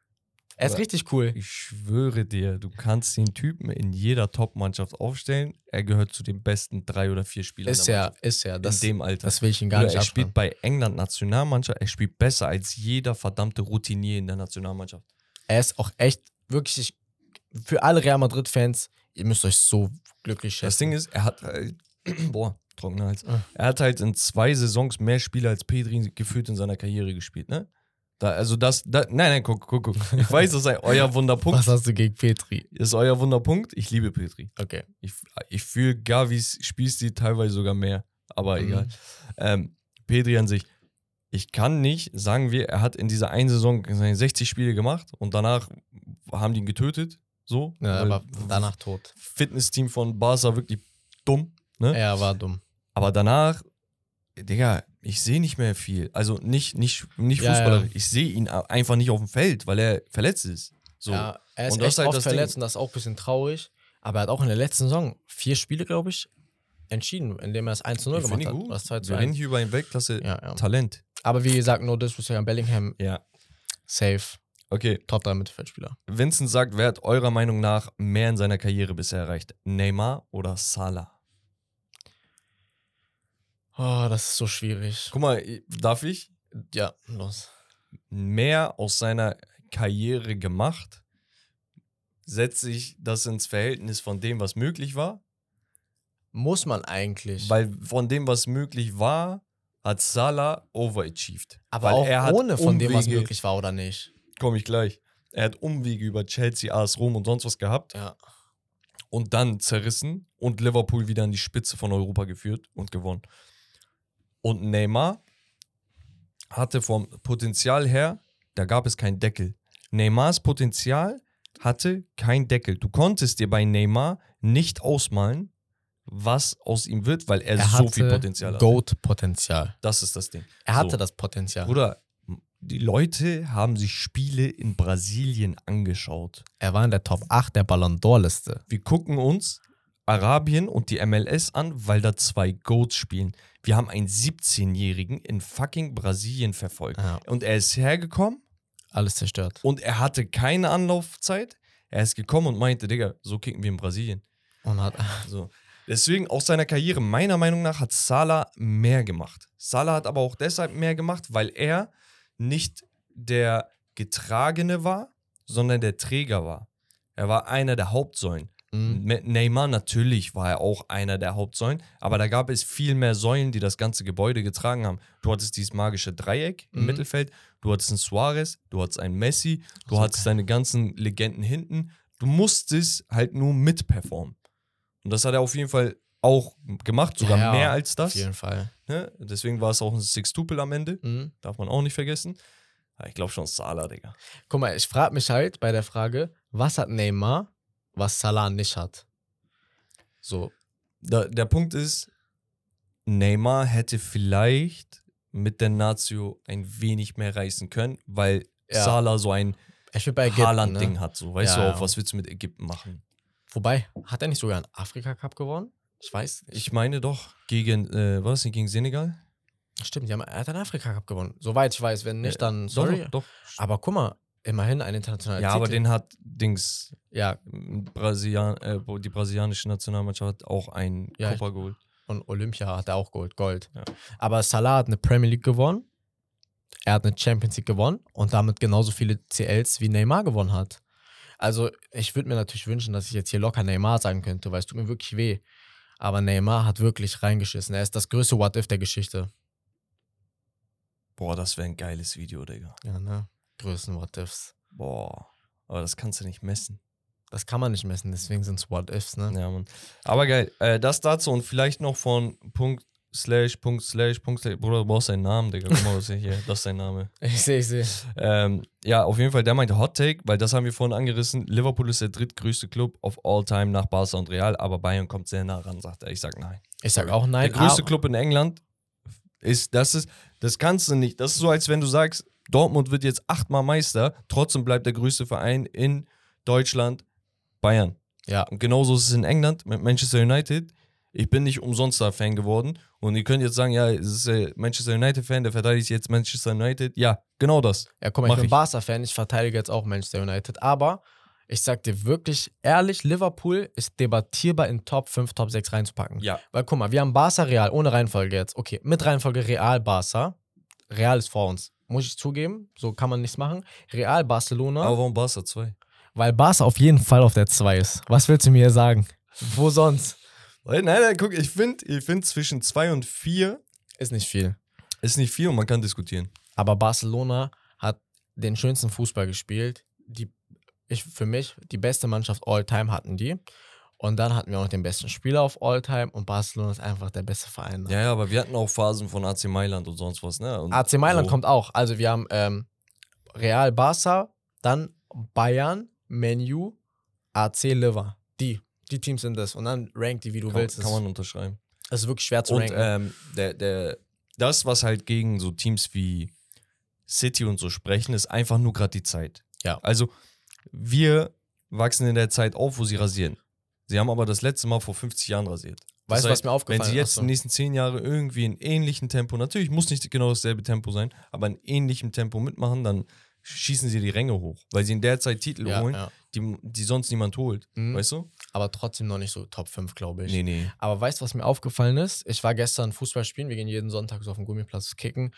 Er ist richtig cool. Ich schwöre dir, du kannst den Typen in jeder Top-Mannschaft aufstellen. Er gehört zu den besten drei oder vier Spielern Ist er, Mannschaft. ist er. Das, in dem Alter. das will ich ihn gar nicht er absprechen. spielt bei England Nationalmannschaft. Er spielt besser als jeder verdammte Routinier in der Nationalmannschaft. Er ist auch echt wirklich ich, für alle Real Madrid-Fans, ihr müsst euch so glücklich schätzen. Das Ding ist, er hat halt, <clears throat> boah, trockener Hals. Ah. Er hat halt in zwei Saisons mehr Spiele als Pedri gefühlt in seiner Karriere gespielt, ne? Da, also das, da, nein, nein, guck, guck, guck. Ich weiß, das sei euer Wunderpunkt. Was hast du gegen Petri? ist euer Wunderpunkt. Ich liebe Petri. Okay. Ich, ich fühle Gavis Spielstil teilweise sogar mehr. Aber Mhm. egal. Ähm, Pedri an sich. Ich kann nicht, sagen wir, er hat in dieser einen Saison seine 60 Spiele gemacht und danach haben die ihn getötet. So. Ja, aber danach tot. Fitnessteam von Barca wirklich dumm. Ne? Er war dumm. Aber danach, Digga, ich sehe nicht mehr viel. Also nicht, nicht, nicht Ja, Fußballer. ja. Ich sehe ihn einfach nicht auf dem Feld, weil er verletzt ist. So. Ja, er ist Und das echt halt oft das Ding. verletzt und das ist auch ein bisschen traurig. Aber er hat auch in der letzten Saison vier Spiele, glaube ich, entschieden, indem er es 1 zu 0 Ich gemacht hat. gut. Oder 2 zu Wir reden 1. hier über ein Weltklasse-Talent. Ja, ja. Aber wie gesagt, no disrespect an Bellingham, Ja. safe, Okay, Top 3 Mittelfeldspieler. Vincent sagt, wer hat eurer Meinung nach mehr in seiner Karriere bisher erreicht? Neymar oder Salah? Oh, das ist so schwierig. Guck mal, darf ich? Ja, los. Mehr aus seiner Karriere gemacht? Setzt sich das ins Verhältnis von dem, was möglich war? Muss man eigentlich. Weil von dem, was möglich war, hat Salah overachieved. aber auch er ohne von dem, was Umwege- möglich war oder nicht. Komme ich gleich. Er hat Umwege über Chelsea, AS Rom und sonst was gehabt Ja. und dann zerrissen und Liverpool wieder an die Spitze von Europa geführt und gewonnen. Und Neymar hatte vom Potenzial her, da gab es keinen Deckel. Neymars Potenzial hatte keinen Deckel. Du konntest dir bei Neymar nicht ausmalen, was aus ihm wird, weil er, Er so viel Potenzial hat. Goat-Potenzial. Das ist das Ding. Er hatte So. das Potenzial. Bruder, die Leute haben sich Spiele in Brasilien angeschaut. Er war in der Top 8 der Ballon d'Or-Liste. Wir gucken uns Arabien und die MLS an, weil da zwei Goats spielen. Wir haben einen 17-Jährigen in fucking Brasilien verfolgt. Ja. Und er ist hergekommen Alles zerstört. und er hatte keine Anlaufzeit. Er ist gekommen und meinte, Digga, so kicken wir in Brasilien. Und hat. So. Deswegen aus seiner Karriere, meiner Meinung nach, hat Salah mehr gemacht. Salah hat aber auch deshalb mehr gemacht, weil er nicht der Getragene war, sondern der Träger war. Er war einer der Hauptsäulen. Mhm. Mit Neymar natürlich war er auch einer der Hauptsäulen, aber da gab es viel mehr Säulen, die das ganze Gebäude getragen haben. Du hattest dieses magische Dreieck im Mhm. Mittelfeld, du hattest einen Suarez, du hattest einen Messi, du So hattest deine ganzen Legenden hinten. Du musstest halt nur mitperformen. Und das hat er auf jeden Fall auch gemacht, sogar Ja, mehr als Auf das. jeden Fall. Ne? Deswegen war es auch ein Sextupel am Ende, Mhm. darf man auch nicht vergessen. Aber ich glaube schon Salah, Digga. Guck mal, ich frage mich halt bei der Frage, was hat Neymar, was Salah nicht hat? So, Da, der Punkt ist, Neymar hätte vielleicht mit der Nazio ein wenig mehr reißen können, weil Ja. Salah so ein Haaland-Ding ne? hat. So. Weißt Ja, du auch, was willst du mit Ägypten machen? Wobei, hat er nicht sogar einen Afrika-Cup gewonnen? Ich weiß nicht. Ich meine doch, gegen, äh, nicht gegen Senegal? Stimmt, die haben, er hat einen Afrika-Cup gewonnen. Soweit ich weiß, wenn nicht, Äh, dann Doch, sorry. Doch, doch. Aber guck mal, immerhin ein internationaler Ja, aber Titel. den hat Dings, Ja, Brasilian, äh, die brasilianische Nationalmannschaft hat auch einen Ja, Copa geholt. und Olympia hat er auch Gold. Gold. Ja. Aber Salah hat eine Premier League gewonnen. Er hat eine Champions League gewonnen und damit genauso viele CLs wie Neymar gewonnen hat. Also, ich würde mir natürlich wünschen, dass ich jetzt hier locker Neymar sagen könnte, weil es tut mir wirklich weh. Aber Neymar hat wirklich reingeschissen. Er ist das größte What-If der Geschichte. Boah, das wäre ein geiles Video, Digga. Ja, ne? Größten What-Ifs. Boah. Aber das kannst du nicht messen. Das kann man nicht messen, deswegen sind es What-Ifs, ne? Ja, Mann. Aber geil. Äh, das dazu und vielleicht noch von Punkt slash, Punkt slash, Punkt slash. Bruder, du brauchst deinen Namen, Digga. Guck mal, was hier. Das ist dein Name. <laughs> Ich sehe, ich sehe. Ähm, ja, auf jeden Fall, der meinte Hot Take, weil das haben wir vorhin angerissen. Liverpool ist der drittgrößte Club of all time nach Barca und Real, aber Bayern kommt sehr nah ran, sagt er. Ich sag nein. Ich sag auch nein. der größte aber- Club in England ist, das ist, das kannst du nicht. Das ist so, als wenn du sagst, Dortmund wird jetzt achtmal Meister, trotzdem bleibt der größte Verein in Deutschland Bayern. Ja, Und genauso ist es in England mit Manchester United. Ich bin nicht umsonst da Fan geworden. Und ihr könnt jetzt sagen, ja, es ist äh, Manchester United-Fan, der verteidigt jetzt Manchester United. Ja, genau das. Ja, guck mal, Mach ich bin ich. Barca-Fan, ich verteidige jetzt auch Manchester United. Aber ich sag dir wirklich ehrlich, Liverpool ist debattierbar in Top 5, Top 6 reinzupacken. Ja. Weil guck mal, wir haben Barca Real ohne Reihenfolge jetzt. Okay, mit Reihenfolge Real Barca. Real ist vor uns. Muss ich zugeben, so kann man nichts machen. Real Barcelona, Aber warum Barca 2? weil Barca auf jeden Fall auf der 2 ist. Was willst du mir hier sagen? Wo sonst? Nein, nein, guck, ich finde ich find zwischen 2 und 4 Ist nicht viel. ist nicht viel und man kann diskutieren. Aber Barcelona hat den schönsten Fußball gespielt. Die, ich, für mich, die beste Mannschaft all-time hatten die. Und dann hatten wir auch noch den besten Spieler auf all-time und Barcelona ist einfach der beste Verein. Ja, ja, aber wir hatten auch Phasen von AC Mailand und sonst was, ne? Und AC Mailand so. kommt auch. Also wir haben ähm, Real Barca, dann Bayern, Menu, AC Liver. Die. Die Teams sind das. Und dann rank die, wie du Kann, willst. kann man unterschreiben. das ist wirklich schwer zu Und ranken. ähm, der, der, das, was halt gegen so Teams wie City und so sprechen, ist einfach nur gerade die Zeit. Ja. Also, wir wachsen in der Zeit auf, wo sie rasieren. Sie haben aber das letzte Mal vor 50 Jahren rasiert. Weißt du, was mir aufgefallen Wenn sie jetzt Achso. in den nächsten 10 Jahre irgendwie in ähnlichem Tempo, natürlich muss nicht genau dasselbe Tempo sein, aber in ähnlichem Tempo mitmachen, dann schießen sie die Ränge hoch, weil sie in der Zeit Titel Ja, holen, ja. Die, die sonst niemand holt. Mhm. Weißt du? Aber trotzdem noch nicht so Top 5, glaube ich. Nee, nee. Aber weißt du, was mir aufgefallen ist? Ich war gestern Fußball spielen, wir gehen jeden Sonntag so auf dem Gummiplatz kicken.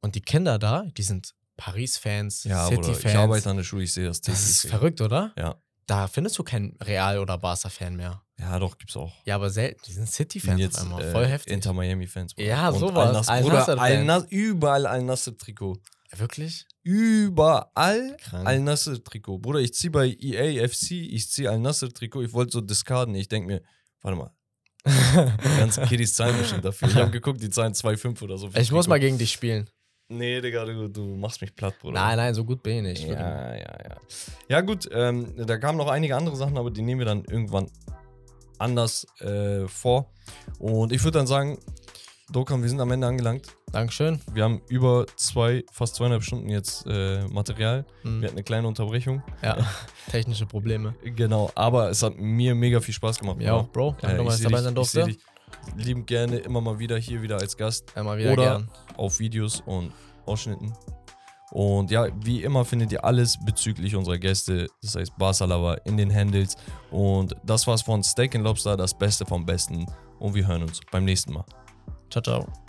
Und die Kinder da, die sind Paris-Fans, Ja, City-Fans. ich arbeite an der Schule, ich sehe das. Das ist verrückt, oder? Ja. Da findest du keinen Real- oder Barca-Fan mehr. Ja, doch, gibt's auch. Ja, aber selten. Die sind City-Fans jetzt einmal. äh, Voll heftig. Inter Miami-Fans. Ja, Und sowas. Al-Nassr-Fans. Bruder, Al-Nas- überall Al-Nassr-Trikot. Wirklich? Überall Krank. Al-Nassr-Trikot. Bruder, ich zieh bei EA FC, ich zieh Al-Nassr-Trikot, ich wollte so discarden. Ich denke mir, warte mal, <laughs> die ganzen Kiddies zahlen bestimmt dafür. Ich habe geguckt, die zahlen 2,5 oder so. ich muss mal gegen dich spielen. Nee, Digga, du, du machst mich platt, Bruder. Nein, nein, so gut bin ich nicht. Ja, ja, ja. Ja, gut, ähm, da kamen noch einige andere Sachen, aber die nehmen wir dann irgendwann anders äh, vor. Und ich würde dann sagen, Dokan, wir sind am Ende angelangt. Dankeschön. Wir haben über zwei, fast zweieinhalb Stunden jetzt äh, Material. Hm. Wir hatten eine kleine Unterbrechung. Ja, <laughs> technische Probleme. Genau, aber es hat mir mega viel Spaß gemacht. Ja, auch, Bro. Danke Äh, nochmal, ich dass ich dabei sein ich durfte. dich liebend gerne immer mal wieder hier wieder als Gast Einmal wieder Oder- gern. auf Videos und Ausschnitten. Und ja, wie immer findet ihr alles bezüglich unserer Gäste, das heißt Barsalava, in den Handles. Und das war's von Steak and Lobster, das Beste vom Besten. Und wir hören uns beim nächsten Mal. Ciao, ciao.